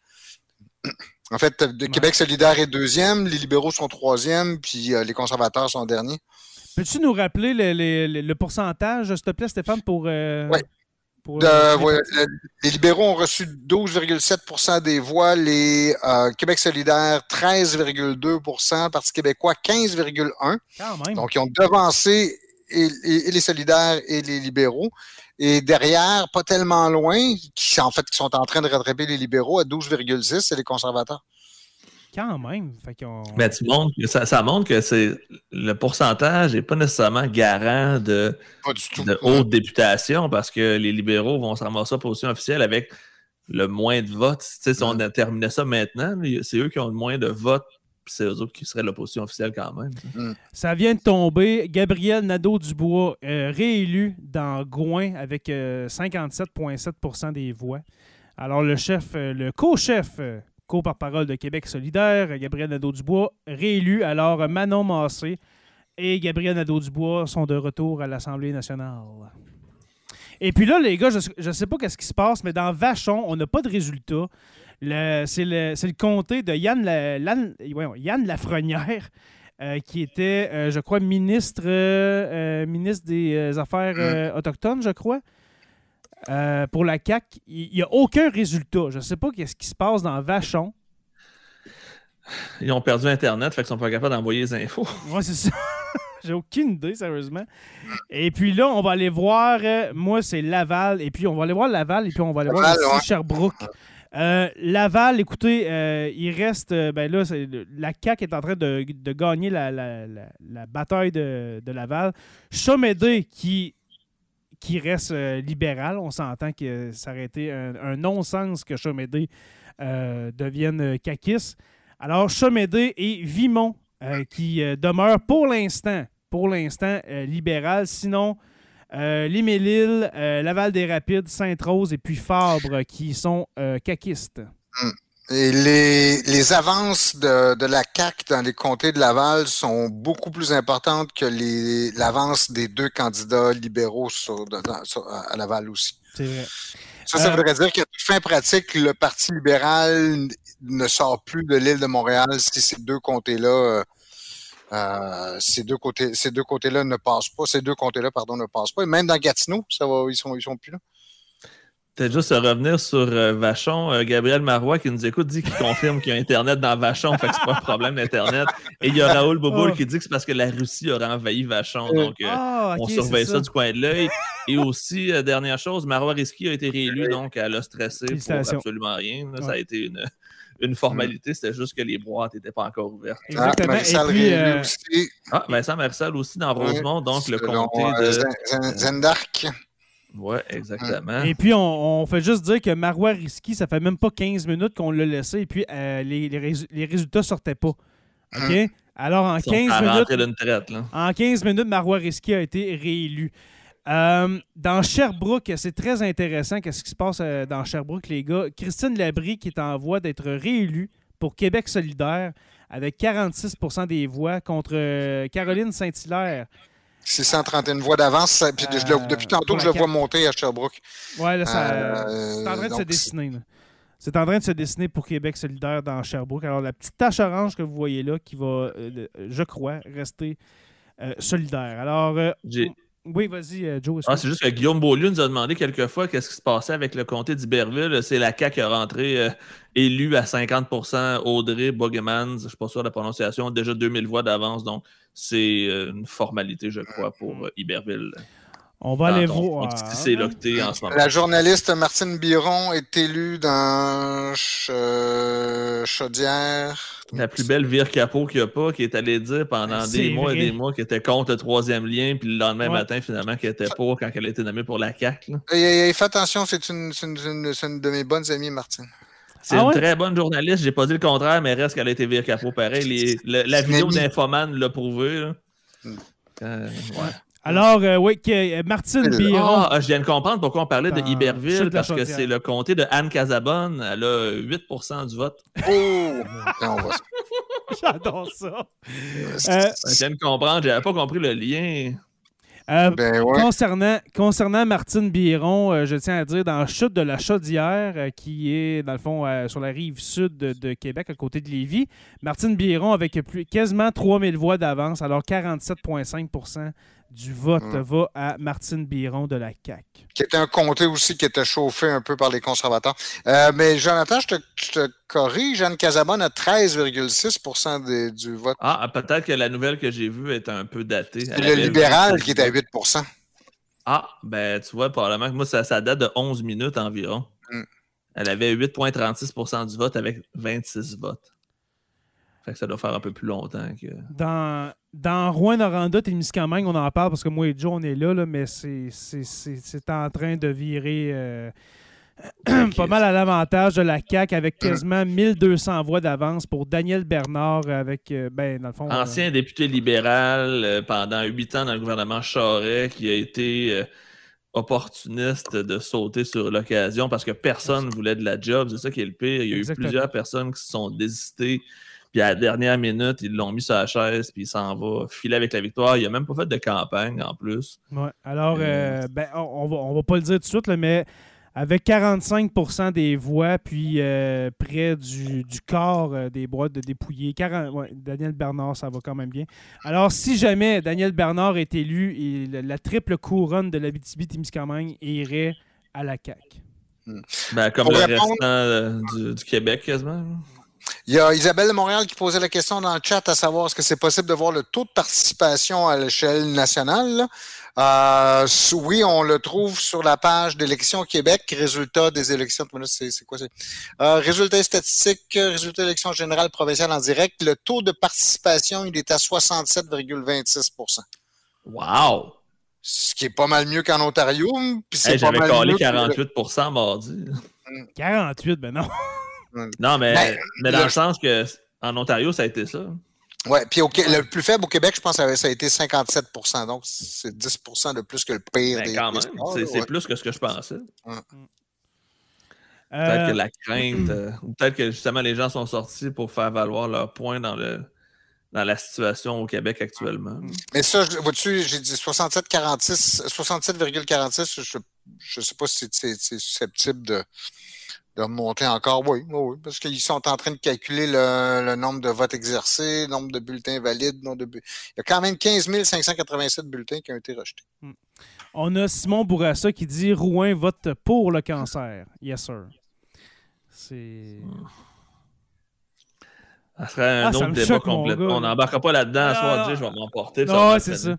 En fait, de Québec solidaire est deuxième, les libéraux sont troisième, puis euh, les conservateurs sont derniers. Peux-tu nous rappeler le, le- le- le pourcentage, s'il te plaît, Stéphane, pour. euh. Pour, De- euh, les ouais, libéraux ont reçu 12,7% des voix, les euh, Québec solidaire 13,2% Parti québécois 15,1 Quand même. Donc, ils ont devancé et, et- et les solidaires et les libéraux. Et derrière, pas tellement loin, qui, en fait, qui sont en train de rattraper les libéraux à 12,6, c'est les conservateurs. Quand même. Fait Mais tu montres que ça, ça montre que c'est le pourcentage n'est pas nécessairement garant de, Pas du tout. de haute députation parce que les libéraux vont se ramasser en position officielle avec le moins de votes. Tu sais, si on a terminé ça maintenant, c'est eux qui ont le moins de votes, puis c'est eux autres qui seraient l'opposition officielle quand même. Ça vient de tomber. Gabriel Nadeau-Dubois, euh, réélu dans Gouin avec euh, 57,7% des voix. Alors, le chef, euh, le co-chef, co-porte-parole de Québec solidaire, Gabriel Nadeau-Dubois, réélu. Alors, Manon Massé et Gabriel Nadeau-Dubois sont de retour à l'Assemblée nationale. Et puis là, les gars, je ne sais pas qu'est-ce qui se passe, mais dans Vachon, on n'a pas de résultat. C'est le, comté de Yann, La- Lan- voyons, Yann Lafrenière, euh, qui était, euh, je crois, ministre, euh, ministre des Affaires autochtones, je crois, euh, pour la CAQ. Il n'y a aucun résultat. Je ne sais pas qu'est-ce qui se passe dans Vachon. Ils ont perdu Internet, fait qu'ils sont pas capables d'envoyer les infos. Moi, c'est ça. J'ai aucune idée, sérieusement. Et puis là, on va aller voir. euh, moi, c'est Laval. Et puis, on va aller voir Laval. Et puis, on va aller voir Laval, aussi ouais. Sherbrooke. Euh, Laval, écoutez, euh, il reste. euh, ben là, la CAQ est en train de, de gagner la, la- la- la bataille de, de Laval. Chomédé, qui, qui reste euh, libéral, on s'entend que ça aurait été un, non-sens que Chomédé euh, devienne euh, caquiste. Alors, Chomédé et Vimont euh, qui euh, demeure pour l'instant, pour l'instant, euh, libéral. Sinon, euh, les Mélilles, euh, Laval des Rapides, Sainte-Rose et puis Fabre qui sont euh, caquistes. Et les, les avances de, de la CAQ dans les comtés de Laval sont beaucoup plus importantes que les l'avance des deux candidats libéraux sur, dans- sur- à Laval aussi. C'est vrai. Ça, ça Euh, voudrait dire qu'à toute fin pratique, le Parti libéral ne sort plus de l'île de Montréal si ces deux comtés-là euh, euh, ces deux côtés ces deux côtés-là ne passent pas, ces deux comtés-là, pardon, ne passent pas. Et même dans Gatineau, ça va, ils sont ils sont plus là. Peut-être juste à revenir sur euh, Vachon. euh, Gabriel Marois qui nous écoute dit qu'il confirme qu'il y a Internet dans Vachon, fait que c'est pas un problème d'Internet. Et il y a Raoul Boboul Oh. qui dit que c'est parce que la Russie aurait envahi Vachon. Donc, euh, Ah, ok, on surveille ça. ça. du coin de l'œil. Et aussi, euh, dernière chose, Marois Risky a été réélu, donc elle a stressé pour absolument rien. là. Ça a été une, une formalité, c'était juste que les boîtes n'étaient pas encore ouvertes. Exactement. Ah, Marissal et puis, réélu euh, aussi. Ah, Vincent Marissal aussi dans Rosemont, donc le comté de. Zen- Zen- Zendark. Ouais, exactement. Et puis, on, on fait juste dire que Marois Risky, ça fait même pas 15 minutes qu'on l'a laissé et puis euh, les, les les résultats sortaient pas. OK? Alors, en Ils sont 15 à minutes, traite, en 15 minutes, Marois Risky a été réélu. Euh, dans Sherbrooke, c'est très intéressant qu'est-ce qui se passe euh, dans Sherbrooke, les gars. Christine Labrie qui est en voie d'être réélue pour Québec solidaire avec 46% des voix contre euh, Caroline Saint-Hilaire. 631 voix d'avance. Euh, depuis tantôt que je le vois monter à Sherbrooke. Ouais, là, ça, Euh, c'est en train de se dessiner. C'est en train de se dessiner pour Québec solidaire dans Sherbrooke. Alors, la petite tache orange que vous voyez là, qui va, euh, je crois, rester euh, solidaire. Alors, euh, oui, vas-y, euh, Joe. Ah, c'est juste que Guillaume Beaulieu nous a demandé quelques fois qu'est-ce qui se passait avec le comté d'Iberville. C'est la CAQ qui est rentrée euh, élue à 50% Audrey Bogemans, je ne suis pas sûr de la prononciation, déjà 2000 voix d'avance. Donc, c'est euh, une formalité, je crois, pour euh, Iberville. On va aller Dans ton voir. locté en ce moment. La journaliste Martine Biron est élue dans Ch- euh, Chaudière. La plus belle vire capot qu'il n'y a pas, qui est allée dire pendant des mois vrai. et des mois qu'elle était contre le troisième lien, puis le lendemain Ouais. matin, finalement, qu'elle était pour quand elle a été nommée pour la CAQ. là. Et, et- et fais attention, c'est une, c'est une- c'est une- c'est une de mes bonnes amies, Martine. C'est Ah une ouais? très bonne journaliste. J'ai pas dit le contraire, mais reste qu'elle a été vire capot pareil. Les- le- la vidéo d'Infoman l'a prouvé. là. Mm. Euh, ouais. Alors, euh, oui, que- euh, Martine. Biron. Ah, je viens de comprendre pourquoi on parlait de Iberville, parce que c'est le comté de Anne Casabonne. Elle a 8% du vote. Oh! J'adore ça. Euh, Je viens de comprendre, j'avais pas compris le lien. Euh, ben ouais. Concernant, concernant Martine Biron, euh, je tiens à dire, dans la chute de la Chaudière, euh, qui est, dans le fond, sur la rive sud de, de Québec, à côté de Lévis, Martine Biron, avec plus, quasiment 3000 voix d'avance, alors 47,5 du vote Mm. va à Martine Biron de la CAQ. Qui était un comté aussi qui était chauffé un peu par les conservateurs. Euh, mais Jonathan, je te, je te corrige, Anne Casabonne a 13,6 des- du vote. Ah, peut-être que la nouvelle que j'ai vue est un peu datée. C'est le libéral 26 qui est à voix. 8 Ah, ben tu vois, probablement que moi, ça, ça date de 11 minutes environ. Mm. Elle avait 8,36% du vote avec 26 votes. Fait que ça doit faire un peu plus longtemps que. Dans, dans Rouen-Noranda, Témiscamingue, on en parle parce que moi et Joe, on est là, là mais c'est- c'est c'est- c'est en train de virer euh, pas mal à l'avantage de la CAQ avec quasiment 1200 voix d'avance pour Daniel Bernard avec, euh, ben, dans le fond... euh, Ancien député libéral pendant 8 ans dans le gouvernement Charest qui a été opportuniste de sauter sur l'occasion parce que personne voulait de la job. C'est ça qui est le pire. Il y a Exactement. eu plusieurs personnes qui se sont désistées. Puis à la dernière minute, ils l'ont mis sur la chaise, puis il s'en va filer avec la victoire. Il n'a même pas fait de campagne en plus. Ouais. Alors, Euh, euh, ben, on, va, on va pas le dire tout de suite, là, mais avec 45% des voix, puis euh, près du, du quart euh, des boîtes de dépouillés, 40 ouais, Daniel Bernard, ça va quand même bien. Alors, si jamais Daniel Bernard est élu, la, la triple couronne de l'Abitibi-Témiscamingue irait à la CAQ. Ben, comme Pour le répondre- restant euh, du, du Québec quasiment. Il y a Isabelle de Montréal qui posait la question dans le chat à savoir est-ce que c'est possible de voir le taux de participation à l'échelle nationale. Euh, oui, on le trouve sur la page d'élections Québec, résultats des élections. C'est c'est quoi c'est? Euh, résultats statistiques, résultats d'élections générales provinciales en direct. Le taux de participation, il est à 67,26% Wow! Ce qui est pas mal mieux qu'en Ontario. Hey, J'avais mal collé mieux que- 48 mardi. 48, ben non. Non, mais, Ben, mais dans le- le sens que en Ontario, ça a été ça. Oui, puis au, le plus faible au Québec, je pense que ça a été 57% Donc, c'est 10 de plus que le pire ben, des, quand même, c'est ouais. plus que ce que je pensais. Peut-être Euh, que la crainte, euh, ou peut-être que justement les gens sont sortis pour faire valoir leur point dans, le, dans la situation au Québec actuellement. Mais ça, vois-tu, j'ai dit 67,46, 67,46, je ne sais pas si c'est susceptible de, de remonter encore. Oui, oui, parce qu'ils sont en train de calculer le, le nombre de votes exercés, le nombre de bulletins valides. nombre de bu- Il y a quand même 15 587 bulletins qui ont été rejetés. On a Simon Bourassa qui dit Rouen vote pour le cancer. Yes, sir. C'est. Ça serait un Ah, autre débat choque, gars, On n'embarquera pas là-dedans. Ah. Jay, je vais m'emporter. Non, c'est ça.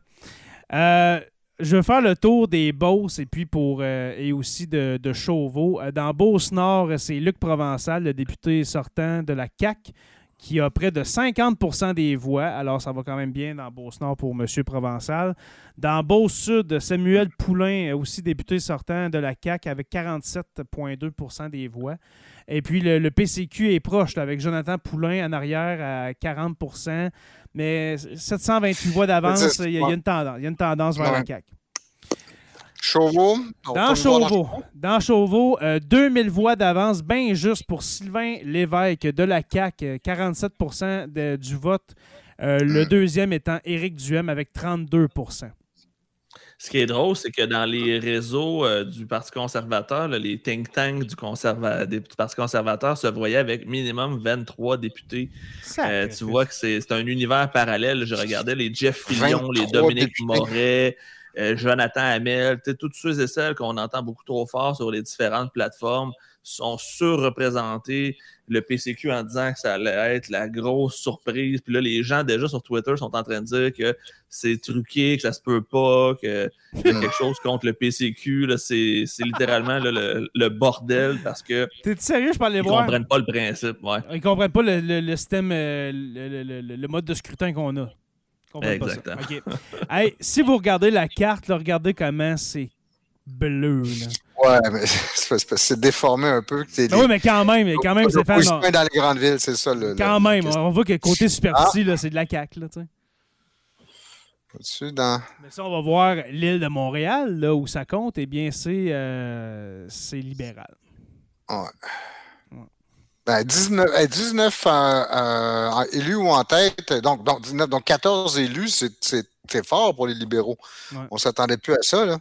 Euh, je vais faire le tour des Beauce et puis pour euh, et aussi de, de Chauveau. Euh, Dans Beauce-Nord, c'est Luc Provençal, le député sortant de la CAC, qui a près de 50% des voix. Alors, ça va quand même bien dans Beauce-Nord pour M. Provençal. Dans Beauce-Sud, Samuel Poulain, aussi député sortant de la CAC, avec 47,2% des voix. Et puis, le, le PCQ est proche, là, avec Jonathan Poulain en arrière à 40% mais 728 voix d'avance, il y, a- une tendance, il y a une tendance vers la. CAQ. Chauveau. Dans Chauveau, dans Chauveau, euh, 2000 voix d'avance, bien juste pour Sylvain Lévesque de la CAQ, euh, 47 de- du vote. Euh, le deuxième étant Éric Duhem avec 32% Ce qui est drôle, c'est que dans les réseaux euh, du Parti conservateur, là, les think tanks du, conserva- des- du Parti conservateur se voyaient avec minimum 23 députés. Euh, tu vois que c'est c'est un univers parallèle. Je regardais les Jeff Fillion, les 23 Dominique députés. Moret, euh, Jonathan Hamel, toutes ceux et celles qu'on entend beaucoup trop fort sur les différentes plateformes sont surreprésentés. Le PCQ en disant que ça allait être la grosse surprise. Puis là, les gens déjà sur Twitter sont en train de dire que c'est truqué, que ça se peut pas, qu'il y a quelque chose contre le PCQ. C'est littéralement là, le, le bordel parce que T'es sérieux, je peux aller ils voir? comprennent pas le principe. Ouais. Ils comprennent pas le, le- le système, euh, le mode de scrutin qu'on a. Pas ça. Exactement. OK. Hey, si vous regardez la carte, là, regardez comment c'est bleu. Là. Ouais, mais c'est parce que c'est déformé un peu. que c'est Ah oui, mais quand même, quand même, c'est fait. Est dans les grandes villes, c'est ça. Le, Quand le- même, on voit que côté superficie, là, c'est de la CAQ. Là. Au-dessus, dans... Mais ça, on va voir l'île de Montréal, là où ça compte, eh bien, c'est euh, c'est libéral. Ben, 19, euh, 19 euh, euh, élus ou en tête, donc, donc, 19, donc 14 élus, c'est- fort pour les libéraux. Ouais. On s'attendait plus à ça. Là.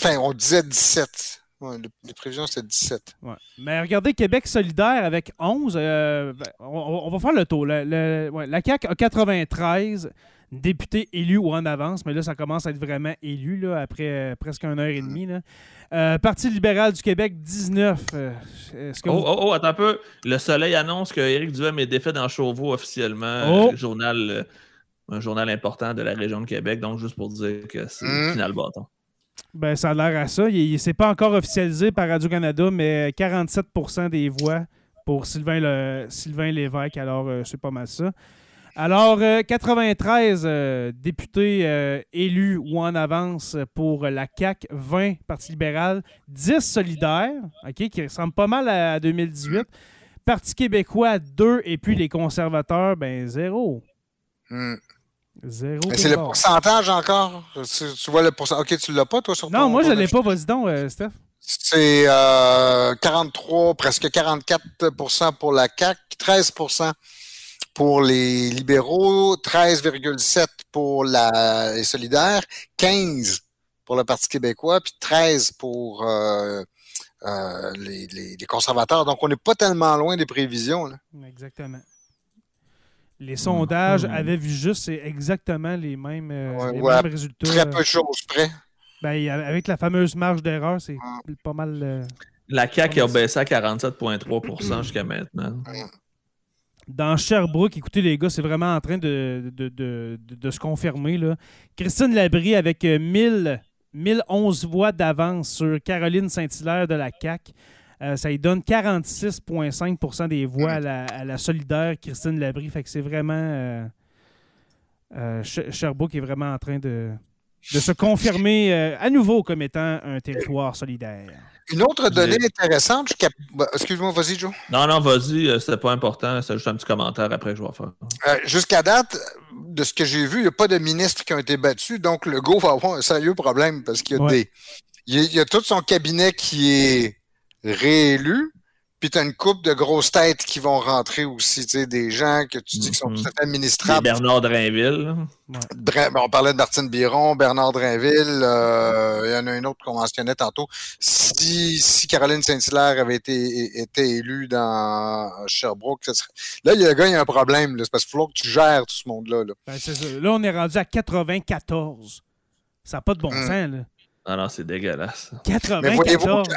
Enfin, on disait 17. Ouais, le- les prévisions, c'était 17. Ouais. Mais regardez, Québec solidaire avec 11. euh, ben, on, on va faire le tour. Le- le- ouais, la CAQ a 93 députés élus ou en avance, mais là, ça commence à être vraiment élu là, après euh, presque une heure et demie. là. Euh, Parti libéral du Québec, 19. euh, Est-ce que Oh, vous- oh, oh, attends un peu. Le Soleil annonce que Éric Duhem est défait dans Chauveau officiellement. Oh. euh, journal, euh, un journal important de la région de Québec. Donc, juste pour dire que c'est Mm. final bâton. Ben, ça a l'air à ça. Il n'est pas encore officialisé par Radio-Canada, mais 47% des voix pour Sylvain, le, Sylvain Lévesque. Alors, euh, c'est pas mal ça. Alors, euh, 93 euh, députés euh, élus ou en avance pour la CAQ, 20 Parti libéral, 10 solidaires, qui ressemble pas mal à 2018. Parti québécois, 2, et puis les conservateurs, ben, 0. Hmm. Zéro. C'est le pourcentage encore? Tu, tu vois le pourcentage. Ok, tu l'as pas, toi, sur ton Non, moi, je ton l'ai pas. Vas-y donc, euh, Steph. C'est euh, 43, presque 44 pour la CAQ, 13 pour les libéraux, 13,7 pour la, les solidaires, 15 pour le Parti québécois, puis 13 pour euh, euh, les, les- les conservateurs. Donc, on n'est pas tellement loin des prévisions. là. Exactement. Les sondages Mhm. avaient vu juste exactement les mêmes, euh, Ouais, les ouais, mêmes résultats. Très peu de choses près. Ben, avec la fameuse marge d'erreur, c'est Ah. pas mal. euh, La CAQ a baissé à 47,3% jusqu'à maintenant. Dans Sherbrooke, écoutez les gars, c'est vraiment en train de, se confirmer. Là. Christine Labrie avec euh, 1000, 1011 voix d'avance sur Caroline Saint-Hilaire de la CAQ. Euh, ça lui donne 46,5% des voix à la, solidaire Christine Labrie. Fait que c'est vraiment. euh, euh, Sh- Sherbrooke est vraiment en train de, de se confirmer euh, à nouveau comme étant un territoire solidaire. Une autre donnée intéressante, cap- bah, excuse-moi, vas-y, Joe. Non, non, vas-y, euh, c'était pas important. C'est juste un petit commentaire après que je vais faire. Euh, Jusqu'à date, de ce que j'ai vu, il n'y a pas de ministres qui ont été battus, donc le go va avoir un sérieux problème parce qu'il y a Ouais. des. Il y a, il y a tout son cabinet qui est réélu, puis tu as une couple de grosses têtes qui vont rentrer aussi, tu sais, des gens que tu dis qui sont Mhm. tout à fait Les administrables. Bernard Drainville. on parlait de Martine Biron, Bernard Drainville, euh, il y en a un autre qu'on mentionnait tantôt. Si, si Caroline Saint-Hilaire avait été, été élue dans Sherbrooke, ça serait- là, il y a le gars, il y a un problème, là, c'est parce qu'il faut que tu gères tout ce monde-là. Là. Ben. Là, on est rendu à 94. Ça n'a pas de bon Mm. sens, là. Ah non, c'est dégueulasse. Mais voyez-vous, 94.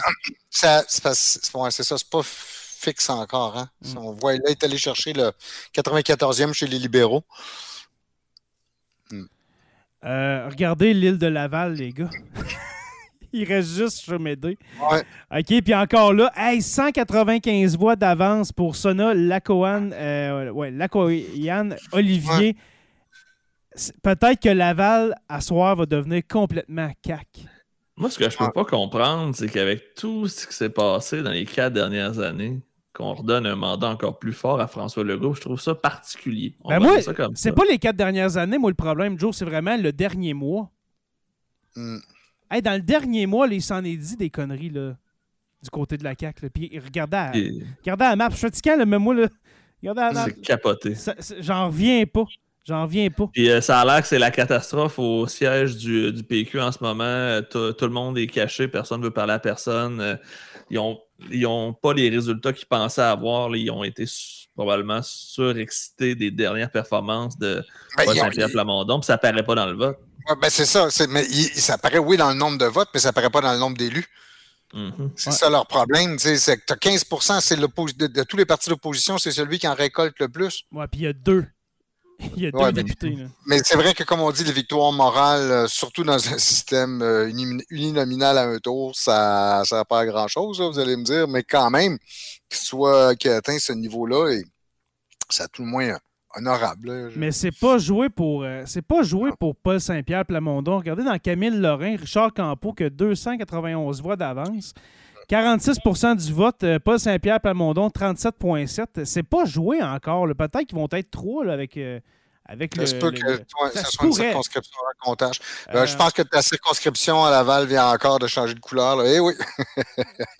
ça, c'est, ça, c'est pas fixe encore. Hein? Mm. On voit, là, il est allé chercher le 94e chez les libéraux. Euh, regardez l'île de Laval, les gars. Il reste juste Chemédé. Ouais. OK, puis encore là, hey, 195 voix d'avance pour Sona Lacoan, euh, ouais, Lacoyan Olivier. Peut-être que Laval, à soir, va devenir complètement cac. Moi, ce que je peux Ah. pas comprendre, c'est qu'avec tout ce qui s'est passé dans les quatre dernières années, qu'on redonne un mandat encore plus fort à François Legault, je trouve ça particulier. On Ben va moi, dire ça comme C'est ça. pas les quatre dernières années, moi, le problème, Joe, c'est vraiment le dernier mois. Mm. Hey, dans le dernier mois, là, il s'en est dit des conneries, là, du côté de la CAQ. Là. Puis regardez à, Et regardez à la map. Je suis fatigué, mais moi, là, regardez à la map. C'est capoté. J'en reviens pas. J'en reviens pas. Puis euh, ça a l'air que c'est la catastrophe au siège du, du PQ en ce moment. Euh, Tout, tout le monde est caché, personne ne veut parler à personne. Euh, Ils ont, ils ont pas les résultats qu'ils pensaient avoir. là. Ils ont été probablement surexcités des dernières performances de Ben, Paul Saint-Pierre Plamondon, puis ça paraît pas dans le vote. Ouais, ben, c'est ça. c'est- mais il- ça apparaît, oui, dans le nombre de votes, mais ça apparaît pas dans le nombre d'élus. Mhm. C'est Ouais. ça leur problème. tu sais, C'est que tu as 15 c'est l'oppo- de, de tous les partis d'opposition, c'est celui qui en récolte le plus. Ouais, puis il y a deux. Il y a deux Ouais, mais- députés. Là. Mais c'est vrai que, comme on dit, les victoires morales, euh, surtout dans un système euh, uni- uninominal à un tour, ça ne sert pas à grand-chose, vous allez me dire. Mais quand même, qu'il soit qu'il atteint ce niveau-là, et c'est à tout le moins honorable. là. Je- Mais c'est pas joué pour euh, c'est pas joué pour Paul Saint-Pierre Plamondon. Regardez dans Camille Lorrain, Richard Campeau qui a 291 voix d'avance. 46% du vote, euh, Paul Saint-Pierre Plamondon, 37,7. C'est pas joué encore. Peut-être qu'ils vont être trois là, avec, euh, avec Ça le. se peut le- que le- toi, ça ça se soit une circonscription à comptage. Euh, Ben, je pense que ta circonscription à Laval vient encore de changer de couleur. Là. Eh oui,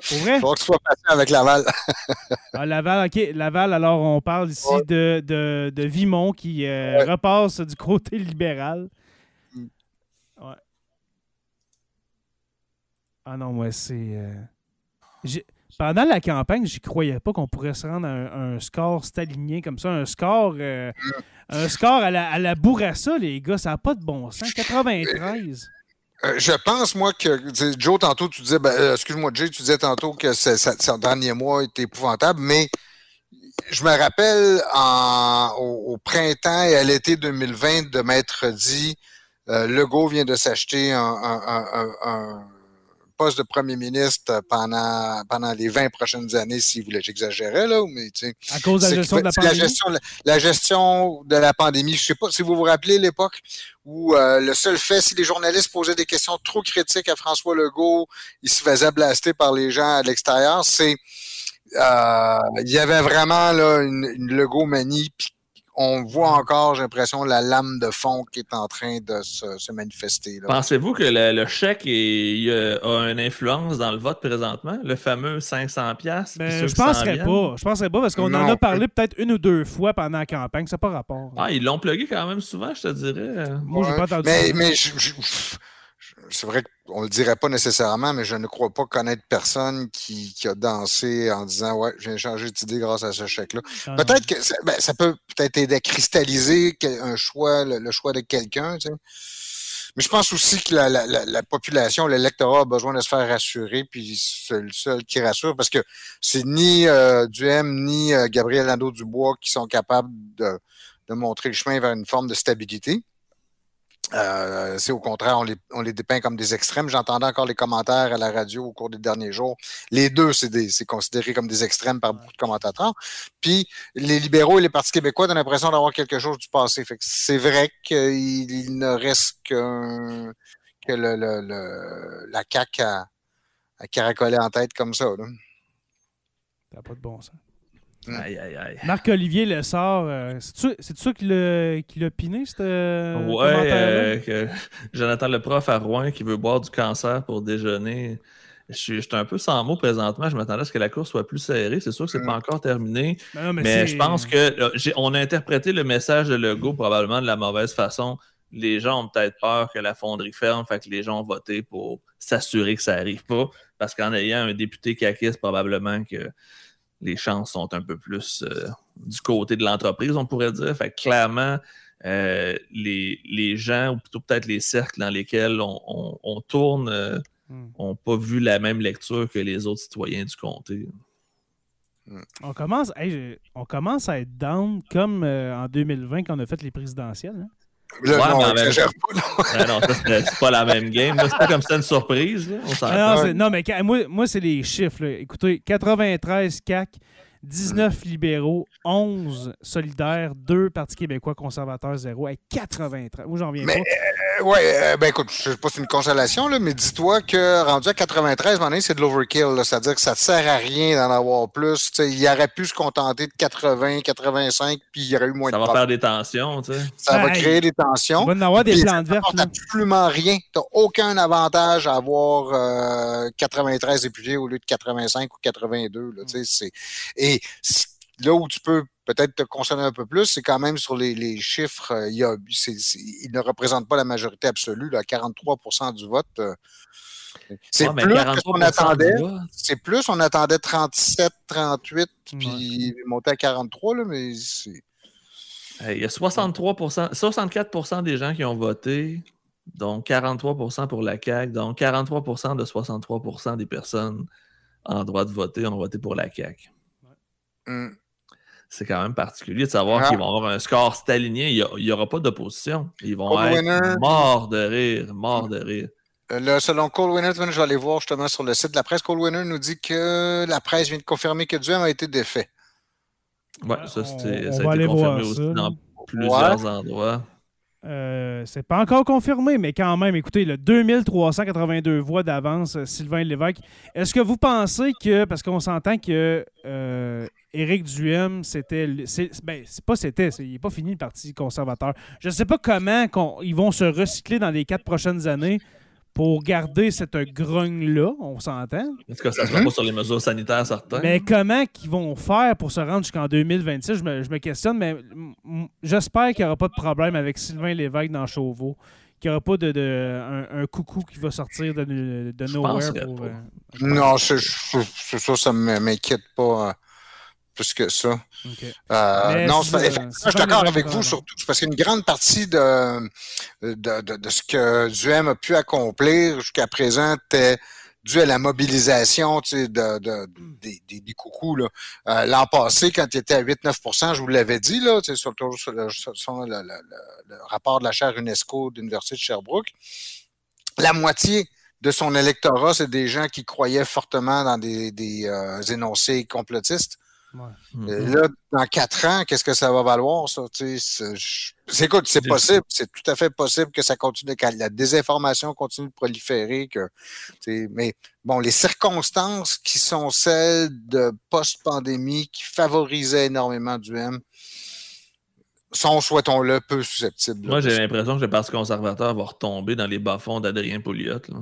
Pour vrai? il faut que tu sois patient avec Laval. Ah, Laval, OK. Laval, alors on parle ici Ouais. de, de, de Vimont qui euh, Ouais. repasse du côté libéral. Mm. Ouais. Ah non, moi, c'est. Euh, Pendant la campagne, j'y croyais pas qu'on pourrait se rendre à un, un score staligné comme ça. Un score, euh, un score à la, à la Bourassa, les gars. Ça n'a pas de bon sens. 93. Euh, je pense, moi, que Joe, tantôt, tu disais, ben, euh, excuse-moi, Jay, tu disais tantôt que ça- son dernier mois était épouvantable, mais je me rappelle en- au, au printemps et à l'été 2020 de m'être dit, euh, Legault vient de s'acheter un poste de premier ministre pendant, pendant les 20 prochaines années, s'il voulait. J'exagérais, là, mais tu sais. À cause de la gestion de la c'est la pandémie? gestion, la gestion de la pandémie. Je ne sais pas si vous vous rappelez l'époque où euh, le seul fait, si les journalistes posaient des questions trop critiques à François Legault, il se faisait blaster par les gens à l'extérieur. C'est euh, il y avait vraiment là, une, une Legault manie. puis on voit encore, j'ai l'impression, la lame de fond qui est en train de se, se manifester. Pensez-vous que le, le chèque est- il, euh, a une influence dans le vote présentement? Le fameux 500$? piastres, puis Ben, je s'en penserais pas. Je penserais pas parce qu'on en a parlé peut-être une ou deux fois pendant la campagne. Ça n'a pas rapport. Ah, ils l'ont plugué quand même souvent, je te dirais. Moi, j'ai Ouais, pas entendu Mais, ça. mais je- c'est vrai qu'on le dirait pas nécessairement, mais je ne crois pas connaître personne qui, qui a dansé en disant Ouais, je viens changer d'idée grâce à ce chèque-là. Ah. Peut-être que ça, ben, ça peut peut-être aider à cristalliser un choix, le, le choix de quelqu'un. tu sais. Mais je pense aussi que la, la- la- la population, l'électorat a besoin de se faire rassurer, puis c'est le seul qui rassure, parce que c'est ni euh, Duhem ni euh, Gabriel Nadeau-Dubois qui sont capables de, de montrer le chemin vers une forme de stabilité. Euh, c'est au contraire, on les, on les dépeint comme des extrêmes. J'entendais encore les commentaires à la radio au cours des derniers jours. Les deux, c'est des- c'est considéré comme des extrêmes par beaucoup de commentateurs. Puis les libéraux et les partis québécois ont l'impression d'avoir quelque chose du passé. C'est vrai qu'il il ne reste qu'un que le, le- le- la CAQ a, a caracolé en tête comme ça. là. T'as pas de bon sens. Aïe, aïe, aïe. Marc-Olivier Lessard, euh, c'est-tu c'est-tu ça qui l'a qui piné, ce euh, Ouais, euh, que Jonathan le prof à Rouen qui veut boire du cancer pour déjeuner. Je suis, je suis un peu sans mots présentement. Je m'attendais à ce que la course soit plus serrée. C'est sûr que c'est pas encore terminé. Mais non, mais Mais c'est- je pense que j'ai- on a interprété le message de Legault probablement de la mauvaise façon. Les gens ont peut-être peur que la fonderie ferme, fait que les gens ont voté pour s'assurer que ça n'arrive pas. Parce qu'en ayant un député caquiste, probablement que les chances sont un peu plus euh, du côté de l'entreprise, on pourrait dire. Fait que clairement, euh, les, les gens, ou plutôt peut-être les cercles dans lesquels on, on- on tourne, euh, Hmm. n'ont pas vu la même lecture que les autres citoyens du comté. On commence, hey, on commence à être down comme euh, en 2020 quand on a fait les présidentielles. hein. Là, Ouais, non, mais même pas, non, ça, c'est pas la même game. C'est pas comme si c'était une surprise. là. On non, mais moi, moi c'est les chiffres. là. Écoutez, 93 CAC, 19 libéraux, 11 solidaires, 2 Parti québécois conservateurs, 0. Hey, 93. Moi, j'en viens Mais, pas. Euh, ouais, euh, ben écoute, je sais pas si c'est une consolation, là, mais dis-toi que rendu à 93, à un moment donné, c'est de l'overkill. C'est-à-dire que ça ne sert à rien d'en avoir plus. Tu sais, il aurait pu se contenter de 80, 85, puis il y aurait eu moins Ça de va problèmes. faire des tensions, tu sais. Ça va créer des tensions. Il va en avoir des plantes ça vertes. là. absolument rien. Tu n'as aucun avantage à avoir euh, 93 députés au lieu de 85 ou 82. Là, tu sais, c'est- Et là où tu peux peut-être te concerner un peu plus, c'est quand même sur les, les chiffres. euh, il, y a, ne représentent pas la majorité absolue. Là, 43% du vote. euh, c'est Ouais, plus que ce 43% qu'on attendait. C'est plus, on attendait 37, 38, Ouais. puis monter à 43, là, mais c'est. Il y a 63 64% des gens qui ont voté, donc 43% pour la CAQ, donc 43% de 63% des personnes en droit de voter ont voté pour la CAQ. Hum. C'est quand même particulier de savoir Ah. qu'ils vont avoir un score aligné. Il n'y aura pas d'opposition. Ils vont être winner. morts de rire, morts de rire. Euh, Là, selon Cole Winner, je vais aller voir justement sur le site de la presse. Cole Winner nous dit que la presse vient de confirmer que Duhem a été défait. Ouais, ça, on- on ça a été confirmé aussi dans plusieurs endroits. Euh, c'est pas encore confirmé, mais quand même, écoutez, le 2382 voix d'avance, euh, Sylvain Lévesque. Est-ce que vous pensez que, parce qu'on s'entend que euh, Éric Duhem, c'était. Ben, c'est pas c'était, il n'est pas fini le Parti conservateur. Je ne sais pas comment ils vont se recycler dans les quatre prochaines années pour garder cette grogne-là, on s'entend. En tout cas, ça ne se fait pas sur les mesures sanitaires certaines. Mais comment qu'ils vont faire pour se rendre jusqu'en 2026, je me, je me questionne, mais j'espère qu'il n'y aura pas de problème avec Sylvain Lévesque dans Chauveau, qu'il n'y aura pas de, de- un, un coucou qui va sortir de, de, nowhere. Pour, euh, Non, c'est ça, ça ne m'inquiète pas euh, plus que ça. Euh, non, c'est je suis d'accord avec vous raison. surtout. parce qu'une grande partie de, de, de, de ce que Duhem a pu accomplir jusqu'à présent était dû à la mobilisation tu sais, de, de- des, des, des coucous. Euh, L'an passé, quand il était à 8-9% je vous l'avais dit, là, tu sais, sur, le, sur le- sur le- le- le- le rapport de la chaire UNESCO de l'Université de Sherbrooke, la moitié de son électorat, c'est des gens qui croyaient fortement dans des, des euh, énoncés complotistes. Là, dans quatre ans, qu'est-ce que ça va valoir, ça? C'est- écoute, c'est possible, c'est tout à fait possible que ça continue, que la désinformation continue de proliférer, que, mais bon, les circonstances qui sont celles de post-pandémie, qui favorisaient énormément du M, sont, souhaitons-le, peu susceptibles. Moi, j'ai l'impression que le Parti conservateur va retomber dans les bas-fonds d'Adrien Pouliot. là.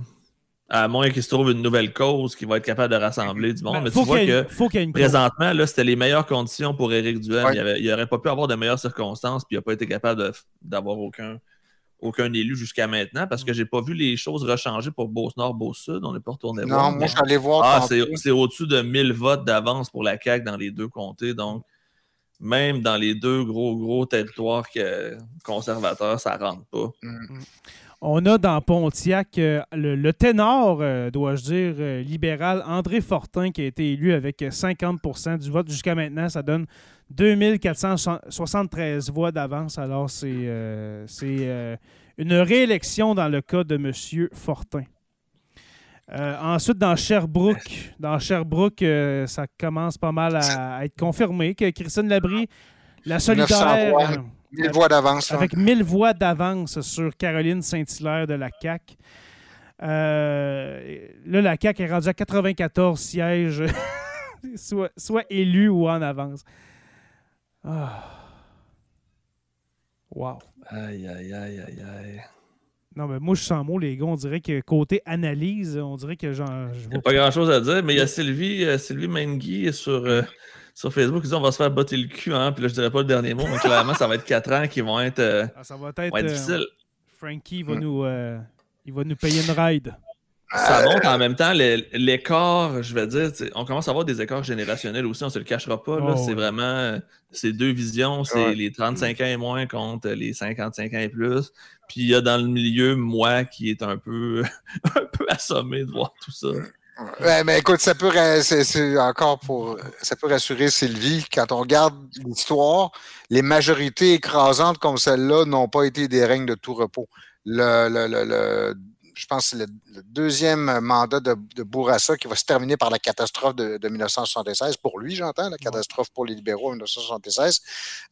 À moins qu'il se trouve une nouvelle cause qui va être capable de rassembler du monde. Ben, mais faut tu vois qu'il y ait- que faut qu'il y ait une présentement, là, c'était les meilleures conditions pour Éric Duhem. Ouais. Il, avait- il aurait pas pu avoir de meilleures circonstances, puis il n'a pas été capable d'avoir aucun, aucun élu jusqu'à maintenant, parce que j'ai pas vu les choses rechanger pour Beauce-Nord, Beauce-Sud. On n'est pas retourné Non, voir. moi, mais- je suis allé voir. Ah, c'est au-dessus de 1000 votes d'avance pour la CAQ dans les deux comtés. Donc, même dans les deux gros, gros territoires que- conservateurs, ça rentre pas. On a dans Pontiac euh, le, le ténor, euh, dois-je dire, euh, libéral, André Fortin, qui a été élu avec euh, 50% du vote. Jusqu'à maintenant, ça donne 2473 voix d'avance. Alors, c'est une réélection dans le cas de M. Fortin. Ensuite, dans Sherbrooke, dans Sherbrooke ça commence pas mal à, à être confirmé que Christine Labrie, la 900 solidaire, Mille voix d'avance. hein. avec 1000 voix d'avance sur Caroline Saint-Hilaire de la CAC. Euh, là, la CAQ est rendue à 94 sièges, soit, soit élus ou en avance. Ah. Wow. Aïe, aïe, aïe, aïe, aïe. Non, mais moi, je sens mot, les gars. On dirait que côté analyse, on dirait que genre. Il n'y a pas grand chose à dire, mais il y a Sylvie, euh, Sylvie Mengui sur, euh, sur Facebook qui dit on va se faire botter le cul, hein. Puis là, je dirais pas le dernier mot, mais clairement, ça va être 4 ans qui vont être, euh, Ah, ça va vont être. euh, difficiles. Frankie va Mm. nous, euh, il va nous payer une ride. Ça montre en même temps l'é- l'écart, je vais dire, on commence à avoir des écarts générationnels aussi, on se le cachera pas. là. Oh, c'est ouais. vraiment ces deux visions, c'est Ouais. les 35 ans et moins contre les 55 ans et plus. Puis il y a dans le milieu, moi, qui est un peu, un peu assommé de voir tout ça. Ouais, mais écoute, ça peut, c'est, encore pour, ça peut rassurer Sylvie. Quand on regarde l'histoire, les majorités écrasantes comme celle-là n'ont pas été des règnes de tout repos. Le, le, le, je pense que le, deuxième mandat de, Bourassa qui va se terminer par la catastrophe de, de 1976. Pour lui, j'entends, la catastrophe pour les libéraux en 1976.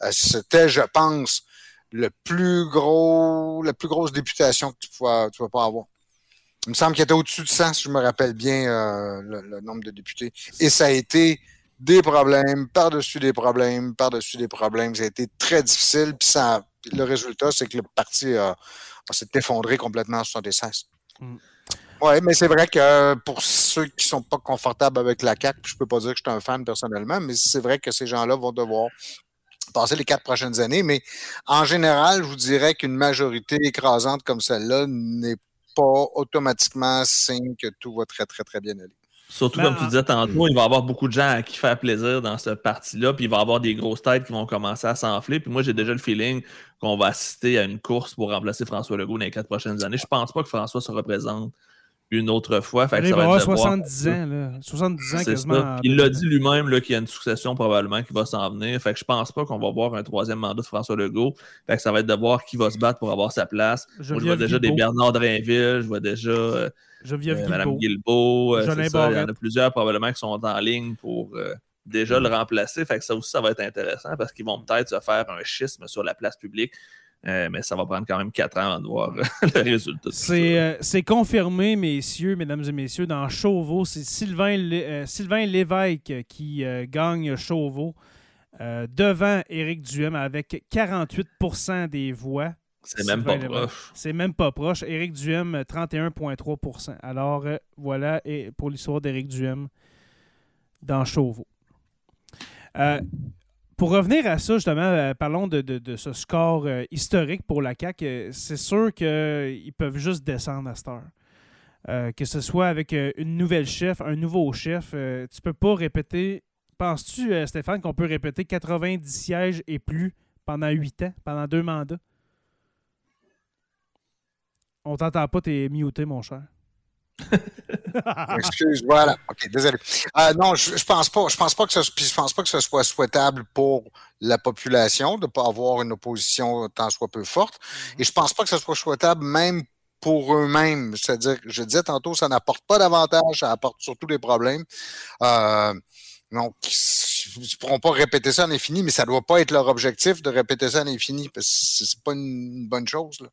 Euh, c'était, je pense, le plus gros, la plus grosse députation que tu pouvais pas avoir. Il me semble qu'il était au-dessus de 100, si je me rappelle bien euh, le, le nombre de députés. Et ça a été des problèmes, par-dessus des problèmes, par-dessus des problèmes. Ça a été très difficile. Puis ça, le résultat, c'est que le parti euh, s'est effondré complètement en 76. Mm. Oui, mais c'est vrai que pour ceux qui sont pas confortables avec la CAQ, je peux pas dire que je suis un fan personnellement, mais c'est vrai que ces gens-là vont devoir passer les quatre prochaines années. Mais en général, je vous dirais qu'une majorité écrasante comme celle-là n'est pas automatiquement signe que tout va très, très, très bien aller. Surtout, Ben, comme tu disais tantôt, il va y avoir beaucoup de gens à qui faire plaisir dans ce parti-là, puis il va y avoir des grosses têtes qui vont commencer à s'enfler. Puis moi, j'ai déjà le feeling qu'on va assister à une course pour remplacer François Legault dans les quatre prochaines années. Je pense pas que François se représente une autre fois. Fait que il ça va avoir être de voir- 70 ans, là. 70 ans quasiment. ça. Il l'a 2000. dit lui-même là, qu'il y a une succession probablement qui va s'en venir. Fait que je pense pas qu'on va voir un troisième mandat de François Legault. Fait que ça va être de voir qui va se battre pour avoir sa place. Moi, je vois déjà des. Bernard Drainville, je vois déjà euh, Geneviève euh, Madame Guilbeault. Euh, ça, il y en a plusieurs probablement qui sont en ligne pour euh, déjà le remplacer. Fait que ça aussi, ça va être intéressant parce qu'ils vont peut-être se faire un schisme sur la place publique. Euh, mais ça va prendre quand même quatre ans de voir euh, le résultat. C'est euh, c'est confirmé, messieurs, mesdames et messieurs, dans Chauveau. C'est Sylvain, Lé- euh, Sylvain Lévesque qui gagne Chauveau devant Éric Duhem avec 48% des voix. C'est même pas Lévesque. proche. C'est même pas proche. Éric Duhem, 31,3% Alors, voilà et pour l'histoire d'Éric Duhem dans Chauveau. Pour revenir à ça, justement, euh, parlons de, ce score euh, historique pour la CAQ. Euh, c'est sûr qu'ils peuvent juste descendre à cette heure. Que ce soit avec une nouvelle chef, un nouveau chef, tu peux pas répéter. Penses-tu, Stéphane, qu'on peut répéter 90 sièges et plus pendant 8 ans, pendant deux mandats? On t'entend pas, t'es muté, mon cher. Excuse, voilà. OK, désolé. Euh, non, je, je pense pas. Je pense pas que ce, je pense pas que ce soit souhaitable pour la population de ne pas avoir une opposition tant soit peu forte. Et je pense pas que ce soit souhaitable même pour eux-mêmes. C'est-à-dire, je disais tantôt, ça n'apporte pas d'avantage, ça apporte surtout des problèmes. Euh, donc, ils ne pourront pas répéter ça à l'infini, mais ça ne doit pas être leur objectif de répéter ça à l'infini, parce que c'est pas une bonne chose. Là.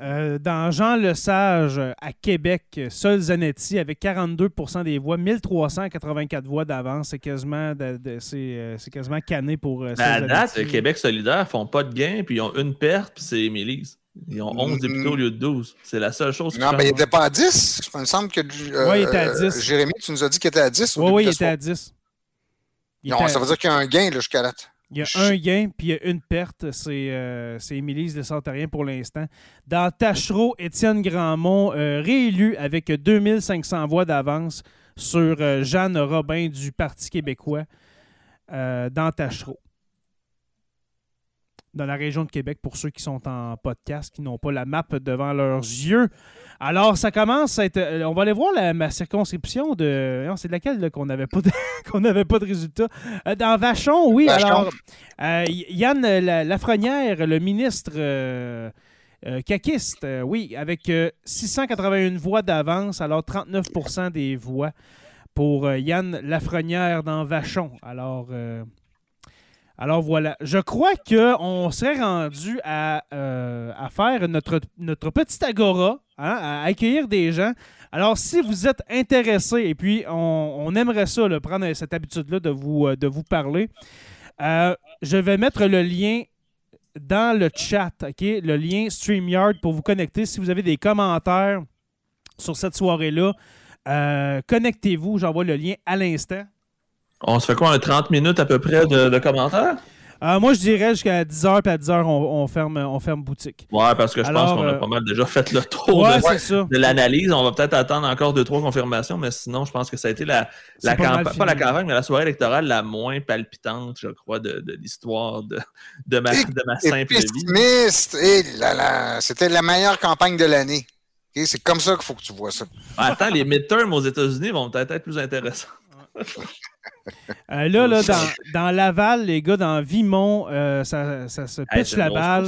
Euh, dans Jean Lesage, euh, à Québec, Sol Zanetti avec 42% des voix, 1384 voix d'avance. C'est quasiment, de- de- c'est, euh, c'est quasiment canné pour euh, À date, le Québec solidaire font pas de gain, puis ils ont une perte, puis c'est Émilise. Ils ont 11 Mm. députés au lieu de 12. C'est la seule chose qui Non, mais il n'était pas à 10. Il me semble que. euh, Ouais, il était à 10. Jérémy, tu nous as dit qu'il était à 10. au Oui, oui, il était à 10. Il Non, était ça veut dire qu'il y a un gain là, jusqu'à date. Il y a un gain, puis il y a une perte. C'est euh, Émilie de Santarien pour l'instant. Dans Tachereau, Étienne Grandmont, euh, réélu avec 2500 voix d'avance sur euh, Jeanne Robin du Parti québécois euh, dans Tachereau. Dans la région de Québec, pour ceux qui sont en podcast, qui n'ont pas la map devant leurs yeux. Alors, ça commence à être. euh, On va aller voir la, ma circonscription de. non, C'est de laquelle qu'on n'avait pas, de... qu'on n'avait pas de résultat. Euh, dans Vachon, oui. Vachon. Alors, euh, Yann La- Lafrenière, le ministre euh, euh, caquiste, euh, oui, avec euh, 681 voix d'avance, alors 39% des voix pour Yann Lafrenière dans Vachon. Alors, Alors voilà, je crois qu'on serait rendu à, euh, à faire notre, notre petite agora, hein, à accueillir des gens. Alors si vous êtes intéressé et puis on, aimerait ça, prendre cette habitude-là de vous, euh, parler, euh, je vais mettre le lien dans le chat? Le lien StreamYard pour vous connecter. Si vous avez des commentaires sur cette soirée-là, connectez-vous. J'envoie le lien à l'instant. On se fait quoi, un 30 minutes à peu près de, de commentaires? Euh, moi, je dirais jusqu'à 10h, puis à 10h, on, on ferme, on ferme boutique. Ouais, parce que je Alors, pense qu'on a euh, pas mal déjà fait le tour Ouais, de, l'analyse. On va peut-être attendre encore deux, trois confirmations, mais sinon, je pense que ça a été la, campagne, pas la campagne, mais la soirée électorale la moins palpitante, je crois, de, de l'histoire de, de, ma, de ma Et simple vie. pessimiste. Et là, là, c'était la meilleure campagne de l'année. Ok, C'est comme ça qu'il faut que tu vois ça. Attends, les midterms aux États-Unis vont peut-être être plus intéressants. Euh, là, là dans, dans Laval, les gars, dans Vimont, euh, ça, ça se pitch la balle.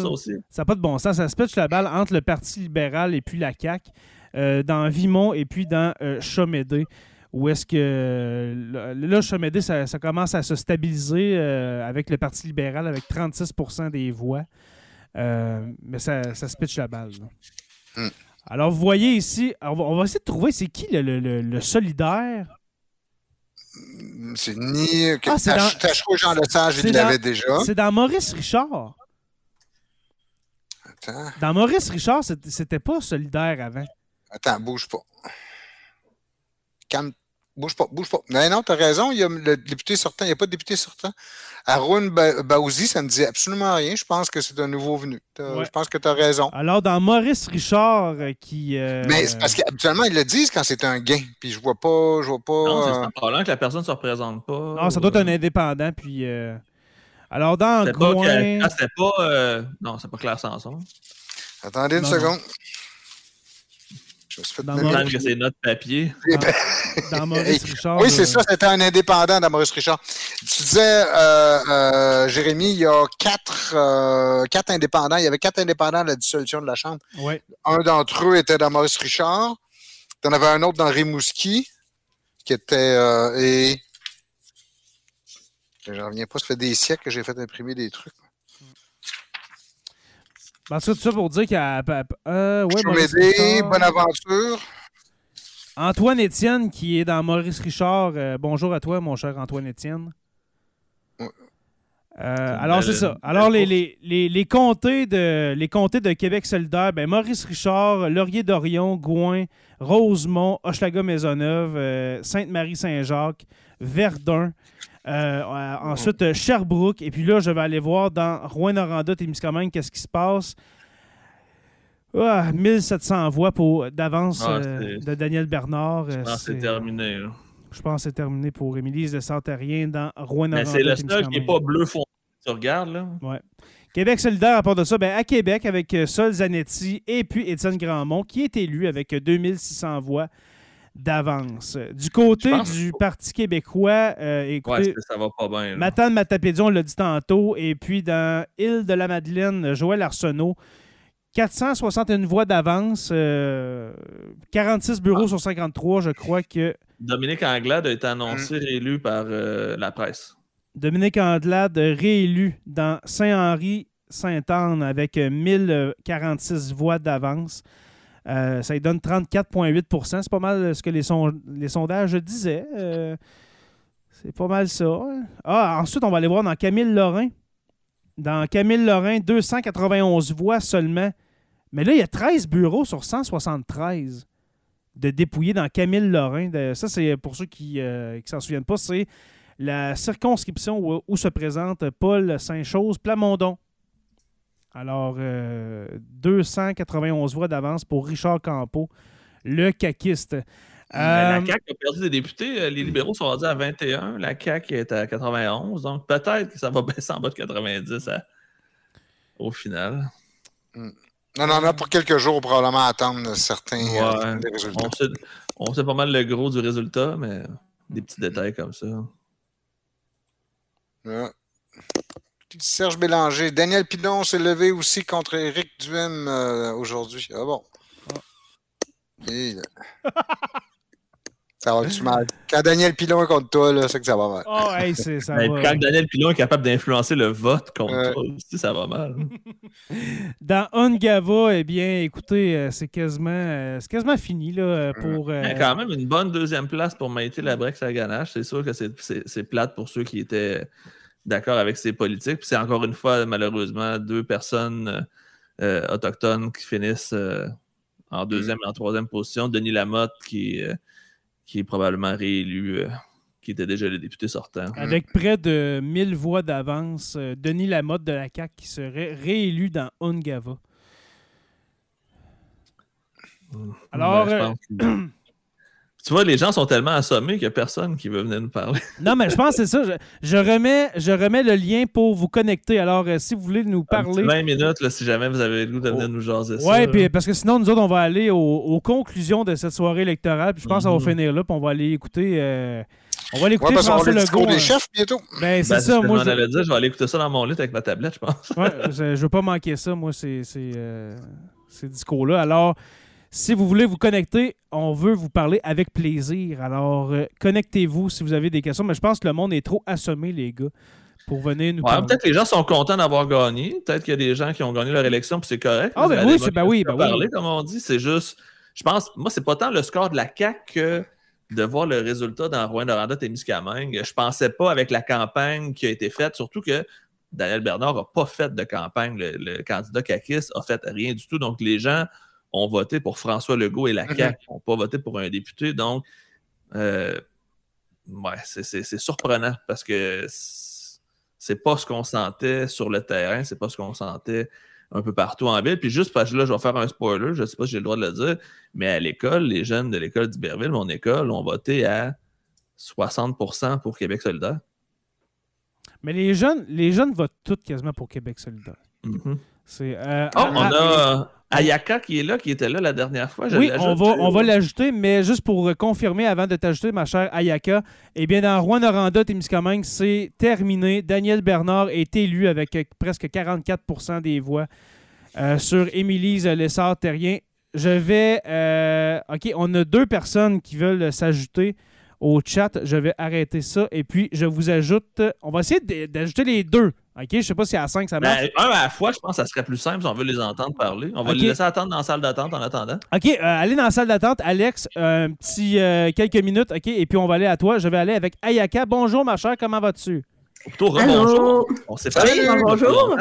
ça n'a pas de bon sens. Ça se pitch la balle entre le Parti libéral et puis la CAQ, euh, dans Vimont et puis dans Chomédé. Où est-ce que là, Chomédé, ça, ça commence à se stabiliser avec le Parti libéral, avec 36% des voix. Mais ça, ça se pitch la balle. Hmm. Alors, vous voyez ici, on va, on va essayer de trouver c'est qui le, le- le- le solidaire. C'est ni. que Ah, c'est dans- Tach- Tachereau Jean Lesage, il dans- l'avait déjà. C'est dans Maurice Richard. Attends, Dans Maurice Richard, c'était pas solidaire avant. attends, bouge pas. Calme. Bouge pas, bouge pas. Non, non, t'as raison, il y a le député sortant. Il n'y a pas de député sortant. Arun Ba- Baouzi, ça ne dit absolument rien. Je pense que c'est un nouveau venu. Ouais. Je pense que tu as raison. Alors, dans Maurice Richard, euh, qui. euh, Mais c'est parce qu'habituellement, ils le disent quand c'est un gain. Puis je vois pas. Je vois pas. Non, c'est euh, que la personne ne se représente pas. Non, ça doit être un indépendant. Puis, euh, Alors, dans C'était pas, Gouin... que- ah, pas euh, Non, c'est pas Claire Sanson. Attendez une Non, seconde. Je me suis fait Dans que c'est notre papier. dans Maurice Richard... Oui, c'est euh, ça, c'était un indépendant dans Maurice Richard. Tu disais, euh, euh, Jérémy, il y a quatre, euh, quatre indépendants. Il y avait quatre indépendants à la dissolution de la Chambre. ouais. Un d'entre eux était dans Maurice Richard. Tu en avais un autre dans Rimouski, qui était. euh, et. Je reviens pas, ça fait des siècles que j'ai fait imprimer des trucs. Ben, ça, tout ça pour dire. Euh, ouais, m'aider, Richard. Bonaventure. Antoine Étienne, qui est dans Maurice Richard. euh, bonjour à toi, mon cher Antoine Étienne. Ouais. Euh, alors, c'est ça. Alors, les, les, les, les comtés de, les comtés de Québec solidaire, ben, Maurice Richard, Laurier-Dorion, Gouin, Rosemont, Hochelaga-Maisonneuve, euh, Sainte-Marie-Saint-Jacques, Verdun. Euh, ensuite, euh, Sherbrooke. Et puis là, je vais aller voir dans Rouen-Noranda, Témiscamingue, qu'est-ce qui se passe. Ah, 1700 voix pour d'avance Ah, euh, de Daniel Bernard. euh, Non, c'est c'est- terminé. là. Je pense que c'est terminé pour Émilie de Santarien dans rouen Mais c'est le seul qui n'est pas bleu foncé. Tu regardes, là. Québec solidaire, à part de ça, ben, à Québec, avec Sol Zanetti et puis Étienne Grandmont, qui est élu avec euh, 2600 voix d'avance. Du côté du Parti québécois, euh, écoutez, c'est- ça va pas bien. là. Matane Matapédion, on l'a dit tantôt, et puis dans Île-de-la-Madeleine, Joël Arsenault, 461 voix d'avance, euh, 46 bureaux sur 53, je crois que Dominique Anglade a été annoncé réélu par euh, la presse. Dominique Andelade réélu dans Saint-Henri, Sainte-Anne avec euh, 1046 voix d'avance. Euh, ça lui donne 34,8% C'est pas mal ce que les, son- les sondages disaient. Euh, c'est pas mal ça. Ah, ensuite, on va aller voir dans Camille Lorrain. Dans Camille Lorrain, 291 voix seulement. Mais là, il y a 13 bureaux sur 173 de dépouillés dans Camille Lorrain. Ça, c'est pour ceux qui ne s'en souviennent pas, c'est la circonscription où, où se présente Paul Saint-Chose Plamondon. Alors, euh, 291 voix d'avance pour Richard Campeau, le caquiste. La Euh, CAQ a perdu des députés. euh, Les libéraux sont rendus à 21. La CAQ est à 91. Donc peut-être que ça va baisser en bas de 90 à- au final. Non, non, non, pour quelques jours, probablement attendre certains Ouais. euh, des résultats. On sait, on sait pas mal le gros du résultat, mais des petits détails comme ça. Ouais. Serge Bélanger. Daniel Pidon s'est levé aussi contre Éric Duhem euh, aujourd'hui. Ah bon? Et, euh, Ça va-tu mal? Quand Daniel Pilon est contre toi, là, c'est que ça va mal. Oh, hey, ça. Va. quand Daniel Pilon est capable d'influencer le vote contre toi aussi, ça va mal. Dans Ungava, eh bien, écoutez, euh, c'est quasiment, euh, c'est quasiment fini là, euh, pour. euh, Il y a quand même une bonne deuxième place pour Maïté Labrec à ganache. C'est sûr que c'est plate pour ceux qui étaient d'accord avec ses politiques. Puis c'est encore une fois, malheureusement, deux personnes euh, autochtones qui finissent euh, en deuxième et en troisième position. Denis Lamotte, qui, euh, qui est probablement réélu, euh, qui était déjà le député sortant. Avec près de 1000 voix d'avance, euh, Denis Lamotte de la CAQ qui serait réélu dans Ungava. Alors, Ben, je euh, pense que- tu vois, les gens sont tellement assommés qu'il n'y a personne qui veut venir nous parler. non, mais je pense que c'est ça. Je, je remets, je remets le lien pour vous connecter. Alors, euh, si vous voulez nous parler. 20 minutes, là, si jamais vous avez le goût de venir nous jaser ça. Ouais, là. puis parce que sinon, nous autres, on va aller au- aux conclusions de cette soirée électorale. Puis je pense qu'on va Mhm. finir là, puis on va aller écouter. euh, on va aller Ouais, François le discours Legault. des chefs bientôt. Ben, c'est Ben, ça, je moi. m'en Je, dire, je vais aller écouter ça dans mon lit avec ma tablette, je pense. ouais, je, je veux pas manquer ça, moi, ces, ces, euh, ces discours-là. Alors, si vous voulez vous connecter, on veut vous parler avec plaisir. Alors, euh, connectez-vous si vous avez des questions. Mais je pense que le monde est trop assommé, les gars, pour venir nous Ouais, parler. peut-être que les gens sont contents d'avoir gagné. Peut-être qu'il y a des gens qui ont gagné leur élection, puis c'est correct. Ah, ben oui, c'est- ben oui, ben peut parler, oui. comme on dit. C'est juste, je pense, moi, c'est pas tant le score de la CAQ que de voir le résultat dans Rouen-Noranda Témiscamingue. Je pensais pas avec la campagne qui a été faite, surtout que Daniel Bernard n'a pas fait de campagne. Le, le candidat caquiste a fait rien du tout. Donc, les gens ont voté pour François Legault et la Mhm. CAQ. N'ont pas voté pour un député. Donc, euh, ouais, c'est- surprenant parce que c'est- pas ce qu'on sentait sur le terrain, c'est pas ce qu'on sentait un peu partout en ville. Puis juste parce que là, je vais faire un spoiler, je sais pas si j'ai le droit de le dire, mais à l'école, les jeunes de l'école d'Iberville, mon école, ont voté à 60% pour Québec solidaire. Mais les jeunes, les jeunes votent tous quasiment pour Québec solidaire. Mhm. C'est, euh, Oh, on a Ayaka qui est là, qui était là la dernière fois. Je Oui, on va, on va l'ajouter, mais juste pour euh, confirmer avant de t'ajouter, ma chère Ayaka, eh bien, dans Rouen-Noranda, Témiscamingue, c'est terminé. Daniel Bernard est élu avec euh, presque 44% des voix euh, sur Émilise Lessard-Terrien. Je vais... euh, OK, on a deux personnes qui veulent s'ajouter au chat. Je vais arrêter ça. Et puis, je vous ajoute... On va essayer d'ajouter les deux. OK, je sais pas si à 5 ça marche. Ben, un à la fois, je pense que ça serait plus simple si on veut les entendre parler. On va les laisser attendre dans la salle d'attente en attendant. OK, euh, allez dans la salle d'attente. Alex, un petit euh, quelques minutes, OK, et puis on va aller à toi. Je vais aller avec Ayaka. Bonjour, ma chère, comment vas-tu? Plutôt Allô? rebonjour. On s'est. Oui, a pas bonjour.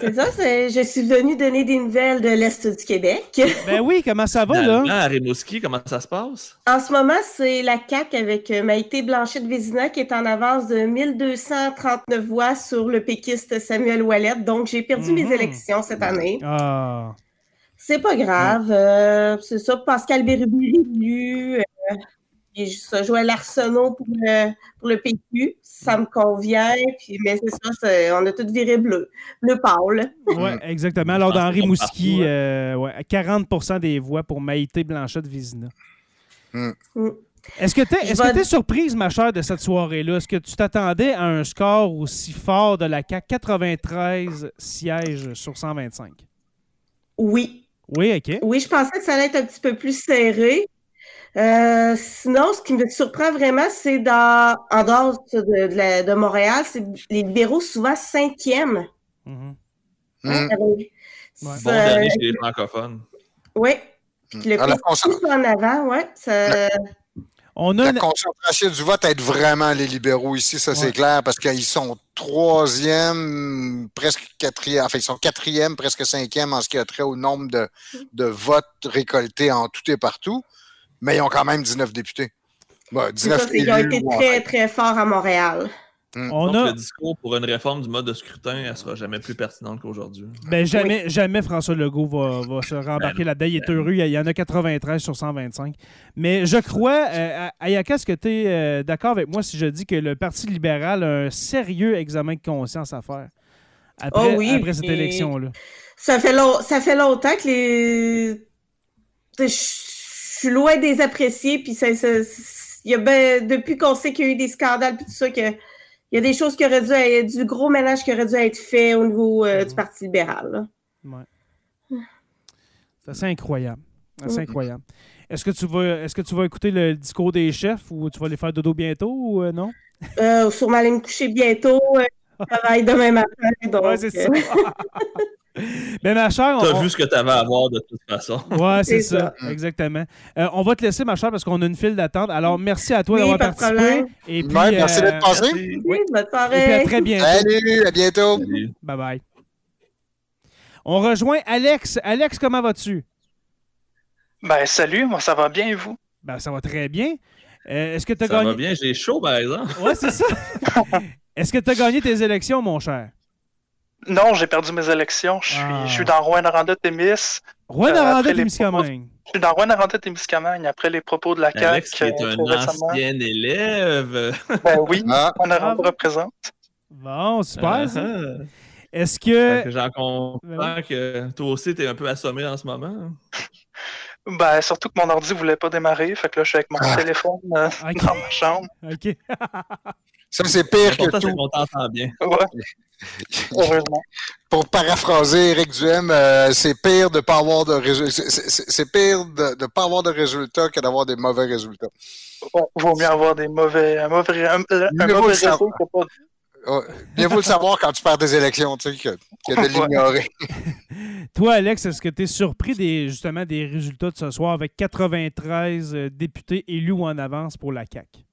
C'est ça, c'est- je suis venue donner des nouvelles de l'Est du Québec. Ben oui, comment ça va, là? à Rimouski, comment ça se passe? En ce moment, c'est la CAQ avec Maïté Blanchet-Vézina qui est en avance de 1239 voix sur le péquiste Samuel Ouellette. Donc, j'ai perdu Mhm. mes élections cette année. Ah, C'est pas grave. euh, c'est ça, Pascal Bérubé euh, et ça, Joël Arsenault pour le, pour le PQ. Ça me convient. Puis, mais c'est ça, c'est- on a tout viré bleu. Bleu pâle. ouais, exactement. Alors, dans hein. euh, ouais, 40% des voix pour Maïté Blanchette-Vizina. Hmm. Hmm. Est-ce que tu t'es surprise, ma chère, de cette soirée-là? Est-ce que tu t'attendais à un score aussi fort de la CAQ? 93 sièges sur 125. Oui. Oui, OK. Oui, je pensais que ça allait être un petit peu plus serré. Euh, sinon, ce qui me surprend vraiment, c'est dans, en dehors de, de la- de Montréal, c'est les libéraux souvent cinquième. Mhm. Hmm. Avec- Ouais. Bon dernier chez les francophones. Oui. Puis le Ah, PQ concentra- en avant, ouais. Ça, On a La une- concentration du vote aide vraiment les libéraux ici, ça Ouais. c'est clair, parce qu'ils sont troisième, presque quatrième, enfin ils sont quatrième, presque cinquième en ce qui a trait au nombre de, de votes récoltés en tout et partout, mais ils ont quand même 19 députés. Bon, c'est 19 ça, c'est qu'ils ont été très, très forts à Montréal. on Donc, a... le discours pour une réforme du mode de scrutin, elle sera jamais plus pertinente qu'aujourd'hui. Ben, jamais, jamais François Legault va, va se rembarquer Ben là-dedans. Il est heureux. Il y en a 93 sur 125. Mais je crois, euh, Ayaka, est-ce que tu es d'accord avec moi si je dis que le Parti libéral a un sérieux examen de conscience à faire après, Oh oui, après cette élection-là? Ça fait, long- ça fait longtemps que les. Je suis loin des apprécier, puis ça, ça- il y a ben- depuis qu'on sait qu'il y a eu des scandales, puis tout ça, que, il y a des choses qui auraient dû être, du gros ménage qui aurait dû être fait au niveau euh, du Parti libéral. Ouais. C'est assez incroyable. C'est assez Mm. incroyable. Est-ce que, tu vas, est-ce que tu vas écouter le discours des chefs ou tu vas les faire dodo bientôt ou euh, non? Euh, sûrement aller me coucher bientôt. euh, je travaille demain matin. Donc, Ouais, c'est ça. euh, Mais ma chère, on, T'as vu ce que t'avais à voir de toute façon. Ouais, c'est ça, exactement. Euh, on va te laisser, ma chère, parce qu'on a une file d'attente. Alors, merci à toi Oui, d'avoir pas de participé. problème. Et puis, Ouais, merci d'être passé. Merci. oui, bonne Et puis, à soirée. très bientôt. Salut, à bientôt. Salut. Bye bye. On rejoint Alex. Alex, comment vas-tu? Ben, salut, moi ça va bien et vous? Ben, ça va très bien. Euh, Est-ce que tu as Ça va gagné? bien, j'ai chaud par exemple. Ouais, c'est ça. Est-ce que tu as gagné tes élections, mon cher? Non, j'ai perdu mes élections. Je suis, Ah. je suis dans Rouen-Noranda-Témis. Rouen Euh. Je suis dans Rouen-Noranda-Témiscamingue après les propos de la CAQ. Alex, qui est euh, un ancien élève. Ben oui, Ah. Rouen-Noranda Ah. représente. Bon, super. ça. Ah, Est-ce que. J'en comprends Ben que toi aussi, t'es un peu assommé en ce moment. Ben, surtout que mon ordi voulait pas démarrer. Fait que là, je suis avec mon Ah. téléphone euh, dans ma chambre. OK. Ça, c'est pire que tout. qu'on t'entend bien. Ouais, heureusement. Pour paraphraser Eric Duhem, euh, c'est pire de pas avoir de résultats. C'est pire de ne pas avoir de résultats que d'avoir des mauvais résultats. Ouais, vaut mieux avoir des mauvais, un mauvais, un, un mauvais que pas. Bien faut le savoir quand tu perds des élections, tu sais, que, que de l'ignorer. Toi, Alex, est-ce que tu es surpris des, justement des résultats de ce soir avec 93 euh, députés élus ou en avance pour la CAQ?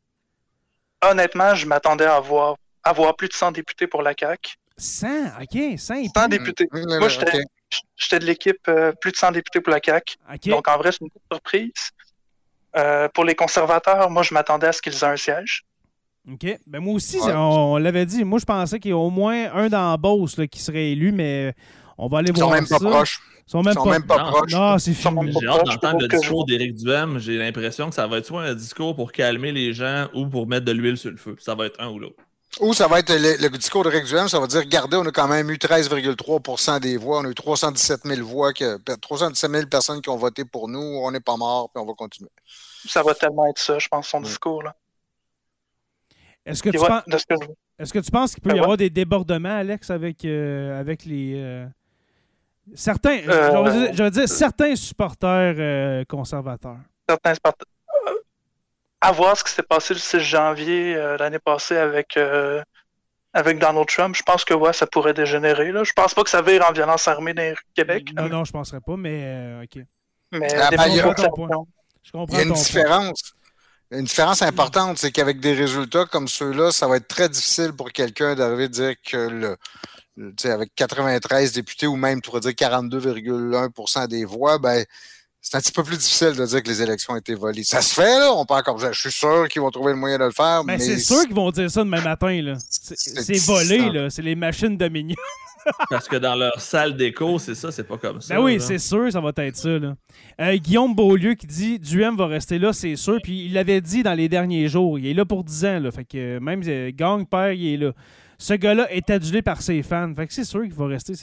Honnêtement, je m'attendais à avoir, avoir plus de 100 députés pour la CAQ. 100, OK, 100 et 100 députés. Hum, Moi, j'étais de l'équipe euh, plus de 100 députés pour la CAQ. Donc, en vrai, c'est une petite surprise. Euh, pour les conservateurs, moi, je m'attendais à ce qu'ils aient un siège. OK. Ben moi aussi, Ouais. on, on l'avait dit. Moi, je pensais qu'il y a au moins un dans la Beauce là, qui serait élu, mais on va aller Ils sont voir même pas proches. Ils sont même Ils sont pas, même pas Non. proches. Non, c'est sont fini. même J'ai hâte d'entendre le discours d'Éric Duhem. J'ai l'impression que ça va être soit un discours pour calmer les gens ou pour mettre de l'huile sur le feu. Ça va être un ou l'autre. Ou ça va être le, le discours de Rick Duhem, ça va dire regardez, on a quand même eu 13,3% des voix, on a eu 317 000 voix, que, 317 000 personnes qui ont voté pour nous, on n'est pas mort, puis on va continuer. Ça va tellement être ça, je pense, son Ouais. discours. Là. Est-ce que, tu penses- est-ce que tu qu'il peut Ben y ouais. avoir des débordements, Alex, avec, euh, avec les. euh, Certains, Euh, je, veux dire, je veux dire, certains supporters euh, conservateurs. certains Euh, À voir ce qui s'est passé le 6 janvier euh, l'année passée avec, euh, avec Donald Trump, je pense que ouais, ça pourrait dégénérer. Là. Je pense pas que ça vire en violence armée dans de Québec. Non, non, je ne penserais pas, mais euh, OK. Mais Ah, ben, il y a-. Je comprends Il y a une point. différence. Une différence importante, c'est qu'avec des résultats comme ceux-là, ça va être très difficile pour quelqu'un d'arriver à dire que le, le- avec 93 députés ou même, tu pourrais dire 42,1% des voix, ben, c'est un petit peu plus difficile de dire que les élections ont été volées. Ça se fait, là. On peut encore. Je suis sûr qu'ils vont trouver le moyen de le faire, Ben, mais. c'est sûr qu'ils vont dire ça demain matin. là. C'est volé, ça. là. C'est les machines de mignon. Parce que dans leur salle d'écho, c'est ça, c'est pas comme ça. Ben oui, c'est sûr, ça va être ça. Là. Euh, Guillaume Beaulieu qui dit Duhem va rester là, c'est sûr. Puis il l'avait dit dans les derniers jours. Il est là pour 10 ans. Là. Fait que euh, même euh, Gang Père, il est là. Ce gars-là est adulé par ses fans. Fait que c'est sûr qu'il va rester.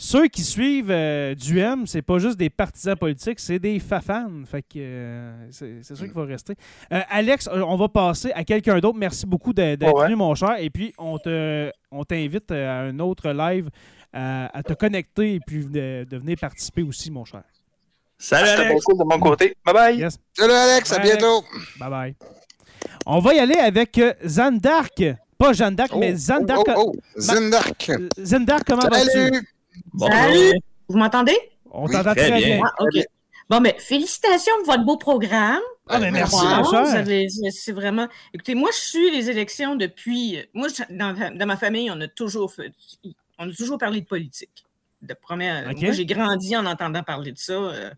Ceux qui suivent euh, Duhem, c'est pas juste des partisans politiques, c'est des fafans. Fait que euh, c'est, c'est sûr qu'il va rester. Euh, Alex, euh, on va passer à quelqu'un d'autre. Merci beaucoup d'être Ouais. venu, mon cher. Et puis, on, te, on t'invite à un autre live à, à te connecter et puis de, de venir participer aussi, mon cher. Salut C'était bien Alex! cool de mon côté. Bye bye! Yes. Salut Alex, à bientôt. Bye bye. On va y aller avec d'Arc. Pas Jeanne d'Arc, mais. Oh, oh, oh. Euh, d'Arc, comment vas-tu? Salut. Bonjour. Salut! Vous m'entendez? On Oui, t'entend très très bien. bien. Ah. Bon, mais félicitations pour votre beau programme. Ah, ben, merci, Wow, c'est c'est vraiment. Écoutez, moi, je suis les élections depuis. Moi, je- dans, dans ma famille, on a toujours fait. On a toujours parlé de politique. De première. Moi, j'ai grandi en entendant parler de ça. Euh,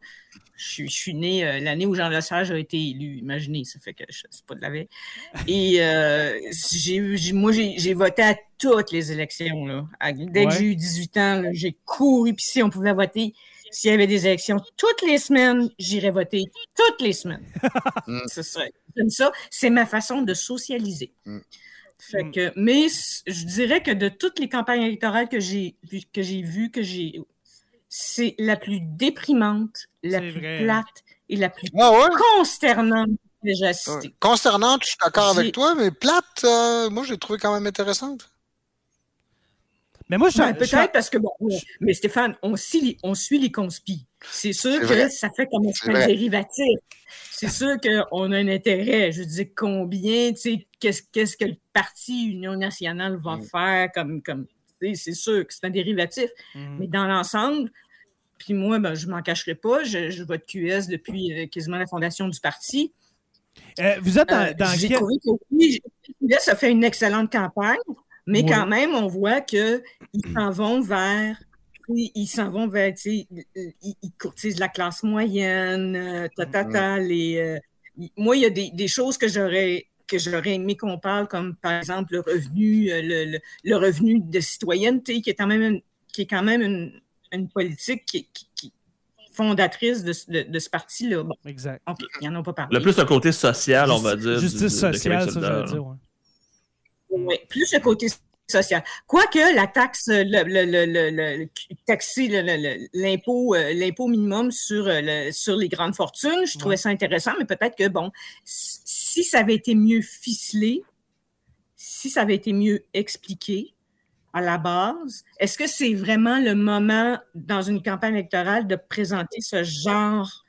Je suis, je suis né euh, l'année où Jean Lesage a été élu. Imaginez, ça fait que je c'est pas de la veille. Et euh, j'ai, moi, j'ai, j'ai voté à toutes les élections. Là. À- dès que j'ai eu 18 ans, là, j'ai couru. Puis si on pouvait voter, s'il y avait des élections toutes les semaines, j'irais voter toutes les semaines. Mm. J'aime ça. C'est ma façon de socialiser. Fait Mm. que, mais je dirais que de toutes les campagnes électorales que j'ai que j'ai vues, que j'ai, c'est la plus déprimante, la plus vrai. plate et la plus Ah ouais? consternante que j'ai assistée. Consternante, je suis d'accord avec toi, mais plate, euh, moi, je l'ai trouvé quand même intéressante. Mais moi, je Ben, je- peut-être parce que, bon, mais Stéphane, on, suit les, on suit les conspis. C'est sûr que vrai. ça fait comme un dérivatif. C'est sûr qu'on a un intérêt. Je veux dire, combien, tu sais, qu'est-ce qu'est-ce que le Parti Union nationale va Mm. faire comme. comme tu sais, c'est sûr que c'est un dérivatif. Mhm. Mais dans l'ensemble, puis moi, ben, je m'en cacherai pas, je, je vote QS depuis euh, quasiment la fondation du parti. Euh, vous êtes dans, Euh, dans J'ai quel- trouvé que oui, QS a fait une excellente campagne, mais Oui. quand même, on voit qu'ils s'en vont vers. Ils ils s'en vont vers, tu sais, ils, ils courtisent la classe moyenne, euh, ta, ta, ta, les, euh, moi, il y a des, des choses que j'aurais que j'aurais aimé qu'on parle, comme par exemple le revenu, euh, le, le- le revenu de citoyenneté, qui est quand même une, qui est quand même une, une politique qui, qui- qui- fondatrice de, ce- de- de ce parti-là. Bon, Exact. OK, ils n'en ont pas parlé. Le plus le côté social, on va dire. Justice sociale, ça, solidaire, j'allais dire. ouais. Oui, plus le côté social. Quoique la taxe, le, l'impôt, l'impôt minimum sur, euh, sur les grandes fortunes, je trouvais ça intéressant, mais peut-être que, bon, si si ça avait été mieux ficelé, si ça avait été mieux expliqué à la base, est-ce que c'est vraiment le moment dans une campagne électorale de présenter ce genre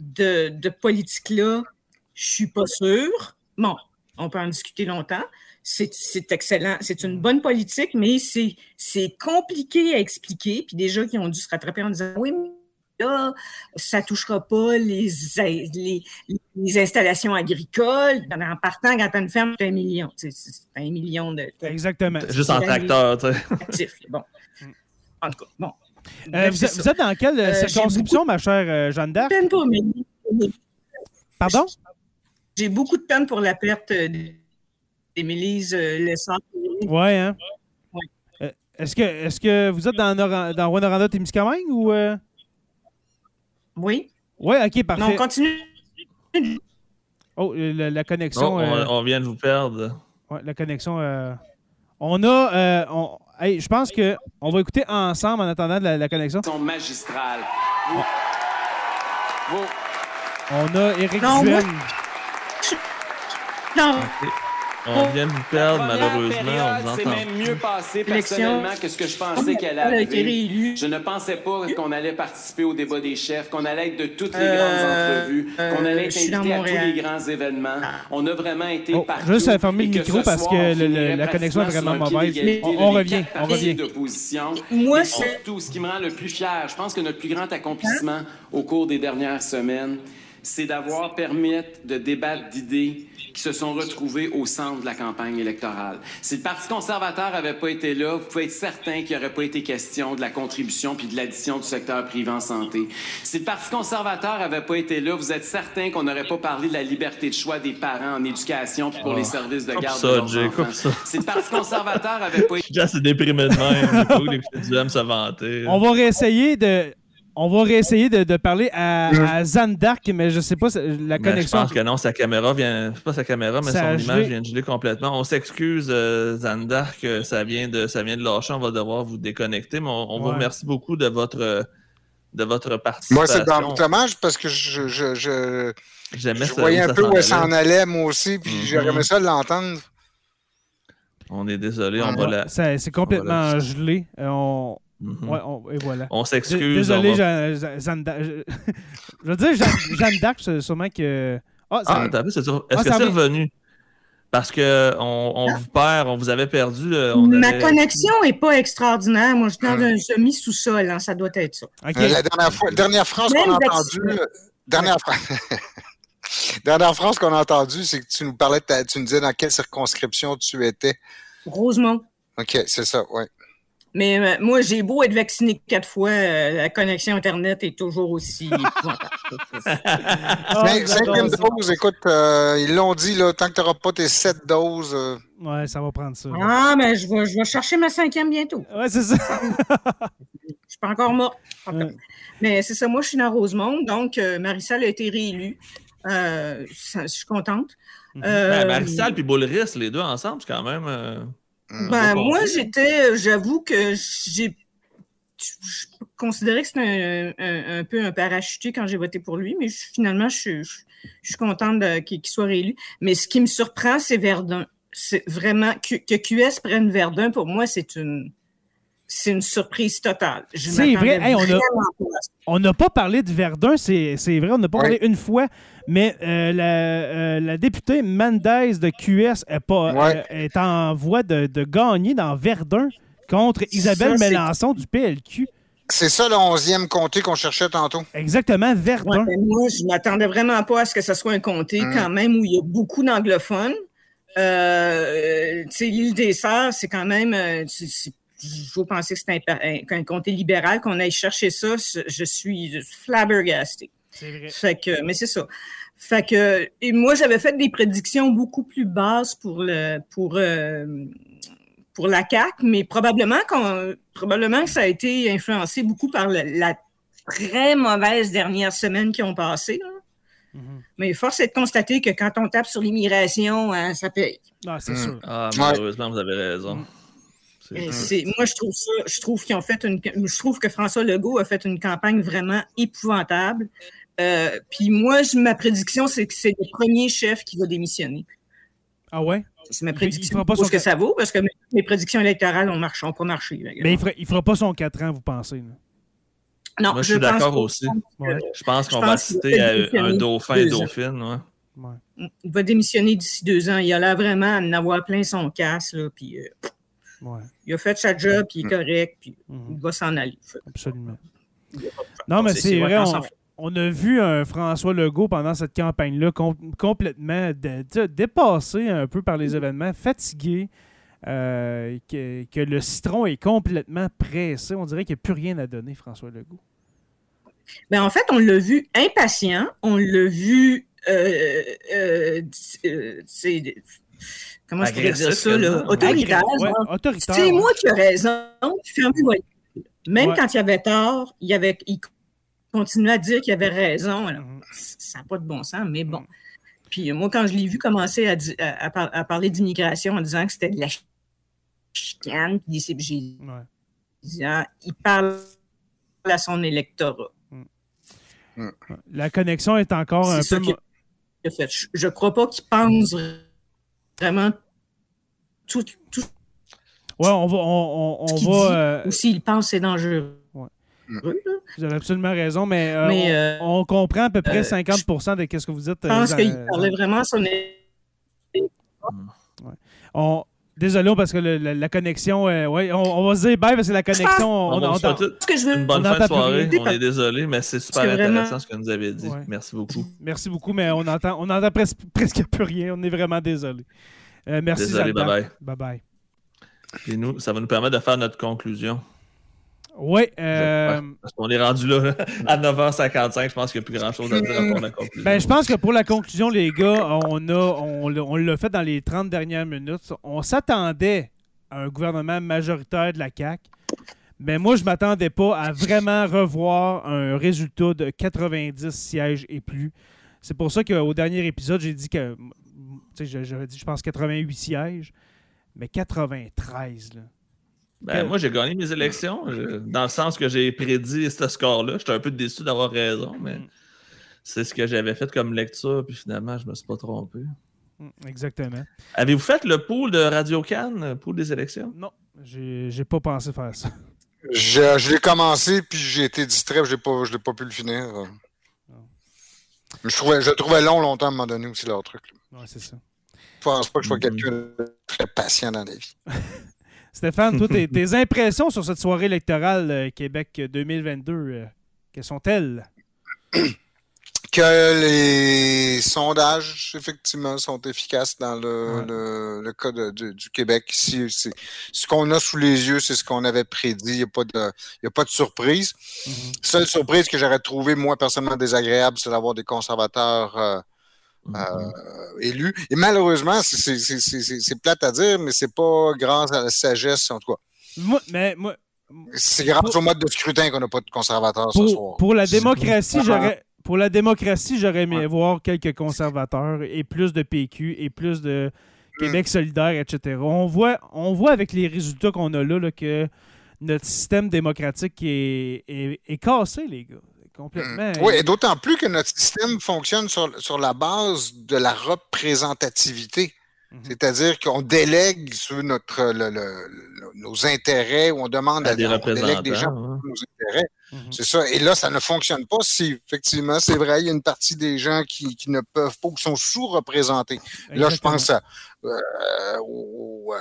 de, de politique-là? Je suis pas sûre. Bon, on peut en discuter longtemps. C'est excellent. C'est une bonne politique, mais c'est compliqué à expliquer. Puis déjà, qui ont dû se rattraper en disant Oui, mais là, ça touchera pas les, les, les installations agricoles. En partant, quand tu as une ferme, tu as un million. Tu sais, C'est un million de Exactement. Juste en tracteur, tu sais. actifs. Bon. En tout cas, bon. Euh, vous, êtes- ça. vous êtes dans quelle euh, Euh, circonscription, ma chère euh, Jeanne d'Arc? Pardon? J'ai beaucoup de peine pour la perte euh, d'Émilise euh, Lessard. Ouais, hein? Ouais. Euh, Est-ce que, est que vous êtes dans, Nora- dans Rwanda Témiscamingue ou. euh? Oui. Ouais, ok, Non, parfait. on continue. Oh, la, la connexion. Oh, euh, on, vient de vous perdre. ouais, la connexion. euh, On a. euh, on- hey, je pense que on va écouter ensemble en attendant de la, la connexion. sont magistrales. Vous- vous- On a Éric Non, moi-. Non, On vient de vous perdre, malheureusement. On période, vous c'est entend. même mieux passé personnellement que ce que je pensais qu'elle allait. Je ne pensais pas qu'on allait participer au débat des chefs, qu'on allait être de toutes les Euh, grandes entrevues, qu'on allait être invité à tous les grands événements. On a vraiment été Oh, partout. juste à fermer le que micro ce parce soir, que la connexion est vraiment mauvaise. On- revient, on revient. d'opposition. Moi, c'est- surtout, ce qui me rend le plus fier, je pense que notre plus grand accomplissement au cours des dernières semaines, c'est d'avoir permis de débattre d'idées qui se sont retrouvées au centre de la campagne électorale. Si le Parti conservateur n'avait pas été là, vous pouvez être certain qu'il n'y aurait pas été question de la contribution puis de l'addition du secteur privé en santé. Si le Parti conservateur n'avait pas été là, vous êtes certain qu'on n'aurait pas parlé de la liberté de choix des parents en éducation puis pour les services de Coupe garde ça, de leurs Jay, enfants. coupe ça. Si le Parti conservateur n'avait pas été Déjà, c'est déprimé de même. On va réessayer de. On va réessayer de, de parler à, à Jeanne d'Arc, mais je sais pas, c'est- la Mais je connexion. pense que non, sa caméra vient. C'est pas sa caméra, mais Ça son gelé. image vient de geler complètement. On s'excuse, euh, Zandar, que ça vient de ça vient de lâcher. On va devoir vous déconnecter, mais on, on vous remercie beaucoup de votre euh, de votre Moi, participation. c'est dans- dommage parce que je, je, je, je voyais un peu où elle s'en allait. moi aussi, puis Mhm. j'aurais aimé ça l'entendre. On est désolé, on va la. C'est complètement gelé. Euh, on... Ouais, on- Et voilà. On s'excuse. Désolé, va- Jeanne, d'Arc. Je... je veux dire, Jeanne, Jeanne d'Arc, c'est sûrement que. Ah, ça- Ah, un peu, c'est sûr. Est-ce Ah, que c'est revenu? Parce que on, on vous perd, on vous avait perdu. on Ma avait- connexion n'est pas extraordinaire. Moi, je suis dans Hum. un semi-sous-sol. hein, ça doit être ça. Euh, La dernière, fois- dernière phrase qu'on a entendue, euh, dernière, phra- dernière phrase qu'on a entendue, c'est que tu nous parlais, de ta- tu nous disais dans quelle circonscription tu étais. Rosemont. OK, c'est ça, oui. Mais euh, moi, j'ai beau être vacciné quatre fois, euh, la connexion Internet est toujours aussi épouvantable. Ah, Mais cinquième dose, écoute, euh, ils l'ont dit, là, tant que tu n'auras pas tes sept doses, euh, Ouais, ça va prendre ça. ah, mais je vais, je vais chercher ma cinquième bientôt. Ouais, c'est ça. Je suis pas encore morte. Ouais. Mais c'est ça, moi, je suis dans Rosemont, donc euh, Marissal a été réélue. Euh, je suis contente. Euh, Ben, Marissal puis Boulris, les deux ensemble, c'est quand même. Euh, Ben, moi, j'étais, j'avoue que j'ai je considérais que c'était un, un- un peu un parachuté quand j'ai voté pour lui, mais je- finalement, je, suis- je- je suis contente de- qu'il qu'il soit réélu. Mais ce qui me surprend, c'est Verdun. C'est vraiment que, que QS prenne Verdun, pour moi, c'est une c'est une surprise totale. Je C'est vrai. m'attendais Hey, on n'a pas parlé de Verdun, c'est c'est vrai, on n'a pas Ouais. parlé une fois, mais euh, la, euh, la députée Mendez de QS est, pas, Ouais. euh, est en voie de, de gagner dans Verdun contre Isabelle Ça, Mélenchon du PLQ. C'est ça le onzième comté qu'on cherchait tantôt. Exactement, Ouais, Verdun. moi, je m'attendais vraiment pas à ce que ce soit un comté, Mm. quand même, où il y a beaucoup d'anglophones. Euh, tu sais, l'île des Sœurs, c'est quand même. c'est- Je veux penser que c'est un, comté libéral, qu'on aille chercher ça. Je, suis flabbergastée. C'est vrai. Fait que, mais c'est ça. Fait que, et moi, j'avais fait des prédictions beaucoup plus basses pour le, pour, euh, pour la CAC, mais probablement qu'on, probablement que ça a été influencé beaucoup par le- la très mauvaise dernière semaine qui ont passé. là. Mhm. Mais force est de constater que quand on tape sur l'immigration, hein, ça paye. Ah, c'est Mm. sûr. Ah, Ouais. malheureusement, vous avez raison. Mm. Moi, je trouve ça, je trouve qu'ils ont fait une, je trouve que François Legault a fait une campagne vraiment épouvantable. Euh, puis moi, je- ma prédiction, c'est que c'est le premier chef qui va démissionner. Ah ouais? C'est ma Il- il prédiction. fera pas pour son ce que ça vaut, parce que mes, mes prédictions électorales ont, marché, ont pas marché. là. Mais il fera, il fera pas son 4 ans, vous pensez? là? non, Moi, je suis d'accord aussi. Ouais. Je pense qu'on va assister à démissionner un dauphin et dauphine. Ouais. Ouais. Il va démissionner d'ici deux ans. Il a l'air vraiment à en avoir plein son casse. Là, puis, euh, Ouais. il a fait sa job, puis il est correct, puis Mhm. il va s'en aller. Fait- Absolument. Non, mais c'est- vrai, on, a vu un François Legault pendant cette campagne-là com- complètement dé- dé- dépassé un peu par les Mm-hmm. événements, fatigué, euh, que, que le citron est complètement pressé. On dirait qu'il n'y a plus rien à donner, François Legault. Ben, en fait, on l'a vu impatient, on l'a vu. Euh, euh, comment je pourrais dire ça, là? Autoritaire. Ouais, autoritaire. C'est ouais. moi qui ai raison. Même Ouais. quand il avait tort, il, avait, il continuait à dire qu'il avait raison. Alors, Mhm. ça n'a pas de bon sens, mais bon. Puis euh, moi, quand je l'ai vu commencer à, di- à- à par- à parler d'immigration en disant que c'était de la ch- chicane, puis j'ai j'ai Ouais. dit, ah, il parle à son électorat. La connexion est encore un peu. qui- mo- qu'il a fait. Je, je crois pas qu'il pense vraiment tout, tout Ouais, on va. On, on- ce on qu'il va dit, euh, ou s'il pense que c'est dangereux. Ouais. là. vous avez absolument raison, mais, euh, Mais, euh, on comprend à peu près euh, 50% de ce que vous dites. Je pense euh, qu'il parlait vraiment son électorat. On... Désolé parce que le- la, la connexion. euh, ouais, on, on va se dire bye parce que la connexion. On, On, on, Ce que je veux, une bonne on fin de soirée. On est désolé, mais c'est super vraiment- intéressant ce que vous avez dit. Ouais. Merci beaucoup. Merci beaucoup, mais on entend, on entend presque, presque plus rien. On est vraiment désolé. Euh, merci, Désolé, Zaldan. bye-bye. Bye bye. Et nous, ça va nous permettre de faire notre conclusion. Oui, euh, parce qu'on est rendu là, là, à 9h55. Je pense qu'il n'y a plus grand-chose à dire la conclusion. ben, je pense que pour la conclusion, les gars, on a, on, l'a- on l'a fait dans les 30 dernières minutes. On s'attendait à un gouvernement majoritaire de la CAQ. Mais moi, je ne m'attendais pas à vraiment revoir un résultat de 90 sièges et plus. C'est pour ça qu'au dernier épisode, j'ai dit que. tu sais, J'avais dit, je pense, 88 sièges. Mais 93, là. Ben, moi, j'ai gagné mes élections, je- dans le sens que j'ai prédit ce score-là. J'étais un peu déçu d'avoir raison, mais Mm. c'est ce que j'avais fait comme lecture, puis finalement, je me suis pas trompé. Mm, Exactement. Avez-vous fait le pool de Radio Cannes, le pool des élections? Non, j'ai j'ai pas pensé faire ça. Je, je l'ai commencé, puis j'ai été distrait, je n'ai pas, pas pu le finir. Mais Je, trouvais, je le trouvais long, longtemps à un moment donné aussi, leur truc. Ouais, c'est ça. Je pense pas que je sois Mhm. quelqu'un de très patient dans la vie. Stéphane, toi, tes, tes impressions sur cette soirée électorale euh, Québec 2022, euh, quelles sont-elles? Que les sondages, effectivement, sont efficaces dans le, Ouais. le, le cas de- de- du Québec. Ici, ce qu'on a sous les yeux, c'est ce qu'on avait prédit. Il n'y a, pas de- il y a pas de surprise. Mhm. Seule surprise que j'aurais trouvé, moi, personnellement désagréable, c'est d'avoir des conservateurs euh, euh, élus. Et malheureusement, c'est- plate à dire, mais c'est pas grâce à la sagesse, en tout cas. Moi, mais moi, C'est grâce au mode de scrutin qu'on n'a pas de conservateurs ce pour, soir. pour la démocratie, j'aurais pour la démocratie, j'aurais aimé Ouais. voir quelques conservateurs et plus de PQ et plus de Québec solidaire, etc. On voit, on voit avec les résultats qu'on a là, là, que notre système démocratique est, est, est cassé, les gars. Complètement. Oui, et d'autant plus que notre système fonctionne sur, sur la base de la représentativité. C'est-à-dire qu'on délègue sur notre, le- le- le- nos intérêts ou on demande À à, des on délègue des gens hein. nos intérêts. Mhm. C'est ça. Et là, ça ne fonctionne pas si, effectivement, c'est vrai, il y a une partie des gens qui, qui ne peuvent pas ou qui sont sous-représentés. Là, je pense à, euh, aux, euh,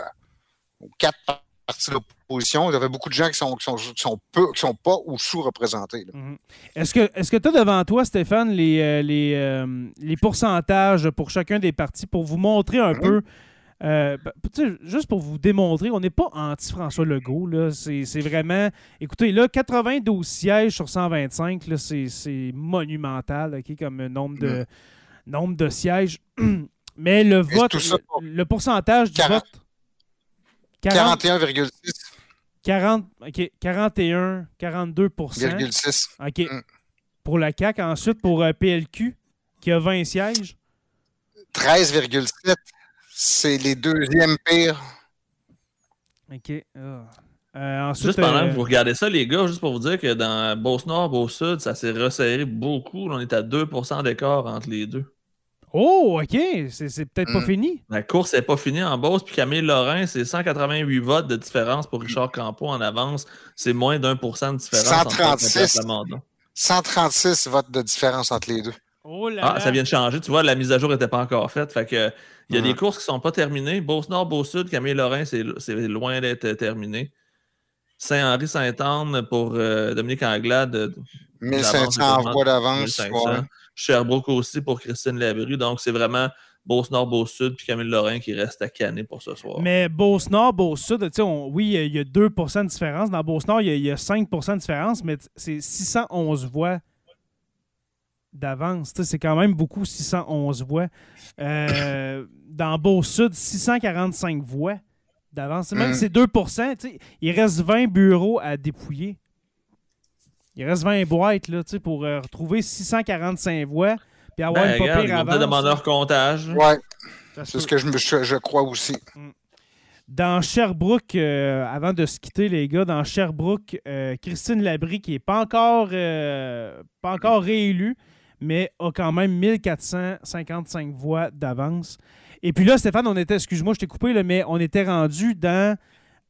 aux quatre partis de l'opposition. Il y avait beaucoup de gens qui sont, qui sont, qui sont, peu, qui sont pas ou sous-représentés. Mhm. Est-ce que tu as devant toi, Stéphane, les, euh, les, euh, les pourcentages pour chacun des partis pour vous montrer un Mhm. peu, euh, ben, juste pour vous démontrer, on n'est pas anti-François Legault. C'est vraiment. Écoutez, là, 92 sièges sur 125, là, c'est monumental ok, comme nombre de, nombre de sièges. Mais le vote, ça le, pour le pourcentage du 40. vote. 40, 41,6. 40, OK, 41, 42 6. OK. Mm. Pour la CAQ. Ensuite, pour euh, PLQ, qui a 20 sièges. 13,7. C'est les deuxièmes pires. OK. ah. Euh, ensuite, Juste pendant euh, que vous regardez ça, les gars, juste pour vous dire que dans Beauce-Nord, Beauce-Sud, ça s'est resserré beaucoup. On est à 2% d'écart entre les deux. Oh, OK. C'est c'est peut-être pas Mm. fini. La course n'est pas finie en Beauce, puis Camille Lorrain, c'est 188 votes de différence pour Richard Campo en avance. C'est moins d'un pour cent de différence. entre 136. la Plamondon. 136 votes de différence entre les deux. Oh là Ah, là. ça vient de changer. Tu vois, la mise à jour n'était pas encore faite. Fait que, il y a des courses qui ne sont pas terminées. Beauce-Nord, Beauce-Sud, Camille Lorrain, c'est c'est loin d'être terminé. Saint-Henri-Saint-Anne pour euh, Dominique Anglade. euh, 1500 d'avance, voix d'avance. 1500. ouais. Sherbrooke aussi pour Christine Labru. Donc, c'est vraiment Beauce-Nord, Beauce-Sud, puis Camille Lorrain qui reste à canner pour ce soir. Mais Beauce-Nord, Beauce-Sud, tu sais, on- oui, il y a 2% de différence. Dans Beauce-Nord, il y a- il y, a 5 de différence, mais c'est 611 voix d'avance. Tu sais, C'est quand même beaucoup, 611 voix. Euh, dans Beauce-Sud, 645 voix d'avance. Même Mm. si c'est 2 tu sais, il reste 20 bureaux à dépouiller. Il reste 20 boîtes là, tu sais, pour euh, retrouver 645 voix puis avoir Ben, une regarde, pire avance. demander leur comptage. Ouais, c'est ce que je, me- je, je crois aussi. Dans Sherbrooke, euh, avant de se quitter, les gars, dans Sherbrooke, euh, Christine Labrie, qui n'est pas encore, euh, pas encore réélue, mais a quand même 1455 voix d'avance. Et puis là, Stéphane, on était, excuse-moi, je t'ai coupé, là, mais on était rendu dans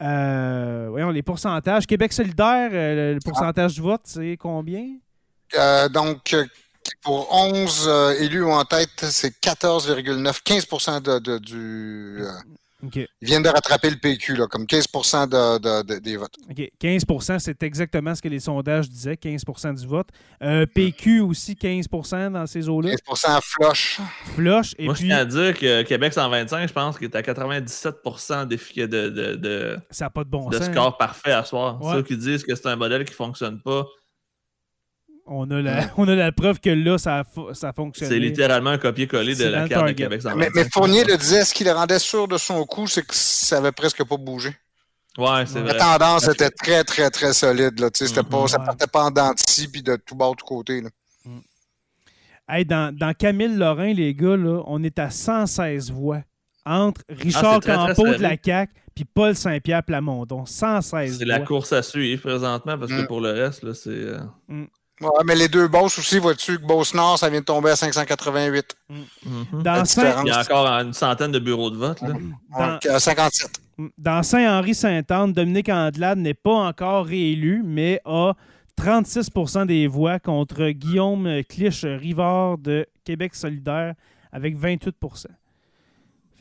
euh, voyons, les pourcentages. Québec solidaire, euh, le pourcentage du vote, c'est combien? Euh, donc, euh, pour 11 euh, élus en tête, c'est 14,9, 15 de, de- du. Ils viennent de rattraper le PQ, là, comme 15 de, de- de- des votes. OK. 15% c'est exactement ce que les sondages disaient, 15% du vote. Euh, PQ aussi, 15% dans ces eaux-là. 15 à flush. Flush. Et Moi, puis, je tiens à dire que Québec 125, je pense qu'il est à 97 d'effic- de, de, de, ça n'a pas de bon de sens. score parfait à soir. Ouais. Ceux qui disent que c'est un modèle qui ne fonctionne pas, On a, la, on a la preuve que là, ça ça a fonctionné. c'est littéralement un copier-coller de la carte de. Québec 125. Mais, mais Fournier le disait, ce qui le rendait sûr de son coup, c'est que ça avait presque pas bougé. Ouais, c'est La vrai. tendance Parce que- était très, très, très solide. Là, tu sais, c'était pas, ça Ouais. partait pas en dents de scie puis de tout bas, de tout côté. Là. Hey, dans, dans Camille Lorrain, les gars, là, on est à 116 voix entre Richard Ah, très Campeau de la CAQ puis Paul Saint-Pierre Plamondon. 116 C'est voix. la course à suivre présentement parce que Mm. pour le reste, là, c'est. euh, Ouais, mais les deux Bosses aussi, vois-tu que Beauce-Nord, ça vient de tomber à 588. mhm. Dans, La Saint, différence. Il y a encore une centaine de bureaux de vote. Là. Dans- Donc, euh, 57. dans Saint-Henri-Sainte-Anne, Dominique Andelade n'est pas encore réélu, mais a 36% des voix contre Guillaume Clich-Rivard de Québec solidaire avec 28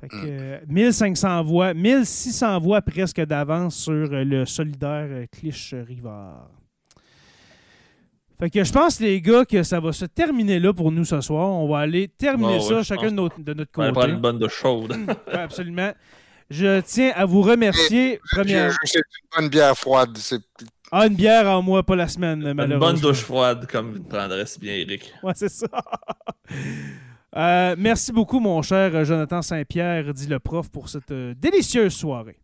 Fait que, euh, 1500 voix, 1600 voix presque d'avance sur le solidaire Clich-Rivard. Fait que je pense, les gars, que ça va se terminer là pour nous ce soir. On va aller terminer ça chacun de notre, de notre On va côté. prendre une bonne de chaude. Ouais, absolument. Je tiens à vous remercier. Première... Je- je- C'est une bonne bière froide. Ah, une bière en moi, pas la semaine, une malheureusement. bonne douche froide, comme prendrait si bien Eric. Ouais, c'est ça. Euh, merci beaucoup, mon cher Jonathan Saint-Pierre, dit le prof, pour cette euh, délicieuse soirée.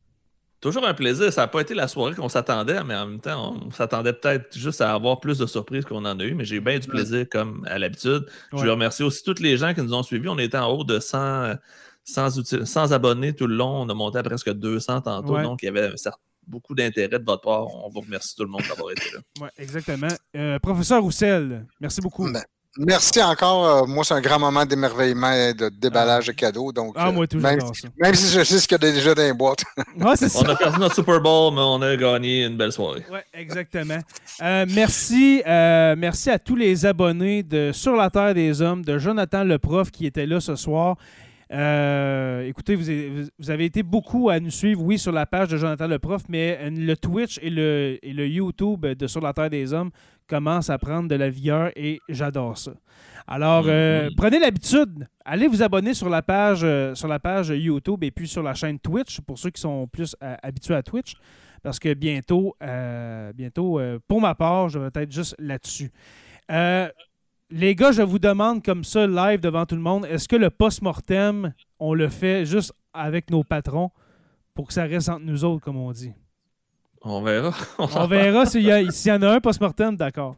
Toujours un plaisir. Ça n'a pas été la soirée qu'on s'attendait, mais en même temps, on s'attendait peut-être juste à avoir plus de surprises qu'on en a eu, mais j'ai eu bien du plaisir comme à l'habitude. Je Ouais. veux remercier aussi toutes les gens qui nous ont suivis. On était en haut de 100, 100, uti- 100 abonnés tout le long. On a monté à presque 200 tantôt, Ouais. donc il y avait beaucoup d'intérêt de votre part. On vous remercie tout le monde d'avoir été là. Ouais, exactement. Euh, professeur Roussel, merci beaucoup. Ben, Merci encore. Euh, moi, c'est un grand moment d'émerveillement et de déballage de cadeaux. Donc, Ah, moi, euh, tout, même, ça. même si je sais ce qu'il y a déjà dans les boîtes. Ouais, c'est ça. On a perdu notre Super Bowl, mais on a gagné une belle soirée. Ouais, exactement. Euh, merci, euh, merci à tous les abonnés de Sur la Terre des Hommes, de Jonathan le prof qui était là ce soir. Euh, écoutez, vous avez, vous avez été beaucoup à nous suivre, oui, sur la page de Jonathan le prof, mais euh, le Twitch et le, et le YouTube de Sur la Terre des Hommes commencent à prendre de la vigueur et j'adore ça. Alors, euh, prenez l'habitude, allez vous abonner sur la page euh, sur la page YouTube et puis sur la chaîne Twitch pour ceux qui sont plus habitués à Twitch. Parce que bientôt, bientôt, pour ma part, je vais être juste là-dessus. Euh, les gars, je vous demande comme ça, live devant tout le monde, est-ce que le post-mortem, on le fait juste avec nos patrons pour que ça reste entre nous autres, comme on dit? On verra. On verra s'il y, en a un post-mortem, d'accord.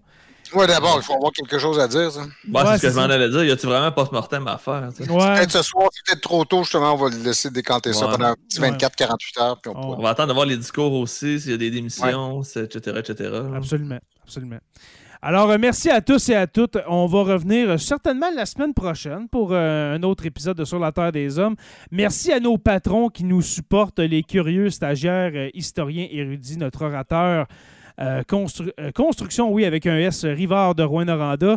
Ouais, d'abord, il faut avoir quelque chose à dire. Ça. Bon, Ouais, c'est ce que je m'en allais dire. Y a-tu vraiment post-mortem à faire? Ouais. Peut-être ce soir, c'est peut-être trop tôt, justement. On va le laisser décanter ça pendant un petit Ouais. 24-48 heures. Puis on On- pourra- On va attendre de voir les discours aussi, s'il y a des démissions, etc., etc. Absolument, absolument. Alors, euh, merci à tous et à toutes. On va revenir euh, certainement la semaine prochaine pour euh, un autre épisode de Sur la Terre des Hommes. Merci à nos patrons qui nous supportent, les curieux stagiaires, historiens, érudits, notre orateur, constru- construction, oui, avec un S, Rivard de Rouen-Noranda.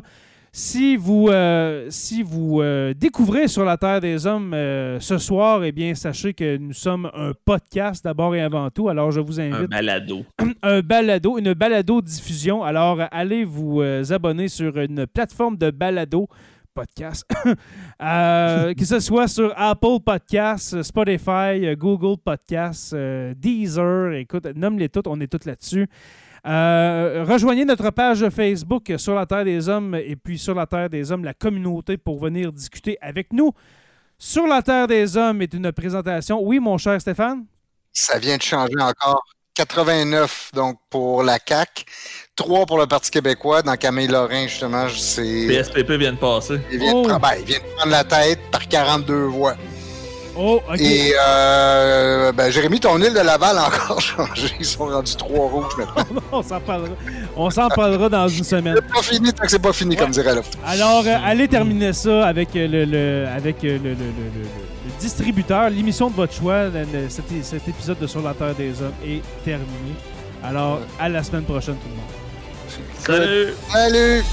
Si vous, euh, si vous euh, découvrez sur la Terre des Hommes euh, ce soir, eh bien, sachez que nous sommes un podcast d'abord et avant tout. Alors, je vous invite Un balado. un balado, une balado-diffusion. Alors, allez vous abonner sur une plateforme de balado podcast, que ce soit sur Apple Podcasts, Spotify, Google Podcasts, Deezer, écoute, nomme-les toutes, on est toutes là-dessus. Euh, rejoignez notre page Facebook sur la Terre des Hommes et puis sur la Terre des Hommes, la communauté pour venir discuter avec nous. Sur la Terre des Hommes est une présentation. Oui, mon cher Stéphane? Ça vient de changer encore. 89 donc pour la CAC, 3 pour le Parti québécois. Dans Camille Lorrain, justement, c'est. PSPP vient de passer. Il vient, de Oh. prendre, ben, il vient de prendre la tête par 42 voix. Oh, OK. Et euh, ben, Jérémy, ton île de Laval a encore changé. Ils sont rendus 3 rouges maintenant. on s'en parlera. On s'en parlera dans une semaine. C'est pas fini tant que c'est pas fini, comme dirait l'autre. Alors, euh, allez terminer ça avec le, le- avec le, le- le- le- le- le distributeur, l'émission de votre choix. Le- le- cet, é- cet épisode de Sur la Terre des Hommes est terminé. Alors, à la semaine prochaine, tout le monde. Salut! Salut!